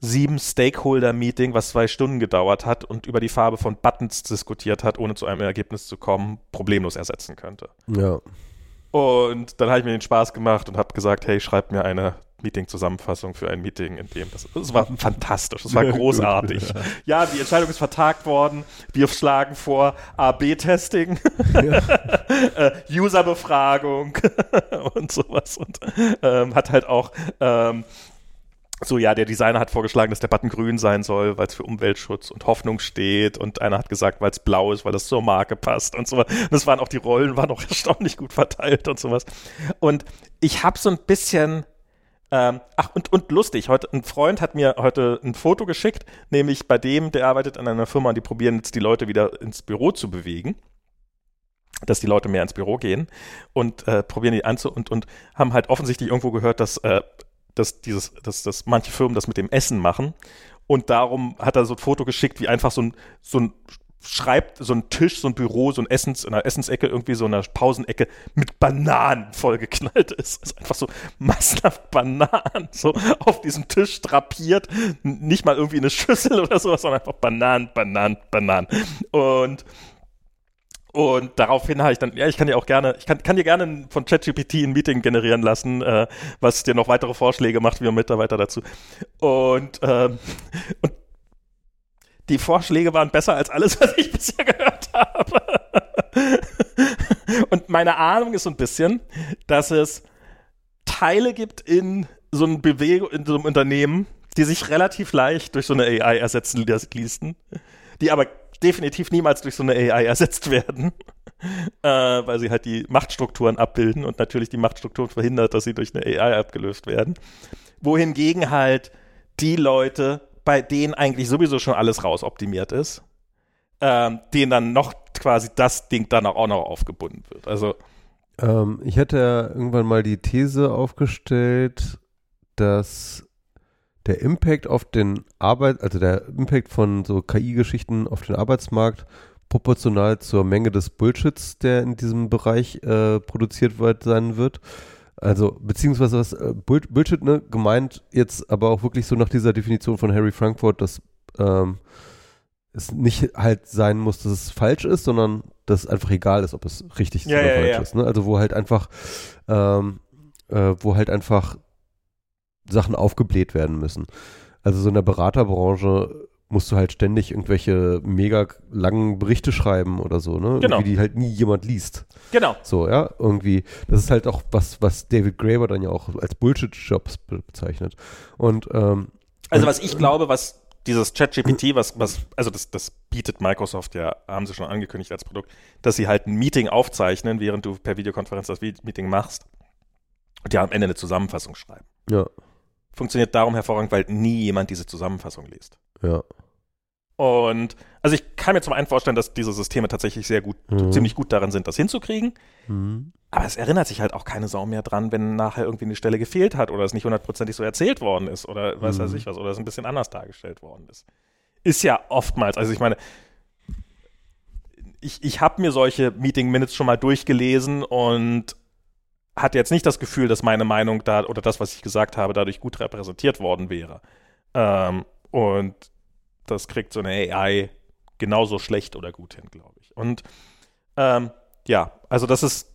sieben Stakeholder-Meeting, was zwei Stunden gedauert hat und über die Farbe von Buttons diskutiert hat, ohne zu einem Ergebnis zu kommen, problemlos ersetzen könnte. Ja. Und dann habe ich mir den Spaß gemacht und habe gesagt, hey, schreib mir eine Meeting-Zusammenfassung für ein Meeting, in dem das. Das war fantastisch, das war großartig. ja, die Entscheidung ist vertagt worden. Wir schlagen vor A-B-Testing, äh, User-Befragung und sowas. Und ähm, hat halt auch ähm, so, ja, der Designer hat vorgeschlagen, dass der Button grün sein soll, weil es für Umweltschutz und Hoffnung steht. Und einer hat gesagt, weil es blau ist, weil das zur Marke passt und so. Das waren auch die Rollen, waren auch erstaunlich gut verteilt und sowas. Und ich habe so ein bisschen, ähm, ach, und, und lustig, heute, ein Freund hat mir heute ein Foto geschickt, nämlich bei dem, der arbeitet an einer Firma und die probieren jetzt die Leute wieder ins Büro zu bewegen dass die Leute mehr ins Büro gehen und äh, probieren die anzu und, und haben halt offensichtlich irgendwo gehört, dass äh, dass dieses, dass, dass manche Firmen das mit dem Essen machen. Und darum hat er so ein Foto geschickt, wie einfach so ein, so ein schreibt so ein Tisch, so ein Büro, so ein Essens, in einer Essensecke, irgendwie so eine Pausenecke mit Bananen vollgeknallt ist. Ist einfach so massenhaft Bananen so auf diesem Tisch drapiert. Nicht mal irgendwie eine Schüssel oder sowas, sondern einfach Bananen, Bananen, Bananen. Und und daraufhin habe ich dann, ja, ich kann dir auch gerne, ich kann, kann dir gerne von ChatGPT ein Meeting generieren lassen, äh, was dir noch weitere Vorschläge macht, wie man Mitarbeiter dazu. Und, ähm, und die Vorschläge waren besser als alles, was ich bisher gehört habe. Und meine Ahnung ist so ein bisschen, dass es Teile gibt in so einem Bewegung, in so einem Unternehmen, die sich relativ leicht durch so eine AI ersetzen ließen, die aber definitiv niemals durch so eine AI ersetzt werden, äh, weil sie halt die Machtstrukturen abbilden und natürlich die Machtstrukturen verhindert, dass sie durch eine AI abgelöst werden. Wohingegen halt die Leute bei denen eigentlich sowieso schon alles rausoptimiert ist, ähm, denen dann noch quasi das Ding dann auch noch aufgebunden wird. Also ähm, ich hätte ja irgendwann mal die These aufgestellt, dass der Impact auf den Arbeit, also der Impact von so KI-Geschichten auf den Arbeitsmarkt proportional zur Menge des Bullshits, der in diesem Bereich äh, produziert wird, sein wird. Also, beziehungsweise was äh, Bullshit, ne, gemeint jetzt aber auch wirklich so nach dieser Definition von Harry Frankfurt, dass ähm, es nicht halt sein muss, dass es falsch ist, sondern dass es einfach egal ist, ob es richtig ist ja, oder ja, falsch ja. ist. Ne? Also wo halt einfach, ähm, äh, wo halt einfach Sachen aufgebläht werden müssen. Also so in der Beraterbranche musst du halt ständig irgendwelche mega langen Berichte schreiben oder so, ne? Genau. Irgendwie, die halt nie jemand liest. genau. So, ja, irgendwie. Das ist halt auch was, was David Graeber dann ja auch als Bullshit-Jobs be bezeichnet. Und, ähm, Also was ich glaube, was dieses ChatGPT, was, was, also das, das bietet Microsoft ja, haben sie schon angekündigt als Produkt, dass sie halt ein Meeting aufzeichnen, während du per Videokonferenz das Meeting machst und ja am Ende eine Zusammenfassung schreiben. Ja, Funktioniert darum hervorragend, weil nie jemand diese Zusammenfassung liest. ja. Und also ich kann mir zum einen vorstellen, dass diese Systeme tatsächlich sehr gut, Mhm. ziemlich gut darin sind, das hinzukriegen. Mhm. Aber es erinnert sich halt auch keine Sau mehr dran, wenn nachher irgendwie eine Stelle gefehlt hat oder es nicht hundertprozentig so erzählt worden ist oder weiß Mhm. weiß ich was oder es ein bisschen anders dargestellt worden ist. Ist ja oftmals, also ich meine, ich, ich habe mir solche Meeting Minutes schon mal durchgelesen und hatte jetzt nicht das Gefühl, dass meine Meinung da oder das, was ich gesagt habe, dadurch gut repräsentiert worden wäre. Ähm, und das kriegt so eine AI genauso schlecht oder gut hin, glaube ich. Und ähm, ja, also das ist,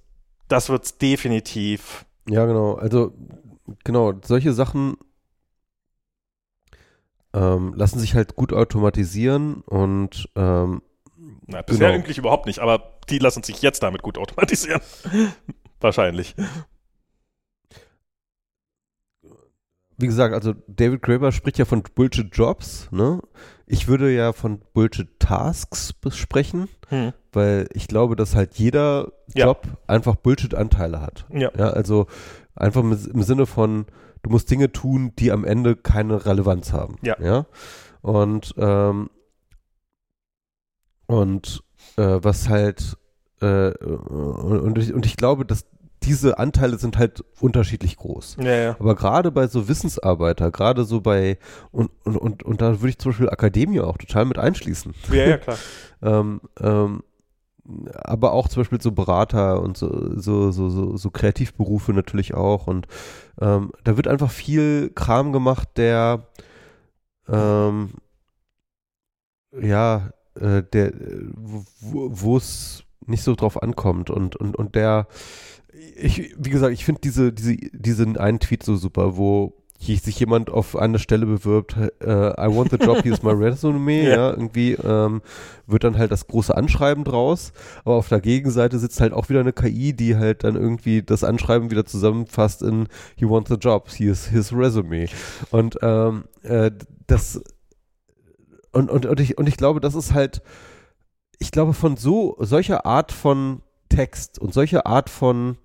das wird's definitiv. Ja, genau. Also, genau, solche Sachen ähm, lassen sich halt gut automatisieren und ähm, Na, bisher Genau. eigentlich überhaupt nicht, aber die lassen sich jetzt damit gut automatisieren. Wahrscheinlich. wie gesagt, also David Graeber spricht ja von Bullshit-Jobs, ne? Ich würde ja von Bullshit-Tasks sprechen, Hm. weil ich glaube, dass halt jeder Ja. Job einfach Bullshit-Anteile hat. Ja. Ja, also einfach im, im Sinne von, du musst Dinge tun, die am Ende keine Relevanz haben. Ja. ja? Und, ähm, und äh, was halt, äh, und, ich, und ich glaube, dass diese Anteile sind halt unterschiedlich groß. Ja, ja. Aber gerade bei so Wissensarbeiter, gerade so bei, und, und, und, und da würde ich zum Beispiel Akademie auch total mit einschließen. Ja, ja, klar. Ähm, ähm, aber auch zum Beispiel so Berater und so, so, so, so, so Kreativberufe natürlich auch. Und ähm, da wird einfach viel Kram gemacht, der ähm, ja, äh, der, äh, wo wo es nicht so drauf ankommt und, und, und der, ich, wie gesagt, ich finde diese, diese, diesen einen Tweet so super, wo sich jemand auf eine Stelle bewirbt, äh, I want the job, here's my resume, Ja. ja, irgendwie ähm, wird dann halt das große Anschreiben draus, aber auf der Gegenseite sitzt halt auch wieder eine KI, die halt dann irgendwie das Anschreiben wieder zusammenfasst in You want the job, here's his resume. Und ähm, äh, das und, und, und, ich, und ich glaube, das ist halt, ich glaube, von so solcher Art von Text und solcher Art von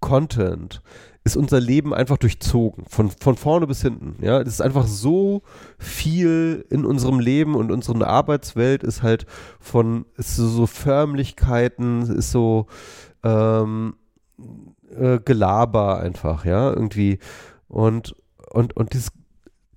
Content ist unser Leben einfach durchzogen, von, von vorne bis hinten. Ja, es ist einfach so viel in unserem Leben und unsere Arbeitswelt ist halt von, ist so, so Förmlichkeiten, ist so ähm, äh, Gelaber einfach, ja, irgendwie. Und, und, und dieses,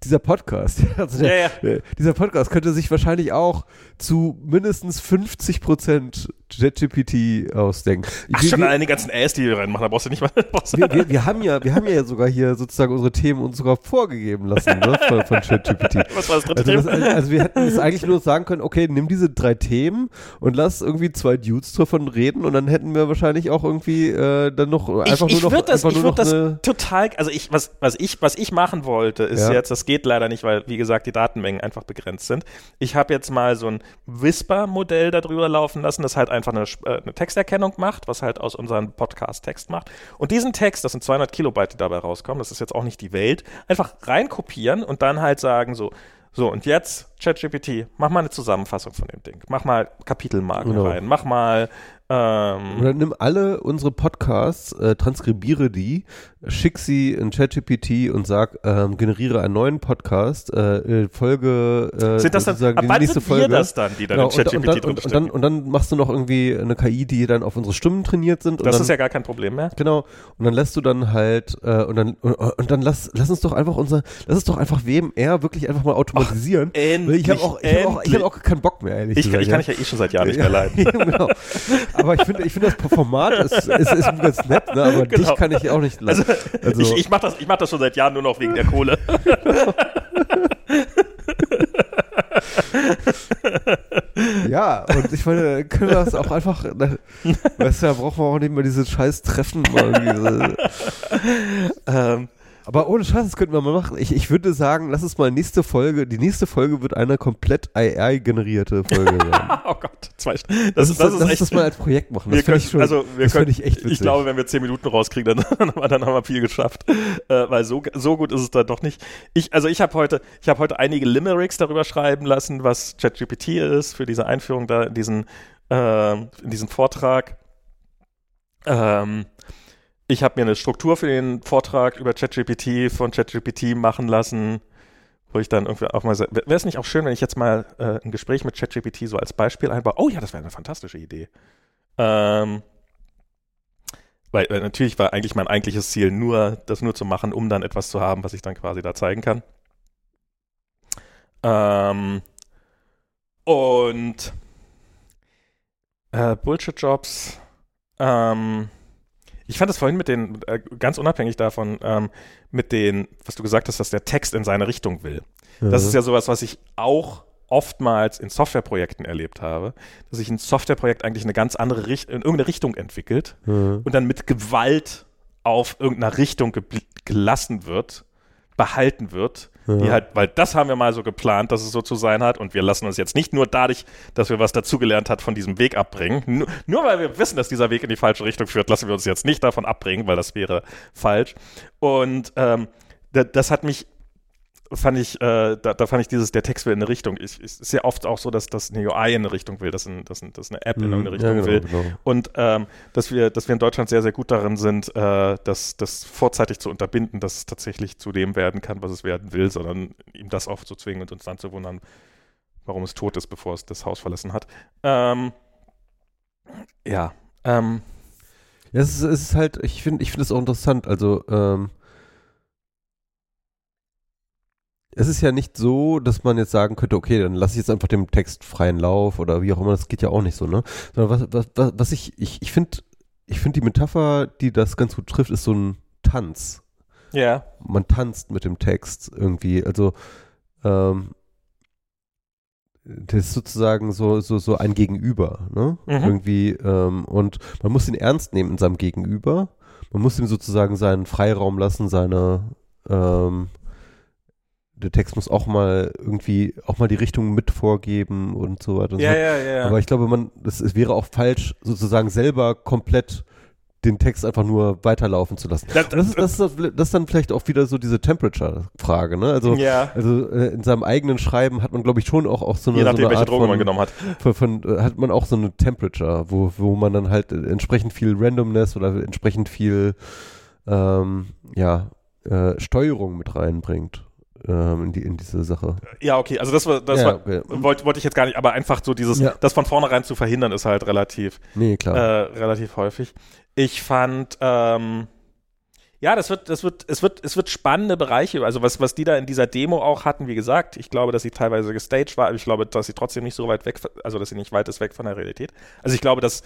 dieser Podcast, also der, Ja, ja. dieser Podcast könnte sich wahrscheinlich auch zu mindestens 50 Prozent JetGPT ausdenken. Ach, Wir- schon wir, allein die ganzen Äs, die hier reinmachen, da brauchst du nicht mal. Wir, wir, wir haben ja, wir haben ja sogar hier sozusagen unsere Themen uns sogar vorgegeben lassen, ne, von, von ChatGPT. was war das dritte Also, das, Thema? also wir hätten es eigentlich nur sagen können, okay, nimm diese drei Themen und lass irgendwie zwei Dudes davon reden und dann hätten wir wahrscheinlich auch irgendwie äh, dann noch einfach ich, ich nur noch, würd das, einfach ich nur noch das total, also ich, was, was ich, was ich machen wollte, ist Ja. jetzt, das geht leider nicht, weil, wie gesagt, die Datenmengen einfach begrenzt sind. Ich habe jetzt mal so ein Whisper-Modell darüber laufen lassen, das halt einfach eine, äh, eine Texterkennung macht, was halt aus unserem Podcast Text macht. Und diesen Text, das sind 200 Kilobyte, die dabei rauskommen, das ist jetzt auch nicht die Welt, einfach reinkopieren und dann halt sagen so, so, und jetzt, ChatGPT, mach mal eine Zusammenfassung von dem Ding. Mach mal Kapitelmarken Genau. rein. Mach mal, ähm, oder nimm alle unsere Podcasts, äh, transkribiere die, schick sie in ChatGPT und sag, ähm, generiere einen neuen Podcast, äh, Folge, äh, sind das dann, ab die wann nächste sind wir Folge. das dann, die dann Genau, in ChatGPT und, und, und, dann, und dann machst du noch irgendwie eine KI, die dann auf unsere Stimmen trainiert sind. Das dann, ist ja gar kein Problem mehr. Genau. Und dann lässt du dann halt, äh, und dann, und, und dann lass, lass uns doch einfach unser, lass uns doch einfach WMR wirklich einfach mal automatisieren. Weil ich habe auch, ich hab auch, ich hab auch keinen Bock mehr, ehrlich Ich, gesagt. ich kann ich ja eh schon seit Jahren nicht mehr leiden. Ja, genau. Aber ich finde, ich finde das Format ist, ist, ist ganz nett, ne? aber Genau. dich kann ich auch nicht leiden. Also, Ich, ich mache das, ich mach das schon seit Jahren nur noch wegen der Kohle. ja, und ich meine, können wir das auch einfach, ne, weißt du, da brauchen wir auch nicht mehr diese scheiß Treffen. Mal so. ähm, Aber ohne Scheiß, das könnten wir mal machen. Ich, ich würde sagen, lass uns mal nächste Folge, die nächste Folge wird eine komplett AI-generierte Folge sein. oh Gott, zwei St- Das, Das, das, ist lass echt. das mal als Projekt machen. Das finde ich schon, also wir das können, finde ich echt witzig. ich glaube, wenn wir zehn Minuten rauskriegen, dann, dann, haben wir- dann haben wir viel geschafft, äh, weil so, so gut ist es dann doch nicht. Ich, also ich habe heute, ich habe heute einige Limericks darüber schreiben lassen, was ChatGPT ist für diese Einführung da in diesen, äh, in diesen Vortrag. Ähm, ich habe mir eine Struktur für den Vortrag über ChatGPT von ChatGPT machen lassen, wo ich dann irgendwie auch mal, wäre es nicht auch schön, wenn ich jetzt mal äh, ein Gespräch mit ChatGPT so als Beispiel einbaue? Oh ja, das wäre eine fantastische Idee. Ähm, weil äh, natürlich war eigentlich mein eigentliches Ziel nur, das nur zu machen, um dann etwas zu haben, was ich dann quasi da zeigen kann. Ähm, und äh, Bullshit-Jobs. Ähm, ich fand es vorhin mit den, äh, ganz unabhängig davon, ähm, mit den, was du gesagt hast, dass der Text in seine Richtung will. Das ist ja sowas, was ich auch oftmals in Softwareprojekten erlebt habe, dass sich ein Softwareprojekt eigentlich eine ganz andere Richt in irgendeine Richtung entwickelt ja. und dann mit Gewalt auf irgendeiner Richtung gelassen wird, behalten wird, die Ja. halt, weil das haben wir mal so geplant, dass es so zu sein hat und wir lassen uns jetzt nicht nur dadurch, dass wir was dazugelernt hat, von diesem Weg abbringen. Nur, nur weil wir wissen, dass dieser Weg in die falsche Richtung führt, lassen wir uns jetzt nicht davon abbringen, weil das wäre falsch. Und ähm, da, das hat mich fand ich, äh, da, da fand ich dieses, der Text will in eine Richtung. Ich, es ist ja oft auch so, dass das eine UI in eine Richtung will, dass, ein, dass, ein, dass eine App in Mhm. irgendeine Richtung ja, genau, will. Genau. Und ähm, dass wir, dass wir in Deutschland sehr, sehr gut darin sind, äh, das, das vorzeitig zu unterbinden, dass es tatsächlich zu dem werden kann, was es werden will, sondern ihm das aufzuzwingen und uns dann zu wundern, warum es tot ist, bevor es das Haus verlassen hat. Ähm, ja. Ähm, Ja, es ist, es ist halt, ich finde ich finde es auch interessant. Also, ähm, es ist ja nicht so, dass man jetzt sagen könnte, okay, dann lasse ich jetzt einfach dem Text freien Lauf oder wie auch immer, das geht ja auch nicht so, ne? Sondern was, was, was, ich, ich, ich finde, ich finde die Metapher, die das ganz gut trifft, ist so ein Tanz. ja. Man tanzt mit dem Text irgendwie. Also, ähm, das ist sozusagen so, so, so ein Gegenüber, ne? Mhm. Irgendwie, ähm, und man muss ihn ernst nehmen in seinem Gegenüber. Man muss ihm sozusagen seinen Freiraum lassen, seine, ähm, der Text muss auch mal irgendwie, auch mal die Richtung mit vorgeben und so weiter und so Ja, fort. ja, ja. Aber ich glaube, man, das, es wäre auch falsch, sozusagen selber komplett den Text einfach nur weiterlaufen zu lassen. Das- das, ist, das, ist, das ist dann vielleicht auch wieder so diese Temperature-Frage, ne? Also, ja. also äh, in seinem eigenen Schreiben hat man, glaube ich, schon auch, auch so eine, Je so nachdem, eine welche Art Drogen von, man genommen hat. von, von, äh, hat man auch so eine Temperature, wo, wo man dann halt entsprechend viel Randomness oder entsprechend viel ähm, ja, äh, Steuerung mit reinbringt in, die, in diese Sache. Ja, okay. Also das das ja, okay. wollte wollte ich jetzt gar nicht, aber einfach so dieses, Ja. das von vornherein zu verhindern, ist halt relativ, Nee, klar. äh, relativ häufig. Ich fand, ähm, Ja, das wird, das wird, es wird, es wird spannende Bereiche, also was, was die da in dieser Demo auch hatten, wie gesagt, ich glaube, dass sie teilweise gestaged war, aber ich glaube, dass sie trotzdem nicht so weit weg, also dass sie nicht weit ist weg von der Realität. Also ich glaube, dass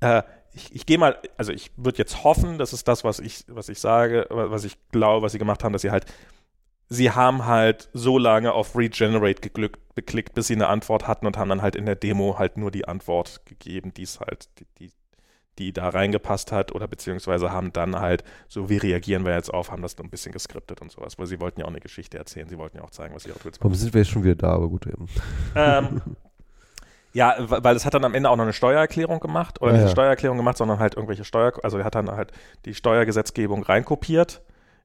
äh, ich, ich gehe mal, also ich würde jetzt hoffen, das ist das, was ich, was ich sage, was ich glaube, was sie gemacht haben, dass sie halt, sie haben halt so lange auf Regenerate geglückt, geklickt, bis sie eine Antwort hatten und haben dann halt in der Demo halt nur die Antwort gegeben, die es halt, die, die die da reingepasst hat oder beziehungsweise haben dann halt, so wie reagieren wir jetzt auf, haben das ein bisschen geskriptet und sowas, weil sie wollten ja auch eine Geschichte erzählen, sie wollten ja auch zeigen, was ihre Tools Warum sind wir jetzt schon wieder da, aber gut eben. Ähm, ja, weil es hat dann am Ende auch noch eine Steuererklärung gemacht oder ja, nicht eine ja. Steuererklärung gemacht, sondern halt irgendwelche Steuer, also er hat dann halt die Steuergesetzgebung reinkopiert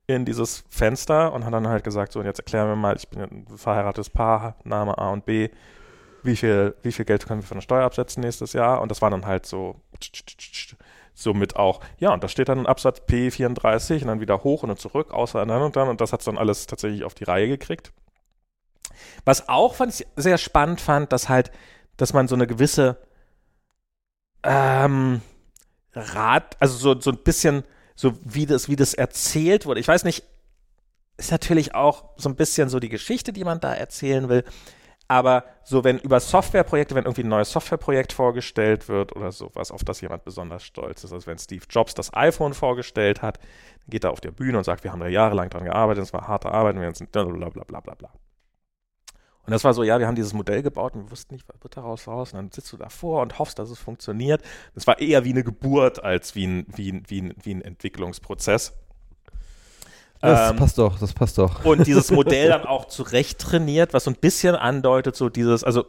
in dieses Fenster und hat dann halt gesagt, so und jetzt erklären wir mal, ich bin ein verheiratetes Paar, Name A und B, wie viel, wie viel Geld können wir von der Steuer absetzen nächstes Jahr? Und das war dann halt so, somit auch, ja, und da steht dann ein Absatz P34 und dann wieder hoch und dann zurück, außer dann und dann. Und das hat dann alles tatsächlich auf die Reihe gekriegt. Was auch fand ich sehr spannend fand, dass halt, dass man so eine gewisse ähm, Rat, also so, so ein bisschen, so wie das, wie das erzählt wurde. Ich weiß nicht, ist natürlich auch so ein bisschen so die Geschichte, die man da erzählen will. Aber so, wenn über Softwareprojekte, wenn irgendwie ein neues Softwareprojekt vorgestellt wird oder sowas, auf das jemand besonders stolz ist, also wenn Steve Jobs das iPhone vorgestellt hat, dann geht er auf der Bühne und sagt, wir haben da jahrelang dran gearbeitet, es war harte Arbeit, wir sind bla bla bla bla bla. Und das war so, ja, wir haben dieses Modell gebaut und wir wussten nicht, was wird daraus raus. Und dann sitzt du davor und hoffst, dass es funktioniert. Das war eher wie eine Geburt als wie ein, wie ein, wie ein, wie ein Entwicklungsprozess. Das Ähm, passt doch, das passt doch. und dieses Modell dann auch zurecht trainiert, was so ein bisschen andeutet, so dieses, also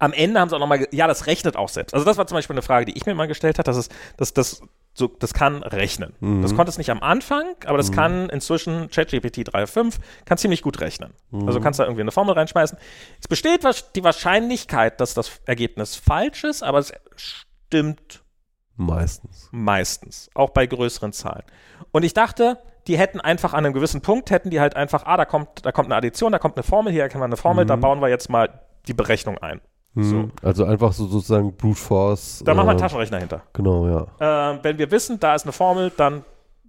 am Ende haben sie auch nochmal, ja, das rechnet auch selbst. Also das war zum Beispiel eine Frage, die ich mir mal gestellt habe, dass es, dass das so, das kann rechnen. Mhm. Das konnte es nicht am Anfang, aber das kann inzwischen ChatGPT 3.5 kann ziemlich gut rechnen. Mhm. Also kannst da irgendwie eine Formel reinschmeißen. Es besteht die Wahrscheinlichkeit, dass das Ergebnis falsch ist, aber es stimmt Meistens. Meistens, auch bei größeren Zahlen. Und ich dachte, die hätten einfach an einem gewissen Punkt, hätten die halt einfach, ah, da kommt, da kommt eine Addition, da kommt eine Formel, hier erkennen wir eine Formel, da Mhm. bauen wir jetzt mal die Berechnung ein. Mhm. Also einfach so sozusagen Brute Force. Da machen wir einen äh, Taschenrechner hinter. Genau, ja. Äh, wenn wir wissen, da ist eine Formel, dann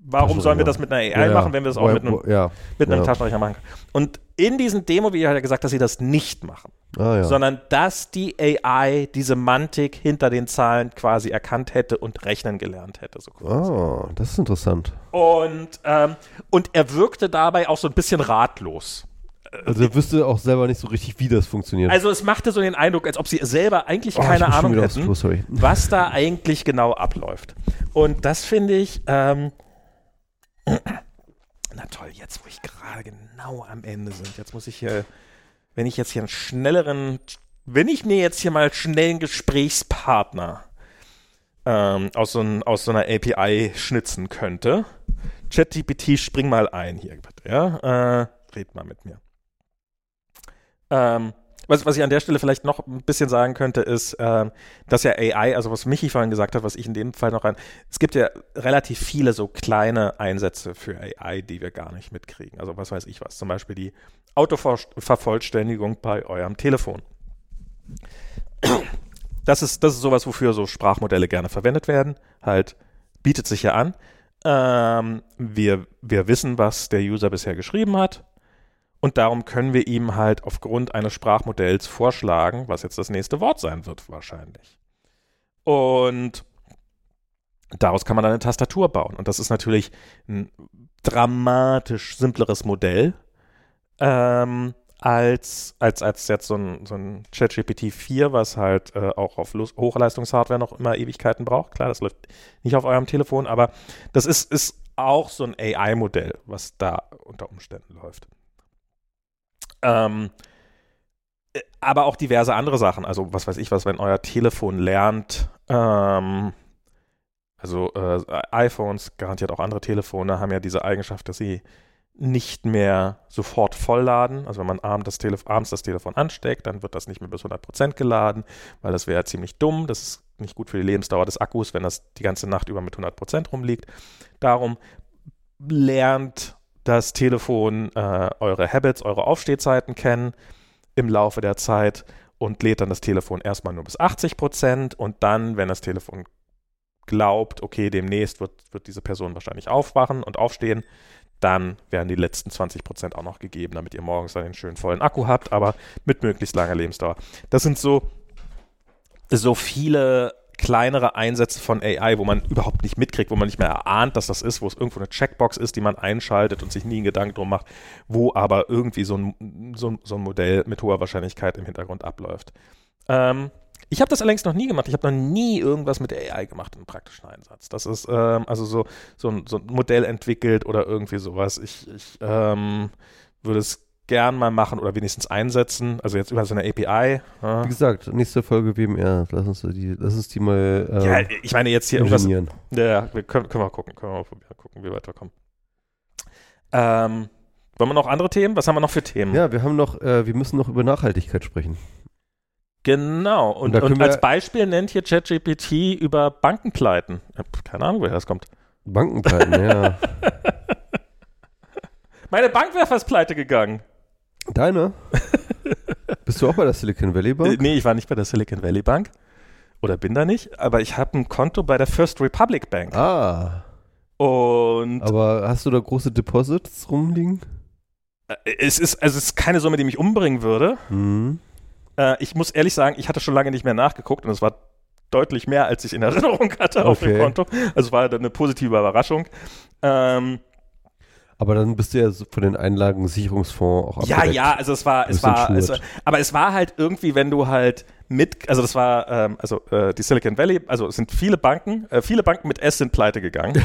warum sollen wir das mit einer AI Ja, ja. machen, wenn wir das auch mit einem, ja. mit einem ja. Taschenrechner machen können? Und in diesem Demo, wie hat er gesagt, dass sie das nicht machen, Ah, ja. sondern dass die AI die Semantik hinter den Zahlen quasi erkannt hätte und rechnen gelernt hätte. So. Ah, das ist interessant. Und, ähm, und er wirkte dabei auch so ein bisschen ratlos. Also wüsste auch selber nicht so richtig, wie das funktioniert. Also es machte so den Eindruck, als ob sie selber eigentlich Oh, keine Ahnung hätten, Klo, was da eigentlich genau abläuft. Und das finde ich, ähm, na toll, jetzt wo ich gerade genau am Ende sind, jetzt muss ich hier, wenn ich jetzt hier einen schnelleren, wenn ich mir jetzt hier mal schnell einen Gesprächspartner ähm, aus, so ein, aus so einer API schnitzen könnte. ChatGPT, spring mal ein hier, bitte, ja? Äh, red mal mit mir. Ähm, was, was ich an der Stelle vielleicht noch ein bisschen sagen könnte, ist, ähm, dass ja AI, also was Michi vorhin gesagt hat, was ich in dem Fall noch rein, es gibt ja relativ viele so kleine Einsätze für AI, die wir gar nicht mitkriegen. Also was weiß ich was, zum Beispiel die Autovervollständigung bei eurem Telefon. Das ist, das ist sowas, wofür so Sprachmodelle gerne verwendet werden. Halt, bietet sich ja an. Ähm, wir, wir wissen, was der User bisher geschrieben hat. Und darum können wir ihm halt aufgrund eines Sprachmodells vorschlagen, was jetzt das nächste Wort sein wird, wahrscheinlich. Und daraus kann man dann eine Tastatur bauen. Und das ist natürlich ein dramatisch simpleres Modell ähm, als, als, als jetzt so ein, so ein ChatGPT 4, was halt äh, auch auf Hochleistungshardware noch immer Ewigkeiten braucht. Klar, das läuft nicht auf eurem Telefon, aber das ist, ist auch so ein AI-Modell, was da unter Umständen läuft. Ähm, äh, aber auch diverse andere Sachen. Also, was weiß ich was, wenn euer Telefon lernt, ähm, also äh, iPhones, garantiert auch andere Telefone, haben ja diese Eigenschaft, dass sie nicht mehr sofort vollladen. Also wenn man abends das, Telef abends das Telefon ansteckt, dann wird das nicht mehr bis 100% geladen, weil das wäre ziemlich dumm. Das ist nicht gut für die Lebensdauer des Akkus, wenn das die ganze Nacht über mit 100% rumliegt. Darum lernt das Telefon äh, eure Habits, eure Aufstehzeiten kennen im Laufe der Zeit und lädt dann das Telefon erstmal nur bis 80 Prozent und dann, wenn das Telefon glaubt, okay, demnächst wird, wird diese Person wahrscheinlich aufwachen und aufstehen, dann werden die letzten 20 Prozent auch noch gegeben, damit ihr morgens dann den schönen vollen Akku habt, aber mit möglichst langer Lebensdauer. Das sind so, so viele kleinere Einsätze von AI, wo man überhaupt nicht mitkriegt, wo man nicht mehr erahnt, dass das ist, wo es irgendwo eine Checkbox ist, die man einschaltet und sich nie einen Gedanken drum macht, wo aber irgendwie so ein, so, so ein Modell mit hoher Wahrscheinlichkeit im Hintergrund abläuft. Ähm, ich habe das allerdings noch nie gemacht. Ich habe noch nie irgendwas mit AI gemacht im praktischen Einsatz. Das ist ähm, also so, so, ein, so ein Modell entwickelt oder irgendwie sowas. Ich, ich ähm, würde es gern mal machen oder wenigstens einsetzen. Also jetzt über so eine API. Ja. Wie gesagt, nächste Folge WMR. Lass uns die, lass uns die mal. Ähm, ja, ich meine jetzt hier irgendwas. Ja, wir können, können wir gucken, können wir mal gucken, wie wir weiterkommen. Ähm, wollen wir noch andere Themen? Was haben wir noch für Themen? Ja, wir haben noch, äh, wir müssen noch über Nachhaltigkeit sprechen. Genau. Und, und, und als Beispiel nennt hier ChatGPT über Bankenpleiten. Keine Ahnung, woher das kommt. Bankenpleiten, ja. Meine Bank wäre fast pleite gegangen. Deine? Bist du auch bei der Silicon Valley Bank? Äh, nee, ich war nicht bei der Silicon Valley Bank. Oder bin da nicht. Aber ich habe ein Konto bei der First Republic Bank. Ah. Und. Aber hast du da große Deposits rumliegen? Äh, es ist, also es ist keine Summe, die mich umbringen würde. Mhm. Äh, ich muss ehrlich sagen, ich hatte schon lange nicht mehr nachgeguckt und es war deutlich mehr, als ich in Erinnerung hatte auf dem Konto. Also war eine positive Überraschung. Ähm, aber dann bist du ja von den Einlagensicherungsfonds auch Ja, ja, also es war, es war, es war, aber es war halt irgendwie, wenn du halt mit, also das war, ähm, also äh, die Silicon Valley, also es sind viele Banken, äh, viele Banken mit S sind pleite gegangen.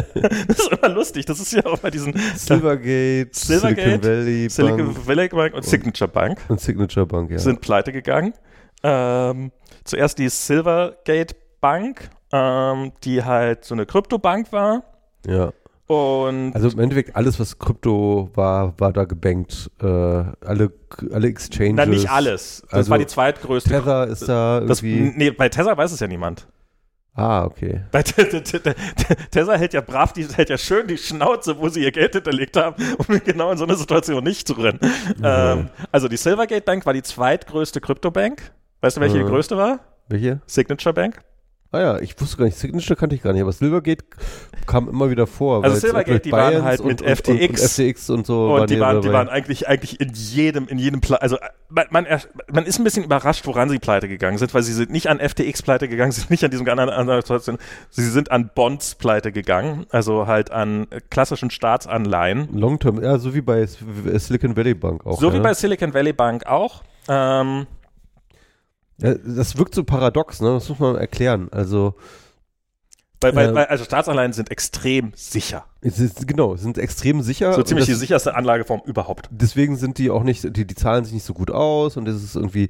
das ist immer lustig, das ist ja auch bei diesen Silvergate, Silvergate Silicon Valley Silicon Bank Valley Bank und, und Signature Bank. Und Signature Bank, ja. Sind pleite gegangen. Ähm, zuerst die Silvergate Bank, ähm, die halt so eine Kryptobank war. Ja. Und also im Endeffekt alles, was Krypto war, war da gebankt. Äh, alle, alle Exchanges. Nein, nicht alles. Das also war die zweitgrößte. Tether ist da irgendwie. Das, nee, bei Tether weiß es ja niemand. Ah, okay. Bei Tesla hält ja brav, die hält ja schön die Schnauze, wo sie ihr Geld hinterlegt haben, um genau in so eine Situation nicht zu rennen. Mhm. Ähm, also die Silvergate Bank war die zweitgrößte Kryptobank. Weißt du, welche mhm. die größte war? Welche? Signature Bank. Ah ja, ich wusste gar nicht, Signature kannte ich gar nicht, aber Silvergate kam immer wieder vor. Also Silvergate, die waren halt mit und, FTX. Und, und, FTX und so. Und die, waren, die waren eigentlich, eigentlich in jedem, in jedem, Pla also man, man, man, ist ein bisschen überrascht, woran sie pleite gegangen sind, weil sie sind nicht an FTX pleite gegangen, sie sind nicht an diesem anderen, anderen sie sind an Bonds pleite gegangen, also halt an klassischen Staatsanleihen. Long-Term, ja, so wie bei Silicon Valley Bank auch. So ja. wie bei Silicon Valley Bank auch. Ähm, das wirkt so paradox, ne? Das muss man erklären. Also weil, weil, äh, weil, also Staatsanleihen sind extrem sicher. Ist, genau, sind extrem sicher. So ziemlich das, die sicherste Anlageform überhaupt. Deswegen sind die auch nicht, die, die zahlen sich nicht so gut aus und es ist irgendwie,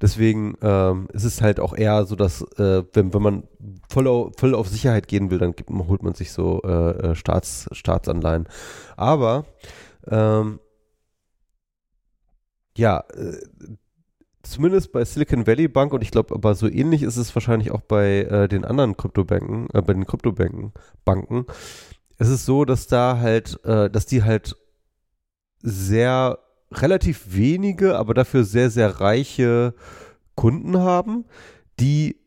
deswegen ähm, ist es halt auch eher so, dass äh, wenn, wenn man voll auf, voll auf Sicherheit gehen will, dann gibt, holt man sich so äh, äh, Staats, Staatsanleihen. Aber ähm, ja, äh, zumindest bei Silicon Valley Bank und ich glaube, aber so ähnlich ist es wahrscheinlich auch bei äh, den anderen Kryptobanken, äh, bei den Kryptobanken, Banken. Es ist so, dass da halt, äh, dass die halt sehr relativ wenige, aber dafür sehr, sehr reiche Kunden haben, die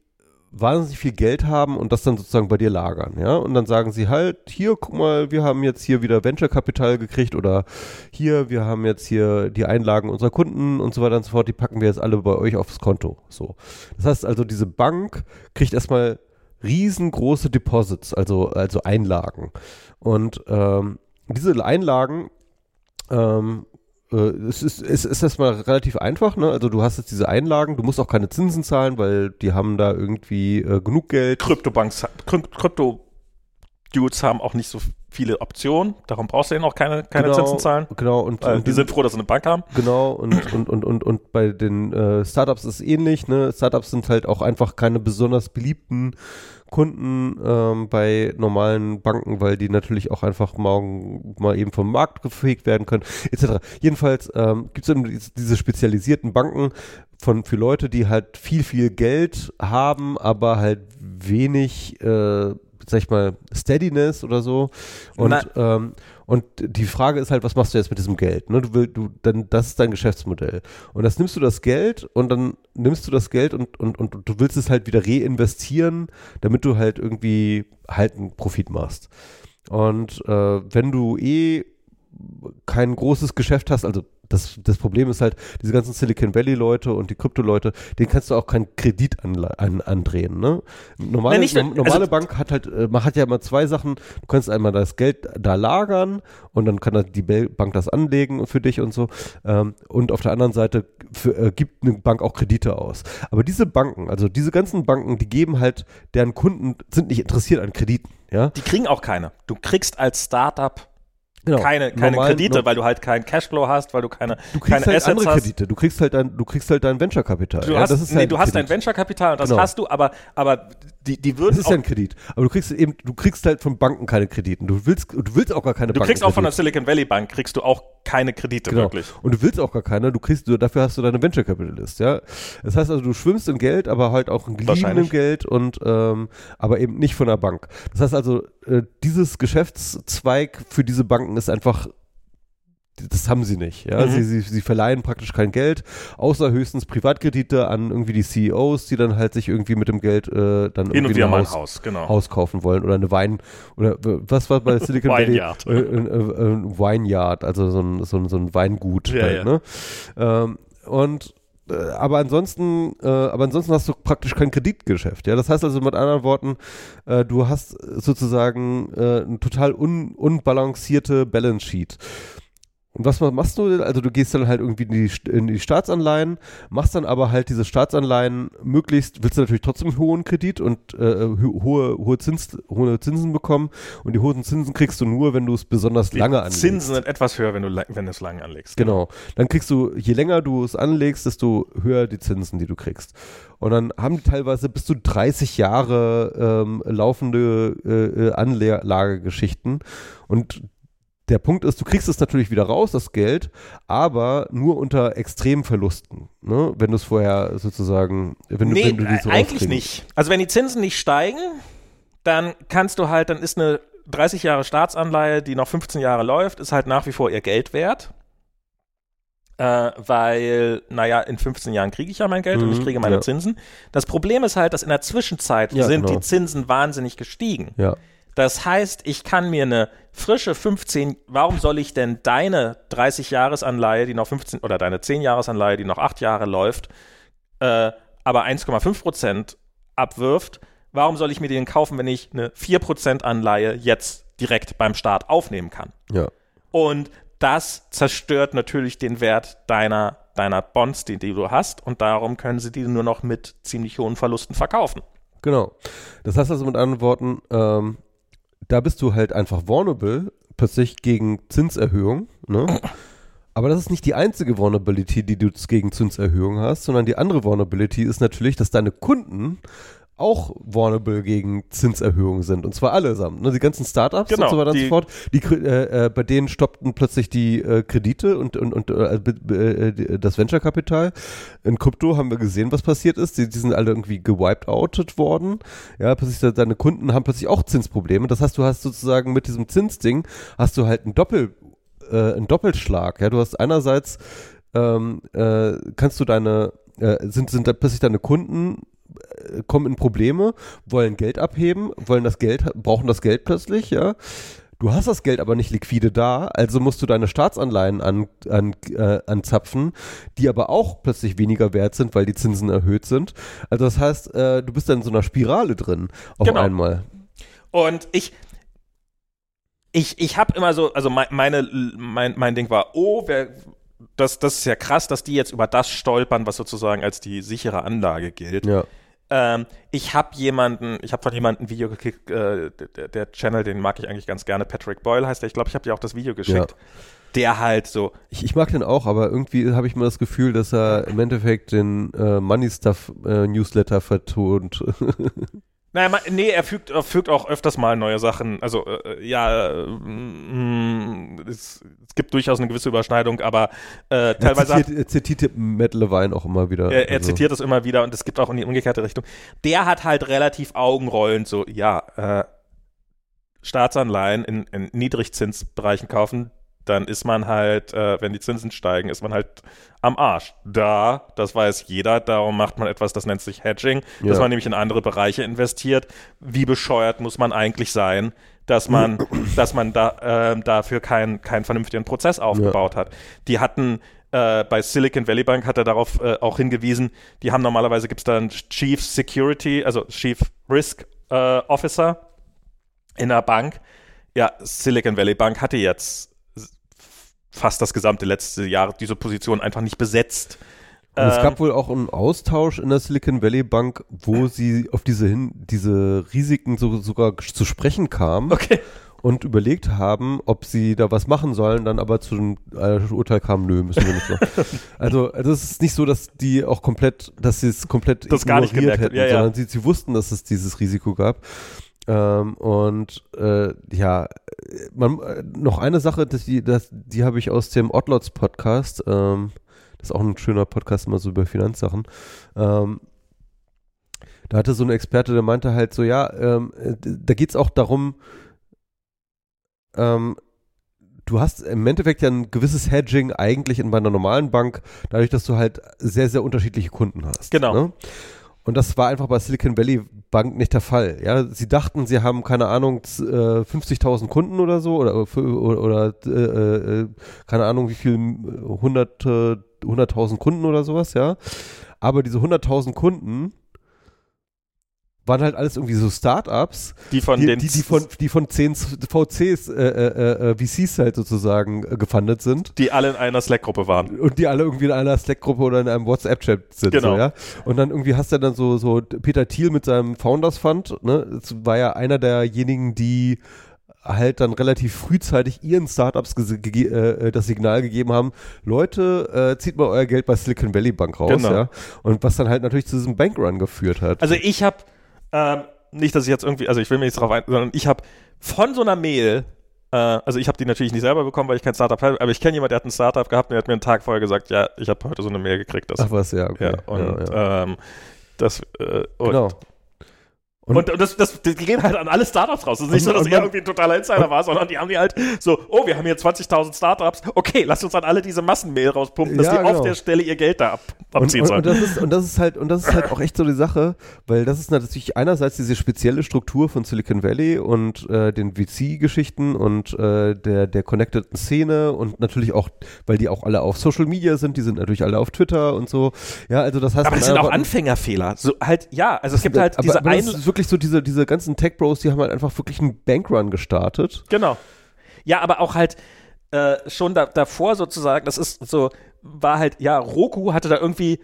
wahnsinnig viel Geld haben und das dann sozusagen bei dir lagern, ja. Und dann sagen sie halt, hier, guck mal, wir haben jetzt hier wieder Venture-Kapital gekriegt oder hier, wir haben jetzt hier die Einlagen unserer Kunden und so weiter und so fort, die packen wir jetzt alle bei euch aufs Konto. So. Das heißt also, diese Bank kriegt erstmal riesengroße Deposits, also, also Einlagen. Und ähm, diese Einlagen ähm, äh, es ist, es ist erstmal relativ einfach, ne? Also du hast jetzt diese Einlagen, du musst auch keine Zinsen zahlen, weil die haben da irgendwie äh, genug Geld. Kryptobanks, Krypto-Dudes haben auch nicht so viele Optionen, darum brauchst du eben auch keine, keine genau, Zinsen zahlen. Genau, und, und die sind froh, dass sie eine Bank haben. Genau, und, und, und, und, und bei den äh, Startups ist es ähnlich, ne? Startups sind halt auch einfach keine besonders beliebten Kunden ähm, bei normalen Banken, weil die natürlich auch einfach morgen mal eben vom Markt gefegt werden können, etc. Jedenfalls ähm, gibt es diese spezialisierten Banken von für Leute, die halt viel, viel Geld haben, aber halt wenig äh, sag ich mal, Steadiness oder so. Und, ähm, und die Frage ist halt, was machst du jetzt mit diesem Geld? Ne? Du willst, du, dann, das ist dein Geschäftsmodell. Und das nimmst du das Geld und dann nimmst du das Geld und, und, und du willst es halt wieder reinvestieren, damit du halt irgendwie halt einen Profit machst. Und äh, wenn du eh kein großes Geschäft hast, also das, das Problem ist halt, diese ganzen Silicon Valley-Leute und die Krypto-Leute, denen kannst du auch keinen Kredit an, an, andrehen. Ne? Normale, Nein, nicht, normale also, Bank hat halt, man hat ja immer zwei Sachen. Du kannst einmal das Geld da lagern und dann kann die Bank das anlegen für dich und so. Ähm, und auf der anderen Seite für, äh, gibt eine Bank auch Kredite aus. Aber diese Banken, also diese ganzen Banken, die geben halt, deren Kunden sind nicht interessiert an Krediten. Ja? Die kriegen auch keine. Du kriegst als Startup Genau. keine, keine Normal, Kredite, weil du halt keinen Cashflow hast, weil du keine, du kriegst keine halt Assets andere. Kredite. Du kriegst halt dein, du kriegst halt dein Venture-Kapital. Du ja, hast, das ist nee, halt du hast dein Venture-Kapital und das Genau. hast du, aber, aber die, die würden Das ist ja ein Kredit. Aber du kriegst eben, du kriegst halt von Banken keine Krediten. Du willst, du willst auch gar keine du Banken. kriegst auch von der Silicon Valley Bank, kriegst du auch keine Kredite, Genau. wirklich. Und du willst auch gar keine, du kriegst, du, dafür hast du deine Venture Capitalist, ja. Das heißt also, du schwimmst in Geld, aber halt auch in geliehenem. Geld und, ähm, aber eben nicht von der Bank. Das heißt also, äh, dieses Geschäftszweig für diese Banken ist einfach, das haben sie nicht, ja. Mhm. Sie, sie, sie verleihen praktisch kein Geld, außer höchstens Privatkredite an irgendwie die CEOs, die dann halt sich irgendwie mit dem Geld, äh, dann Hin irgendwie ein Haus, Haus, genau. Haus kaufen wollen oder eine Wein oder äh, was war bei Silicon Valley Vineyard. äh, äh, äh, ein Vineyard, also so ein, so ein, so ein Weingut Ja, halt, ja. ne? Ähm, und äh, aber ansonsten, äh, aber ansonsten hast du praktisch kein Kreditgeschäft, ja. Das heißt also mit anderen Worten, äh, du hast sozusagen äh, eine total un, unbalancierte Balance Sheet. Und was ma- machst du? denn? Also du gehst dann halt irgendwie in die, in die Staatsanleihen, machst dann aber halt diese Staatsanleihen möglichst, willst du natürlich trotzdem einen hohen Kredit und äh, ho- hohe, hohe, Zins, hohe Zinsen bekommen. Und die hohen Zinsen kriegst du nur, wenn du es besonders Die lange anlegst. Zinsen sind etwas höher, wenn du, wenn du es lang anlegst. Genau. Dann kriegst du, je länger du es anlegst, desto höher die Zinsen, die du kriegst. Und dann haben die teilweise bis zu 30 Jahre ähm, laufende äh, äh, Anlagegeschichten. Und der Punkt ist, du kriegst es natürlich wieder raus, das Geld, aber nur unter extremen Verlusten. Ne? Wenn du es vorher sozusagen, wenn, Nee, du, wenn du die so eigentlich nicht. Also wenn die Zinsen nicht steigen, dann kannst du halt, dann ist eine 30 Jahre Staatsanleihe, die noch 15 Jahre läuft, ist halt nach wie vor ihr Geld wert. Äh, weil, naja, in 15 Jahren kriege ich ja mein Geld und ich Mhm, kriege meine ja. Zinsen. Das Problem ist halt, dass in der Zwischenzeit Ja, sind genau. die Zinsen wahnsinnig gestiegen. Ja, Das heißt, ich kann mir eine frische 15, warum soll ich denn deine 30-Jahres-Anleihe, die noch 15, oder deine 10-Jahres-Anleihe, die noch 8 Jahre läuft, äh, aber 1,5 Prozent abwirft, warum soll ich mir den kaufen, wenn ich eine 4% Anleihe jetzt direkt beim Start aufnehmen kann? ja. Und das zerstört natürlich den Wert deiner, deiner Bonds, die, die du hast, und darum können sie die nur noch mit ziemlich hohen Verlusten verkaufen. Genau. Das heißt also mit anderen Worten, ähm, da bist du halt einfach vulnerable, plötzlich gegen Zinserhöhung, ne? Aber das ist nicht die einzige Vulnerability, die du gegen Zinserhöhung hast, sondern die andere Vulnerability ist natürlich, dass deine Kunden auch vulnerable gegen Zinserhöhungen sind. Und zwar allesamt. Ne? Die ganzen Startups Genau, und so weiter und so fort. Die, äh, äh, bei denen stoppten plötzlich die äh, Kredite und, und, und äh, be- äh, das Venture-Kapital. In Krypto haben wir gesehen, was passiert ist. Die, die sind alle irgendwie gewiped outed worden. Ja, plötzlich de- deine Kunden haben plötzlich auch Zinsprobleme. Das heißt, du hast sozusagen mit diesem Zinsding hast du halt einen Doppel, einen Doppelschlag. Ja, du hast einerseits ähm, äh, kannst du deine sind sind da plötzlich deine Kunden kommen in Probleme, wollen Geld abheben, wollen das Geld, brauchen das Geld plötzlich, ja. Du hast das Geld aber nicht liquide da, also musst du deine Staatsanleihen an, an, äh, anzapfen, die aber auch plötzlich weniger wert sind, weil die Zinsen erhöht sind. Also das heißt, äh, du bist dann in so einer Spirale drin auf Genau. einmal. Und ich, ich, ich habe immer so, also mein, meine, mein, mein Ding war, oh, wer, das, das ist ja krass, dass die jetzt über das stolpern, was sozusagen als die sichere Anlage gilt. Ja. Ähm, ich habe jemanden, ich habe von jemandem ein Video gekickt, äh, der, der Channel, den mag ich eigentlich ganz gerne, Patrick Boyle heißt der, ich glaube, ich habe dir auch das Video geschickt. Der halt so, Ich, ich mag den auch, aber irgendwie habe ich mal das Gefühl, dass er im Endeffekt den äh, Money Stuff äh, Newsletter vertont. Naja, ma- nee, er fügt, er fügt auch öfters mal neue Sachen. Also, äh, ja, äh, mm, es, es gibt durchaus eine gewisse Überschneidung, aber äh, er, teilweise hat, zitiert, er zitiert Matt Levine auch immer wieder. er, er Also, zitiert das immer wieder und es gibt auch in die umgekehrte Richtung. Der hat halt relativ augenrollend so, ja, äh, Staatsanleihen in, in Niedrigzinsbereichen kaufen, dann ist man halt, äh, wenn die Zinsen steigen, ist man halt am Arsch. Da, das weiß jeder, darum macht man etwas, das nennt sich Hedging, ja. dass man nämlich in andere Bereiche investiert. Wie bescheuert muss man eigentlich sein, dass man, dass man da, äh, dafür keinen keinen vernünftigen Prozess aufgebaut ja. hat. Die hatten äh, bei Silicon Valley Bank hat er darauf äh, auch hingewiesen, die haben normalerweise gibt es da einen Chief Security, also Chief Risk äh, Officer in der Bank. Ja, Silicon Valley Bank hatte jetzt fast das gesamte letzte Jahr diese Position einfach nicht besetzt. Und es gab ähm, wohl auch einen Austausch in der Silicon Valley Bank, wo sie auf diese, hin, diese Risiken so, sogar zu sprechen kamen. Okay. Und überlegt haben, ob sie da was machen sollen, dann aber zu dem äh, Urteil kamen, nö, müssen wir nicht machen. also, also es ist nicht so, dass die auch komplett, dass sie es komplett das gar nicht gemerkt hätten, ja, sondern Sie, sie wussten, dass es dieses Risiko gab. Ähm, und äh, ja, man, äh, noch eine Sache, dass die, das, die habe ich aus dem Oddlots Podcast, ähm, das ist auch ein schöner Podcast immer so über Finanzsachen. Ähm, da hatte so ein Experte, der meinte halt so, ja, ähm, da geht es auch darum, ähm, du hast im Endeffekt ja ein gewisses Hedging eigentlich in einer normalen Bank, dadurch, dass du halt sehr, sehr unterschiedliche Kunden hast. Genau. Ne? Und das war einfach bei Silicon Valley Bank nicht der Fall. Ja, sie dachten, sie haben keine Ahnung 50.000 Kunden oder so oder oder, oder äh, äh, keine Ahnung wie viel hunderte 100.000 Kunden oder sowas, ja. Aber diese 100.000 Kunden waren halt alles irgendwie so Startups, die von die, den die, die von die von 10 VCs, äh, äh, äh VCs halt sozusagen äh, gefundet sind. Die alle in einer Slack-Gruppe waren. Und die alle irgendwie in einer Slack-Gruppe oder in einem WhatsApp-Chat sind. Genau. So, ja? Und dann irgendwie hast du dann so, so Peter Thiel mit seinem Founders Fund, ne? Das war ja einer derjenigen, die halt dann relativ frühzeitig ihren Startups äh, äh, das Signal gegeben haben, Leute, äh, zieht mal euer Geld bei Silicon Valley Bank raus, genau. ja. Und was dann halt natürlich zu diesem Bankrun geführt hat. Also ich habe ähm, nicht, dass ich jetzt irgendwie, also ich will mir nicht darauf ein, sondern ich habe von so einer Mail, äh, also ich habe die natürlich nicht selber bekommen, weil ich kein Startup habe, aber ich kenne jemanden, der hat ein Startup gehabt und der hat mir einen Tag vorher gesagt, ja, ich habe heute so eine Mail gekriegt. Dass, Ach was, ja, okay. Ja, und ja, ja. Ähm, das, äh, und genau. Und, und, das, das, die gehen halt an alle Startups raus. Es ist nicht so, dass er irgendwie ein totaler Insider war, sondern die haben die halt so, oh, wir haben hier 20.000 Startups, okay, lass uns an alle diese Massenmail rauspumpen, dass ja, die genau. auf der Stelle ihr Geld da ab, abziehen und, sollen. Und das, ist, und das ist halt, und das ist halt auch echt so die Sache, weil das ist natürlich einerseits diese spezielle Struktur von Silicon Valley und äh, den VC-Geschichten und äh, der, der connecteden Szene und natürlich auch, weil die auch alle auf Social Media sind, die sind natürlich alle auf Twitter und so. Ja, also das heißt. Aber das sind auch Anfängerfehler. So halt, ja, also es gibt halt diese aber, aber wirklich so diese, diese ganzen Tech-Bros, die haben halt einfach wirklich einen Bankrun gestartet. Genau. Ja, aber auch halt äh, schon da, davor sozusagen, das ist so, war halt, ja, Roku hatte da irgendwie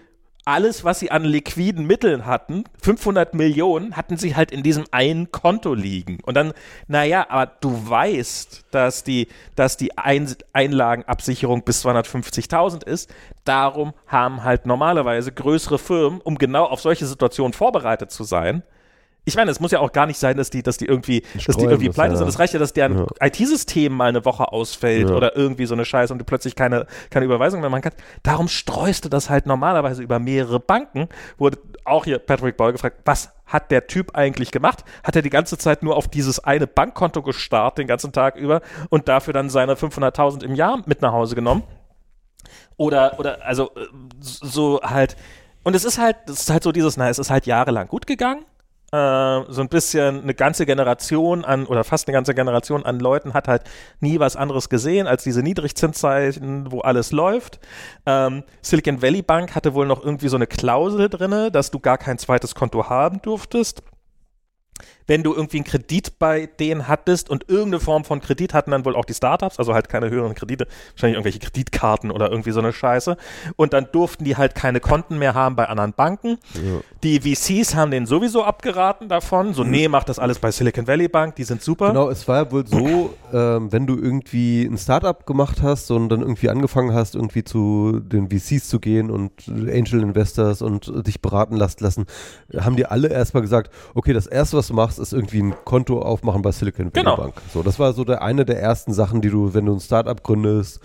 alles, was sie an liquiden Mitteln hatten, 500 Millionen, hatten sie halt in diesem einen Konto liegen. Und dann, naja, aber du weißt, dass die, dass die Ein Einlagenabsicherung bis 250.000 ist. Darum haben halt normalerweise größere Firmen, um genau auf solche Situationen vorbereitet zu sein, ich meine, es muss ja auch gar nicht sein, dass die, dass die irgendwie, dass die irgendwie pleite sind. Es reicht ja, dass deren ja. IT-System mal eine Woche ausfällt ja. oder irgendwie so eine Scheiße und du plötzlich keine, keine Überweisung mehr machen kannst. Darum streust du das halt normalerweise über mehrere Banken. Wurde auch hier Patrick Boyle gefragt, was hat der Typ eigentlich gemacht? Hat er die ganze Zeit nur auf dieses eine Bankkonto gestarrt, den ganzen Tag über und dafür dann seine 500.000 im Jahr mit nach Hause genommen? Oder, oder, also, äh, so halt, und es ist halt, es ist halt so dieses, na, es ist halt jahrelang gut gegangen so ein bisschen eine ganze Generation an oder fast eine ganze Generation an Leuten hat halt nie was anderes gesehen als diese Niedrigzinszeiten, wo alles läuft. Ähm, Silicon Valley Bank hatte wohl noch irgendwie so eine Klausel drinne, dass du gar kein zweites Konto haben durftest wenn du irgendwie einen Kredit bei denen hattest und irgendeine Form von Kredit hatten dann wohl auch die Startups, also halt keine höheren Kredite, wahrscheinlich irgendwelche Kreditkarten oder irgendwie so eine Scheiße. Und dann durften die halt keine Konten mehr haben bei anderen Banken. Ja. Die VCs haben denen sowieso abgeraten davon. So, mhm. nee, mach das alles bei Silicon Valley Bank, die sind super. Genau, es war ja wohl so, ähm, wenn du irgendwie ein Startup gemacht hast und dann irgendwie angefangen hast, irgendwie zu den VCs zu gehen und Angel Investors und dich beraten lassen, haben die alle erstmal gesagt, okay, das erste, was du machst, ist irgendwie ein Konto aufmachen bei Silicon Valley genau. Bank. So, das war so der eine der ersten Sachen, die du, wenn du ein Startup gründest,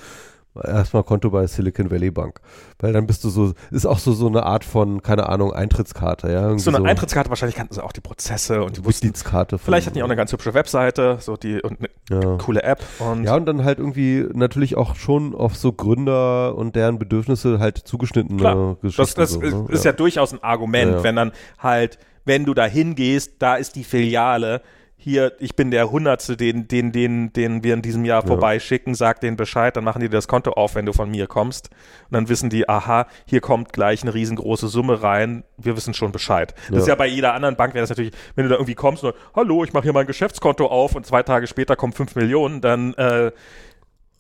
erstmal Konto bei Silicon Valley Bank. Weil dann bist du so, ist auch so, so eine Art von, keine Ahnung, Eintrittskarte, ja. So eine so Eintrittskarte, wahrscheinlich kannten sie auch die Prozesse und die Mitgliedskarte. Vielleicht hatten die auch eine ganz hübsche Webseite, so die, und eine ja. coole App. Und ja, und dann halt irgendwie natürlich auch schon auf so Gründer und deren Bedürfnisse halt zugeschnittene Klar. Geschichten. Das, das so, ist, ne? ist ja. ja. durchaus ein Argument, ja, wenn dann halt, wenn du da hingehst, da ist die Filiale, hier, ich bin der Hundertste, den, den, den, den wir in diesem Jahr ja. vorbeischicken, sag denen Bescheid, dann machen die das Konto auf, wenn du von mir kommst. Und dann wissen die, aha, hier kommt gleich eine riesengroße Summe rein, wir wissen schon Bescheid. Das ja. ist ja bei jeder anderen Bank, wäre das natürlich, wenn du da irgendwie kommst und hallo, ich mache hier mein Geschäftskonto auf und zwei Tage später kommen fünf Millionen, dann äh,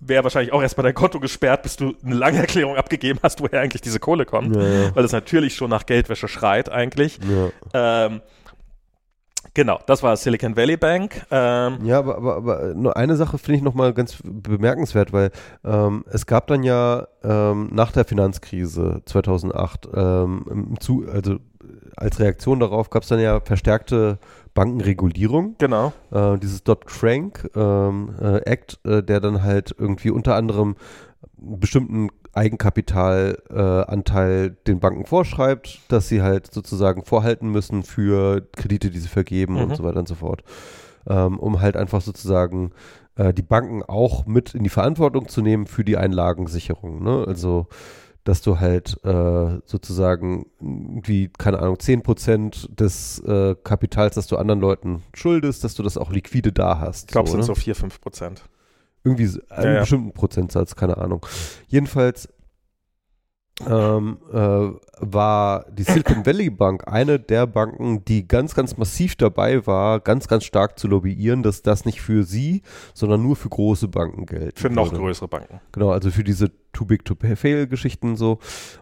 wäre wahrscheinlich auch erstmal dein Konto gesperrt, bis du eine lange Erklärung abgegeben hast, woher eigentlich diese Kohle kommt. Ja, ja. Weil es natürlich schon nach Geldwäsche schreit eigentlich. Ja. Ähm, Genau, das war Silicon Valley Bank. Ähm, ja, aber, aber, aber nur eine Sache finde ich nochmal ganz bemerkenswert, weil ähm, es gab dann ja ähm, nach der Finanzkrise 2008, ähm, zu, also als Reaktion darauf gab es dann ja verstärkte Bankenregulierung. Genau. Äh, dieses Dodd-Frank ähm, äh, Act, äh, der dann halt irgendwie unter anderem bestimmten Eigenkapitalanteil äh, den Banken vorschreibt, dass sie halt sozusagen vorhalten müssen für Kredite, die sie vergeben mhm. und so weiter und so fort. Ähm, um halt einfach sozusagen äh, die Banken auch mit in die Verantwortung zu nehmen für die Einlagensicherung. Ne? Also dass du halt äh, sozusagen wie, keine Ahnung, 10% des äh, Kapitals, das du anderen Leuten schuldest, dass du das auch liquide da hast. Ich glaube, so, es sind so 4, 5%. Irgendwie einen ja, bestimmten Prozentsatz, keine Ahnung. Jedenfalls ähm, äh, war die Silicon Valley Bank eine der Banken, die ganz, ganz massiv dabei war, ganz, ganz stark zu lobbyieren, dass das nicht für sie, sondern nur für große Banken gilt. Für noch größere Banken. Genau, also für diese Too Big to Fail Geschichten so.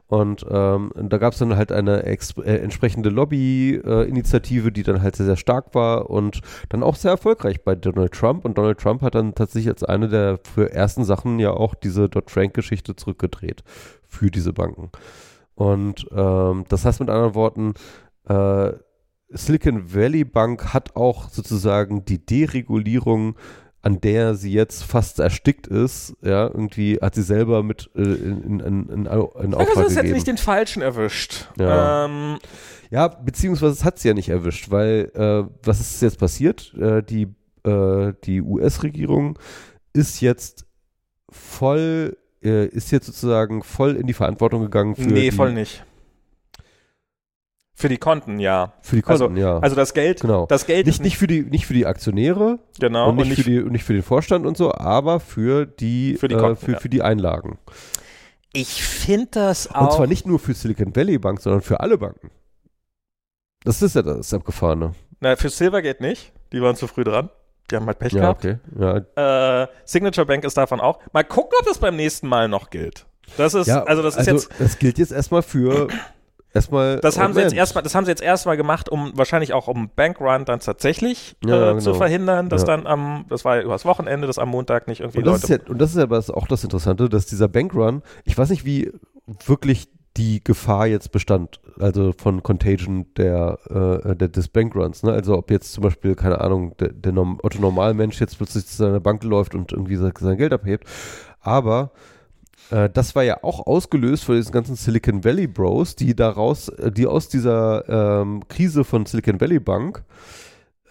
Und ähm, da gab es dann halt eine äh, entsprechende Lobby-Initiative, äh, die dann halt sehr, sehr stark war und dann auch sehr erfolgreich bei Donald Trump. Und Donald Trump hat dann tatsächlich als eine der ersten Sachen ja auch diese Dodd-Frank-Geschichte zurückgedreht für diese Banken. Und ähm, das heißt mit anderen Worten, äh, Silicon Valley Bank hat auch sozusagen die Deregulierung, an der sie jetzt fast erstickt ist, ja, irgendwie hat sie selber mit äh, in, in, in, in, Auftrag gegeben. Das hat nicht den Falschen erwischt. Ja. Ähm. ja, beziehungsweise es hat sie ja nicht erwischt, weil äh, was ist jetzt passiert? Äh, die äh, die US-Regierung ist jetzt voll äh, ist jetzt sozusagen voll in die Verantwortung gegangen für. Nee, voll nicht. Für die Konten, ja. Für die Konten, also, ja. Also das Geld, genau. das Geld nicht, nicht für die nicht für die Aktionäre, genau, und nicht, und nicht, für die nicht für den Vorstand und so, aber für die für die, Konten, äh, für, ja. für die Einlagen. Ich finde das auch. Und zwar nicht nur für Silicon Valley Bank, sondern für alle Banken. Das ist ja das Abgefahrene. Na, für Silvergate nicht. Die waren zu früh dran. Die haben halt Pech ja, gehabt. Okay. Ja. Äh, Signature Bank ist davon auch. Mal gucken, ob das beim nächsten Mal noch gilt. Das ist, ja, also das ist also jetzt. Das gilt jetzt erstmal für erstmal. Das haben sie jetzt erstmal, das haben sie jetzt erstmal gemacht, um wahrscheinlich auch um Bankrun dann tatsächlich äh, genau. zu verhindern, dass dann am, das war ja übers Wochenende, dass am Montag nicht irgendwie und das Leute. Ist ja, und das ist ja auch das Interessante, dass dieser Bankrun, ich weiß nicht, wie wirklich die Gefahr jetzt bestand, also von Contagion der, äh, der des Bankruns. Ne? Also ob jetzt zum Beispiel, keine Ahnung, der, der Norm Otto Normalmensch jetzt plötzlich zu seiner Bank läuft und irgendwie sein Geld abhebt. Aber äh, das war ja auch ausgelöst von diesen ganzen Silicon Valley Bros, die daraus, äh, die aus dieser ähm, Krise von Silicon Valley Bank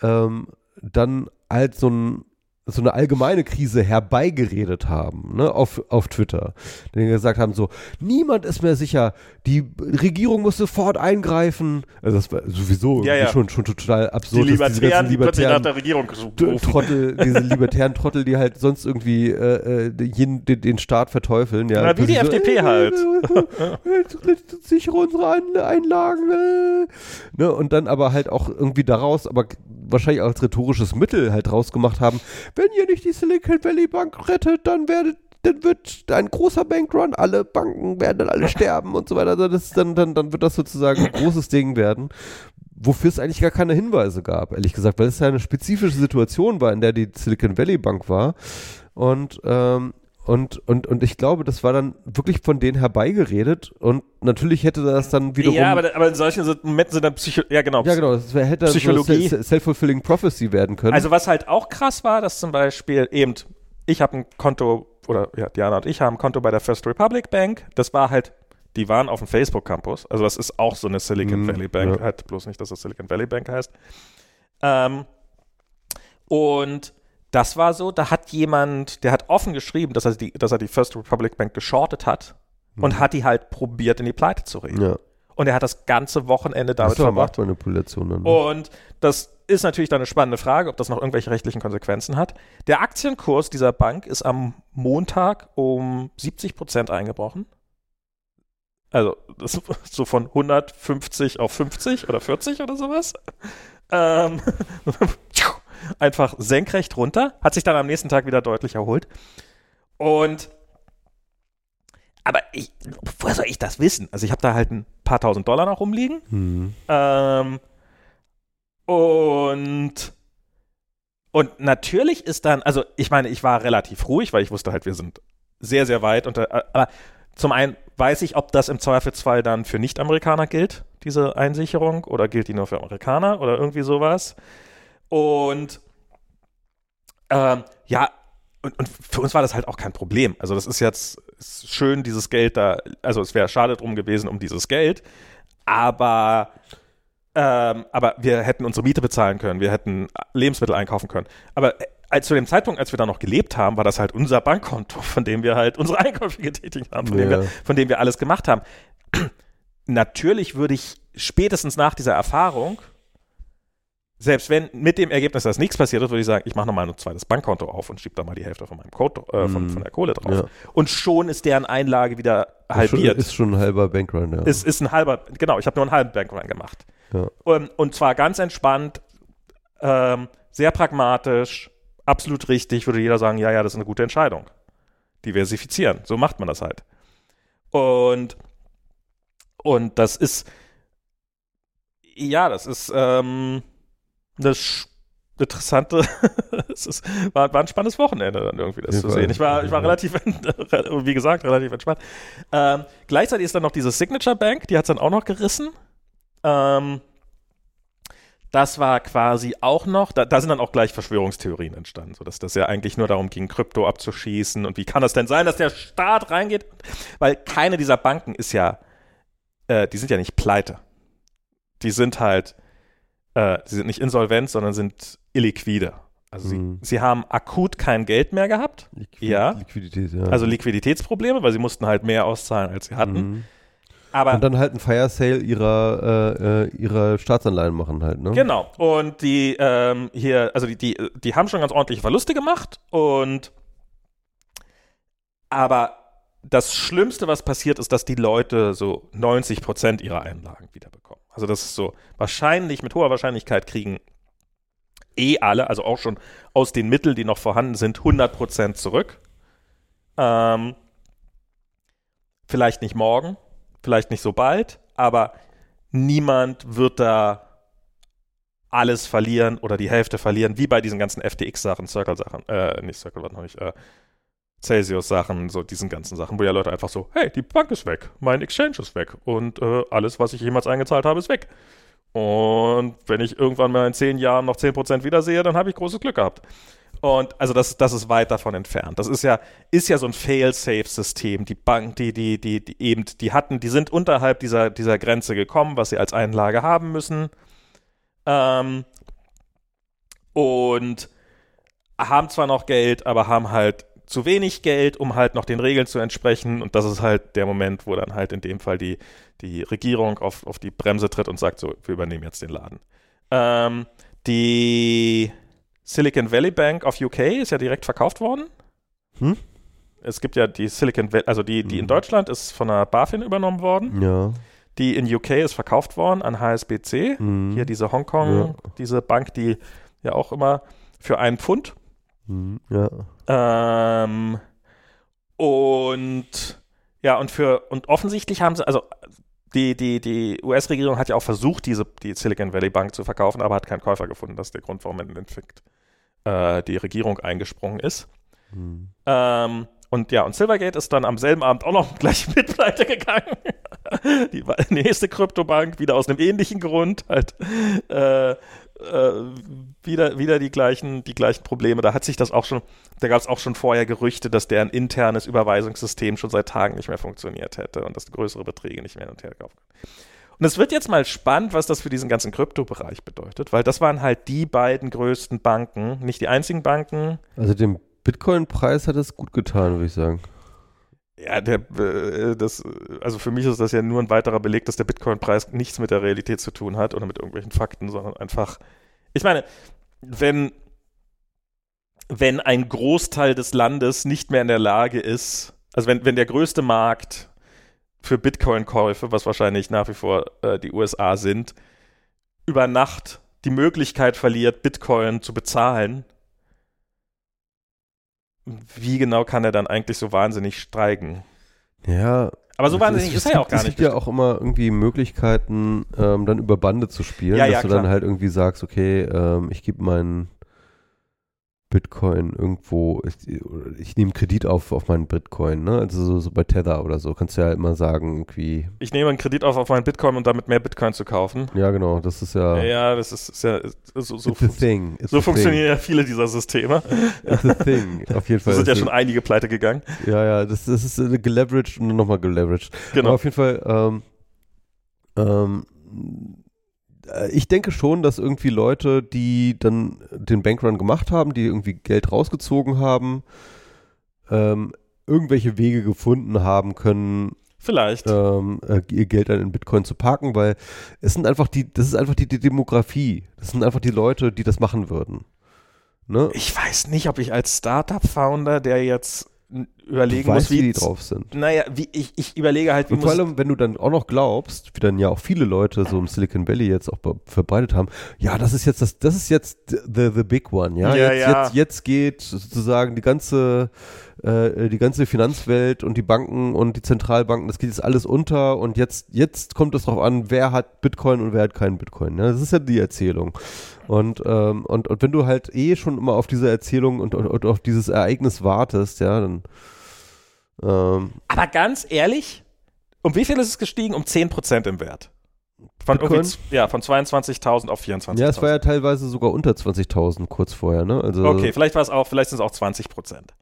ähm, dann halt so ein so eine allgemeine Krise herbeigeredet haben, ne, auf, auf Twitter. Die gesagt haben so, niemand ist mehr sicher, die Regierung muss sofort eingreifen. Also das war sowieso ja, ja. Schon, schon total absurd. Die Libertären, die plötzlich nach der Regierung Trottel, diese libertären Trottel, die halt sonst irgendwie äh, äh jeden, den, den Staat verteufeln. Ja, Na, wie die FDP so, halt. Sichere unsere Einlagen. Äh. Ne, und dann aber halt auch irgendwie daraus, aber wahrscheinlich als rhetorisches Mittel halt rausgemacht haben, wenn ihr nicht die Silicon Valley Bank rettet, dann werdet dann wird ein großer Bankrun, alle Banken werden dann alle sterben und so weiter. Also das dann, dann, dann wird das sozusagen ein großes Ding werden, wofür es eigentlich gar keine Hinweise gab, ehrlich gesagt, weil es ja eine spezifische Situation war, in der die Silicon Valley Bank war. Und ähm, und, und, und ich glaube, das war dann wirklich von denen herbeigeredet und natürlich hätte das dann wiederum. Ja, aber, aber in solchen Momenten sind dann Psycho ja genau. Ja, genau, das hätte Psychologie. So Self-fulfilling Prophecy werden können. Also was halt auch krass war, dass zum Beispiel eben, ich habe ein Konto oder ja, Diana und ich haben ein Konto bei der First Republic Bank. Das war halt, die waren auf dem Facebook Campus. Also das ist auch so eine Silicon Mhm, Valley Bank, ja. halt bloß nicht, dass das Silicon Valley Bank heißt. Ähm, und das war so, da hat jemand, der hat offen geschrieben, dass er die, dass er die First Republic Bank geschortet hat und hat die halt probiert, in die Pleite zu reden. Mhm. Ja. Und er hat das ganze Wochenende damit Das war verbracht. Machtmanipulation dann. ne? Und das ist natürlich dann eine spannende Frage, ob das noch irgendwelche rechtlichen Konsequenzen hat. Der Aktienkurs dieser Bank ist am Montag um 70 Prozent eingebrochen. Also so von 150 auf 50 oder 40 oder sowas. Ähm, einfach senkrecht runter, hat sich dann am nächsten Tag wieder deutlich erholt. Und aber ich, woher soll ich das wissen? Also ich habe da halt ein paar tausend Dollar noch rumliegen. Hm. Ähm, und und natürlich ist dann, also ich meine, ich war relativ ruhig, weil ich wusste halt, wir sind sehr, sehr weit unter, äh, aber zum einen weiß ich, ob das im Zweifelsfall dann für Nicht-Amerikaner gilt, diese Einsicherung, oder gilt die nur für Amerikaner oder irgendwie sowas. Und ähm, ja, und, und für uns war das halt auch kein Problem. Also das ist jetzt ist schön, dieses Geld da, also es wäre schade drum gewesen um dieses Geld, aber ähm, aber wir hätten unsere Miete bezahlen können, wir hätten Lebensmittel einkaufen können. Aber äh, als zu dem Zeitpunkt, als wir da noch gelebt haben, war das halt unser Bankkonto, von dem wir halt unsere Einkäufe getätigt haben, von, dem, Ja. wir, von dem wir alles gemacht haben. Natürlich würde ich spätestens nach dieser Erfahrung, selbst wenn mit dem Ergebnis, dass nichts passiert ist, würde ich sagen, ich mache nochmal ein zweites Bankkonto auf und schiebe da mal die Hälfte von meinem Konto, äh, von, Mhm. von der Kohle drauf. Ja. Und schon ist deren Einlage wieder Ist schon, halbiert. ist schon ein halber Bankrun, ja. Es ist ein halber, genau, ich habe nur einen halben Bankrun gemacht. Ja. Und, und zwar ganz entspannt, ähm, sehr pragmatisch, absolut richtig, würde jeder sagen, ja, ja, das ist eine gute Entscheidung. Diversifizieren, so macht man das halt. Und, und das ist, ja, das ist ähm, das sch- interessante, es ist, war, war ein spannendes Wochenende dann irgendwie das Auf zu sehen. Ich war, ich war relativ, wie gesagt, relativ entspannt. Ähm, gleichzeitig ist dann noch diese Signature Bank, die hat es dann auch noch gerissen. Ähm, das war quasi auch noch, da, da sind dann auch gleich Verschwörungstheorien entstanden, sodass das ja eigentlich nur darum ging, Krypto abzuschießen und wie kann das denn sein, dass der Staat reingeht? Weil keine dieser Banken ist ja, äh, die sind ja nicht pleite. Die sind halt, äh, die sind nicht insolvent, sondern sind illiquide. Also Mhm. sie, sie haben akut kein Geld mehr gehabt, Liquid ja. Liquidität, ja. also Liquiditätsprobleme, weil sie mussten halt mehr auszahlen, als sie hatten. Mhm. Aber Und dann halt ein Fire Sale ihrer, äh, äh, ihrer Staatsanleihen machen halt, ne? Genau. Und die ähm, hier, also die, die, die haben schon ganz ordentliche Verluste gemacht und aber das Schlimmste, was passiert, ist, dass die Leute so 90 Prozent ihrer Einlagen wiederbekommen. Also das ist so wahrscheinlich, mit hoher Wahrscheinlichkeit kriegen eh alle, also auch schon aus den Mitteln, die noch vorhanden sind, 100 Prozent zurück. Ähm, vielleicht nicht morgen, vielleicht nicht so bald, aber niemand wird da alles verlieren oder die Hälfte verlieren, wie bei diesen ganzen FTX-Sachen, Circle-Sachen, äh, nicht Circle, warte noch nicht, äh, Celsius-Sachen, so diesen ganzen Sachen, wo ja Leute einfach so, hey, die Bank ist weg, mein Exchange ist weg und äh, alles, was ich jemals eingezahlt habe, ist weg. Und wenn ich irgendwann mal in zehn Jahren noch 10% wiedersehe, dann habe ich großes Glück gehabt. Und also das, das ist weit davon entfernt. Das ist ja, ist ja so ein Fail-Safe-System. Die Bank, die, die, die, die eben, die hatten, die sind unterhalb dieser, dieser Grenze gekommen, was sie als Einlage haben müssen. Ähm, und haben zwar noch Geld, aber haben halt zu wenig Geld, um halt noch den Regeln zu entsprechen. Und das ist halt der Moment, wo dann halt in dem Fall die, die Regierung auf, auf die Bremse tritt und sagt, so, wir übernehmen jetzt den Laden. Ähm, die Silicon Valley Bank of UK ist ja direkt verkauft worden. Hm? Es gibt ja die Silicon Valley, also die, die in Mhm. Deutschland ist von der BaFin übernommen worden. Ja. Die in UK ist verkauft worden an HSBC. Mhm. Hier diese Hongkong, Ja. diese Bank, die ja auch immer für einen Pfund. Mhm. Ja. Ähm, und ja, und für, und offensichtlich haben sie, also die, die, die US-Regierung hat ja auch versucht, diese, die Silicon Valley Bank zu verkaufen, aber hat keinen Käufer gefunden. Das ist der Grund, warum im Endeffekt äh, die Regierung eingesprungen ist. Mhm. Ähm, und ja, und Silvergate ist dann am selben Abend auch noch gleich mit pleite gegangen. Die nächste Kryptobank, wieder aus einem ähnlichen Grund, halt, äh, äh, wieder, wieder die gleichen, die gleichen Probleme. Da hat sich das auch schon, da gab es auch schon vorher Gerüchte, dass deren internes Überweisungssystem schon seit Tagen nicht mehr funktioniert hätte und dass größere Beträge nicht mehr hin und her kaufen. Und es wird jetzt mal spannend, was das für diesen ganzen Kryptobereich bedeutet, weil das waren halt die beiden größten Banken, nicht die einzigen Banken. Also dem Bitcoin-Preis hat es gut getan, würde ich sagen. Ja, der, äh, das, also für mich ist das ja nur ein weiterer Beleg, dass der Bitcoin-Preis nichts mit der Realität zu tun hat oder mit irgendwelchen Fakten, sondern einfach, ich meine, wenn, wenn ein Großteil des Landes nicht mehr in der Lage ist, also wenn, wenn der größte Markt für Bitcoin-Käufe, was wahrscheinlich nach wie vor äh, die USA sind, über Nacht die Möglichkeit verliert, Bitcoin zu bezahlen, wie genau kann er dann eigentlich so wahnsinnig steigen? Ja. Aber so wahnsinnig ist, ist er ja auch gar nicht. Es gibt ja auch immer irgendwie Möglichkeiten, ähm, dann über Bande zu spielen, ja, dass ja, du klar. dann halt irgendwie sagst, okay, ähm, ich gebe meinen Bitcoin irgendwo, ich, ich nehme Kredit auf auf meinen Bitcoin, ne? Also so, so, bei Tether oder so, kannst du ja immer sagen, irgendwie. Ich nehme einen Kredit auf auf meinen Bitcoin, um damit mehr Bitcoin zu kaufen. Ja, genau, das ist ja. Ja, das ist, ist ja so, so, a thing. So funktionieren ja viele dieser Systeme. It's a thing, auf jeden Fall. sind ja schon einige pleite gegangen. Ja, ja, das, das ist äh, geleveraged und nochmal geleveraged. Genau. Aber auf jeden Fall, ähm, ähm, äh, ich denke schon, dass irgendwie Leute, die dann den Bankrun gemacht haben, die irgendwie Geld rausgezogen haben, ähm, irgendwelche Wege gefunden haben können, Vielleicht. ähm, äh, ihr Geld dann in Bitcoin zu parken, weil es sind einfach die, das ist einfach die, die Demografie. Das sind einfach die Leute, die das machen würden. Ne? Ich weiß nicht, ob ich als Startup-Founder, der jetzt überlegen weißt, muss, wie wie. die drauf sind. Naja, wie, ich, ich überlege halt, wie Und vor allem, wenn du dann auch noch glaubst, wie dann ja auch viele Leute so im Silicon Valley jetzt auch verbreitet haben, ja, das ist jetzt das, das ist jetzt the, the big one, ja. Ja, jetzt, ja. Jetzt, jetzt geht sozusagen die ganze, äh, die ganze Finanzwelt und die Banken und die Zentralbanken, das geht jetzt alles unter und jetzt, jetzt kommt es drauf an, wer hat Bitcoin und wer hat keinen Bitcoin. Ja? Das ist ja die Erzählung. Und, ähm, und, und wenn du halt eh schon immer auf diese Erzählung und, und, und auf dieses Ereignis wartest, ja, dann ähm, Aber ganz ehrlich, um wie viel ist es gestiegen? Um 10% im Wert. Von, ja, von 22.000 auf 24.000. Ja, es war ja teilweise sogar unter 20.000 kurz vorher, ne? Also, Okay, vielleicht war es auch, vielleicht sind es auch 20 Prozent.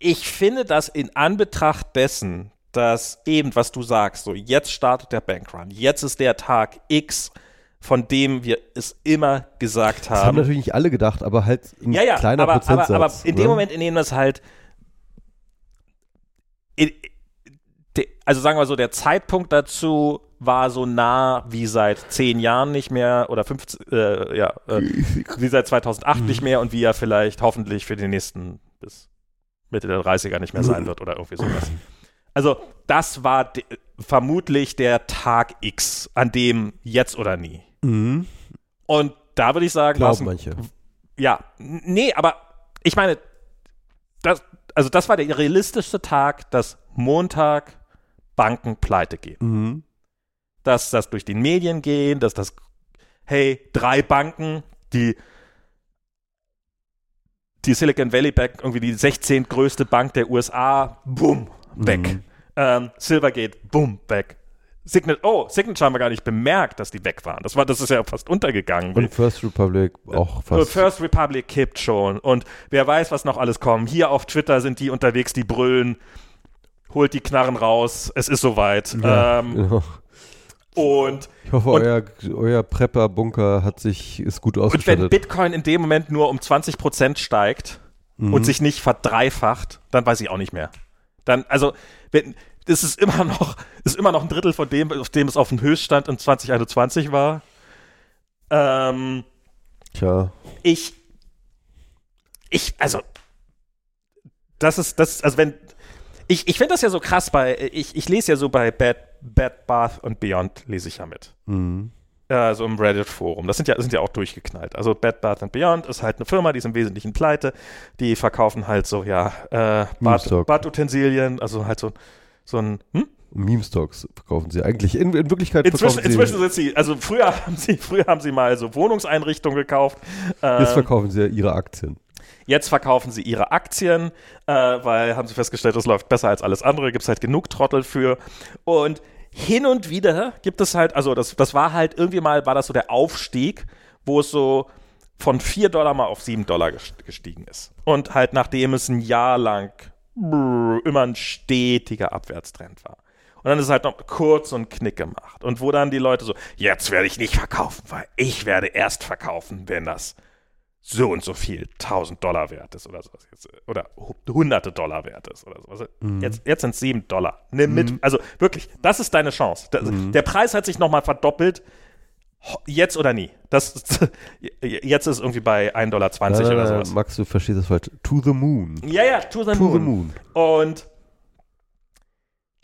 Ich finde das in Anbetracht dessen, dass eben, was du sagst, so jetzt startet der Bankrun, jetzt ist der Tag X, von dem wir es immer gesagt das haben haben. natürlich nicht alle gedacht, aber halt ein ja, ja, kleiner aber, aber, Prozentsatz. aber in dem ne? Moment, in dem das halt, in, also sagen wir so, der Zeitpunkt dazu war so nah wie seit zehn Jahren nicht mehr oder 15, äh, ja, äh, wie seit 2008 nicht mehr und wie er vielleicht hoffentlich für die nächsten bis Mitte der 30er nicht mehr sein wird oder irgendwie sowas. Also das war vermutlich der Tag X, an dem jetzt oder nie. Mhm. Und da würde ich sagen, Glauben manche. ja, nee, aber ich meine, das, also das war der realistischste Tag, dass Montag Banken pleite gehen. Mhm. Dass das durch die Medien gehen, dass das, hey, drei Banken, die die Silicon Valley Bank, irgendwie die 16. größte Bank der USA, bumm, weg. Mhm. Ähm, Silvergate, bumm, weg. Signet, oh, Signature haben wir gar nicht bemerkt, dass die weg waren. Das war, das ist ja fast untergegangen. Und First Republic auch Nur fast. First Republic kippt schon. Und wer weiß, was noch alles kommt. Hier auf Twitter sind die unterwegs, die brüllen. Holt die Knarren raus. Es ist soweit. ja, ähm, genau. Und, Ich hoffe, und- euer, euer Prepper-Bunker hat sich, ist gut und wenn ausgestattet. Bitcoin in dem Moment nur um 20% steigt Mhm. und sich nicht verdreifacht, dann weiß ich auch nicht mehr. Dann, also, wenn, das ist immer noch, ist immer noch ein Drittel von dem, auf dem es auf dem Höchststand in 2021 war. Ähm, Tja, ich, ich, also, das ist, das, ist- also wenn, ich, ich finde das ja so krass bei, ich, ich lese ja so bei Bad, Bad Bath und Beyond, lese ich ja mit. mhm. Ja, so im Reddit-Forum. Das sind ja, sind ja auch durchgeknallt. Also Bed Bath and Beyond ist halt eine Firma, die ist im Wesentlichen pleite. Die verkaufen halt so, ja, äh, Bad. Badutensilien, also halt so, so ein, hm? Meme-Stocks verkaufen sie eigentlich. In, in Wirklichkeit Inzwischen, verkaufen sie, inzwischen sind sie, also früher haben sie, früher haben sie mal so Wohnungseinrichtungen gekauft. Ähm, jetzt verkaufen sie ihre Aktien. Jetzt verkaufen sie ihre Aktien, äh, weil haben sie festgestellt, das läuft besser als alles andere, gibt es halt genug Trottel für. Und hin und wieder gibt es halt, also das, das war halt irgendwie mal, war das so der Aufstieg, wo es so von 4 Dollar mal auf 7 Dollar gestiegen ist. Und halt nachdem es ein Jahr lang immer ein stetiger Abwärtstrend war. Und dann ist es halt noch kurz und Knick gemacht. Und wo dann die Leute so, jetzt werde ich nicht verkaufen, weil ich werde erst verkaufen, wenn das so und so viel 1000 Dollar wert ist oder sowas. Oder hunderte Dollar wert ist oder sowas. Mhm. Jetzt, jetzt sind es 7 Dollar. Nimm mit. Mhm. Also wirklich, das ist deine Chance. Der, mhm. der Preis hat sich nochmal verdoppelt. Jetzt oder nie. Das, jetzt ist irgendwie bei 1,20 Dollar nein, nein, oder sowas. Max, du verstehst das falsch. To the moon. Ja, ja, to the, to moon. the moon. Und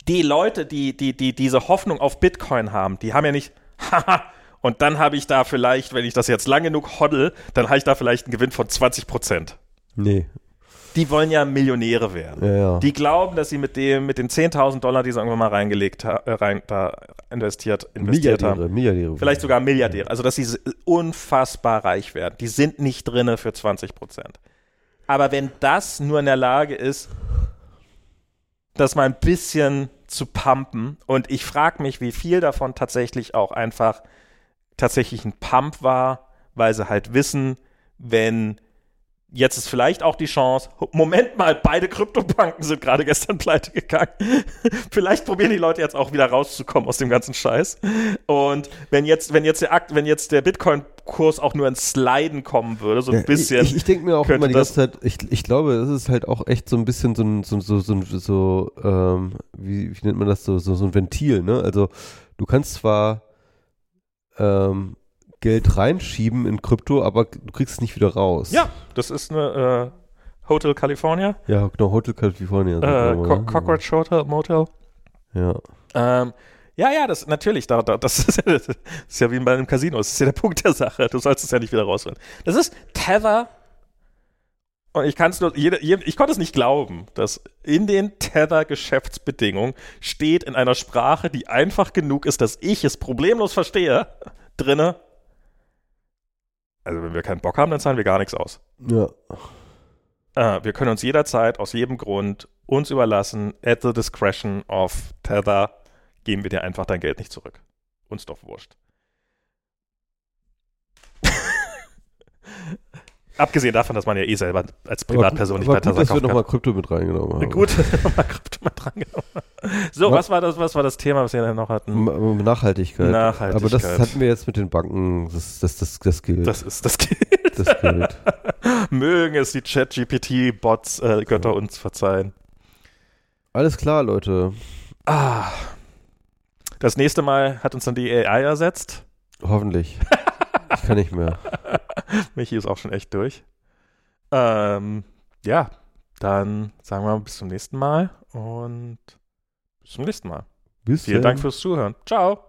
die Leute, die, die, die diese Hoffnung auf Bitcoin haben, die haben ja nicht, haha, und dann habe ich da vielleicht, wenn ich das jetzt lang genug hoddle, dann habe ich da vielleicht einen Gewinn von 20 Prozent. Nee. Die wollen ja Millionäre werden. Ja, ja. Die glauben, dass sie mit dem, mit den 10.000 Dollar, die sie irgendwann mal reingelegt äh, rein, da investiert, investiert Milliardäre, haben. Milliardäre. Vielleicht sogar Milliardäre. Also, dass sie unfassbar reich werden. Die sind nicht drinne für 20 Prozent. Aber wenn das nur in der Lage ist, das mal ein bisschen zu pumpen, und ich frage mich, wie viel davon tatsächlich auch einfach tatsächlich ein Pump war, weil sie halt wissen, wenn jetzt ist vielleicht auch die Chance, Moment mal, beide Kryptobanken sind gerade gestern pleite gegangen. vielleicht probieren die Leute jetzt auch wieder rauszukommen aus dem ganzen Scheiß. Und wenn jetzt, wenn jetzt der Akt, wenn jetzt der Bitcoin-Kurs auch nur ins Sliden kommen würde, so ein bisschen. Ich, ich, ich denke mir auch immer die ganze Zeit, ich, ich glaube, es ist halt auch echt so ein bisschen so ein, so, so, so, so ähm, wie, wie nennt man das, so, so, so ein Ventil, ne? Also du kannst zwar ähm, Geld reinschieben in Krypto, aber du kriegst es nicht wieder raus. Ja, das ist eine äh, Hotel California. Ja, genau, Hotel California. Äh, Co Cockroach Hotel Motel. Ja. Ähm, ja, ja, das natürlich, da, da, das, ist ja, das ist ja wie bei einem Casino, das ist ja der Punkt der Sache. Du sollst es ja nicht wieder rausholen. Das ist Tether. Und ich kann es nur, jede, jede, ich konnte es nicht glauben, dass in den Tether-Geschäftsbedingungen steht in einer Sprache, die einfach genug ist, dass ich es problemlos verstehe, drinne. Also wenn wir keinen Bock haben, dann zahlen wir gar nichts aus. Ja. Äh, wir können uns jederzeit aus jedem Grund uns überlassen, at the discretion of Tether, geben wir dir einfach dein Geld nicht zurück. Uns doch wurscht. Abgesehen davon, dass man ja eh selber als Privatperson nicht bei Tesla kaufen kann. nochmal Krypto mit reingenommen haben. Gut, nochmal Krypto mit reingenommen So, was war, das, was war das Thema, was wir dann noch hatten? Nachhaltigkeit. Nachhaltigkeit. Aber das hatten wir jetzt mit den Banken, das, das, das, das gilt. Das ist, das gilt. Das gilt. Mögen es die Chat-GPT-Bots, äh, Götter uns verzeihen. Alles klar, Leute. Ah. Das nächste Mal hat uns dann die AI ersetzt. Hoffentlich. Ich kann nicht mehr. Michi ist auch schon echt durch. Ähm, ja, dann sagen wir bis zum nächsten Mal und bis zum nächsten Mal. Bis Vielen Dank fürs Zuhören. Ciao.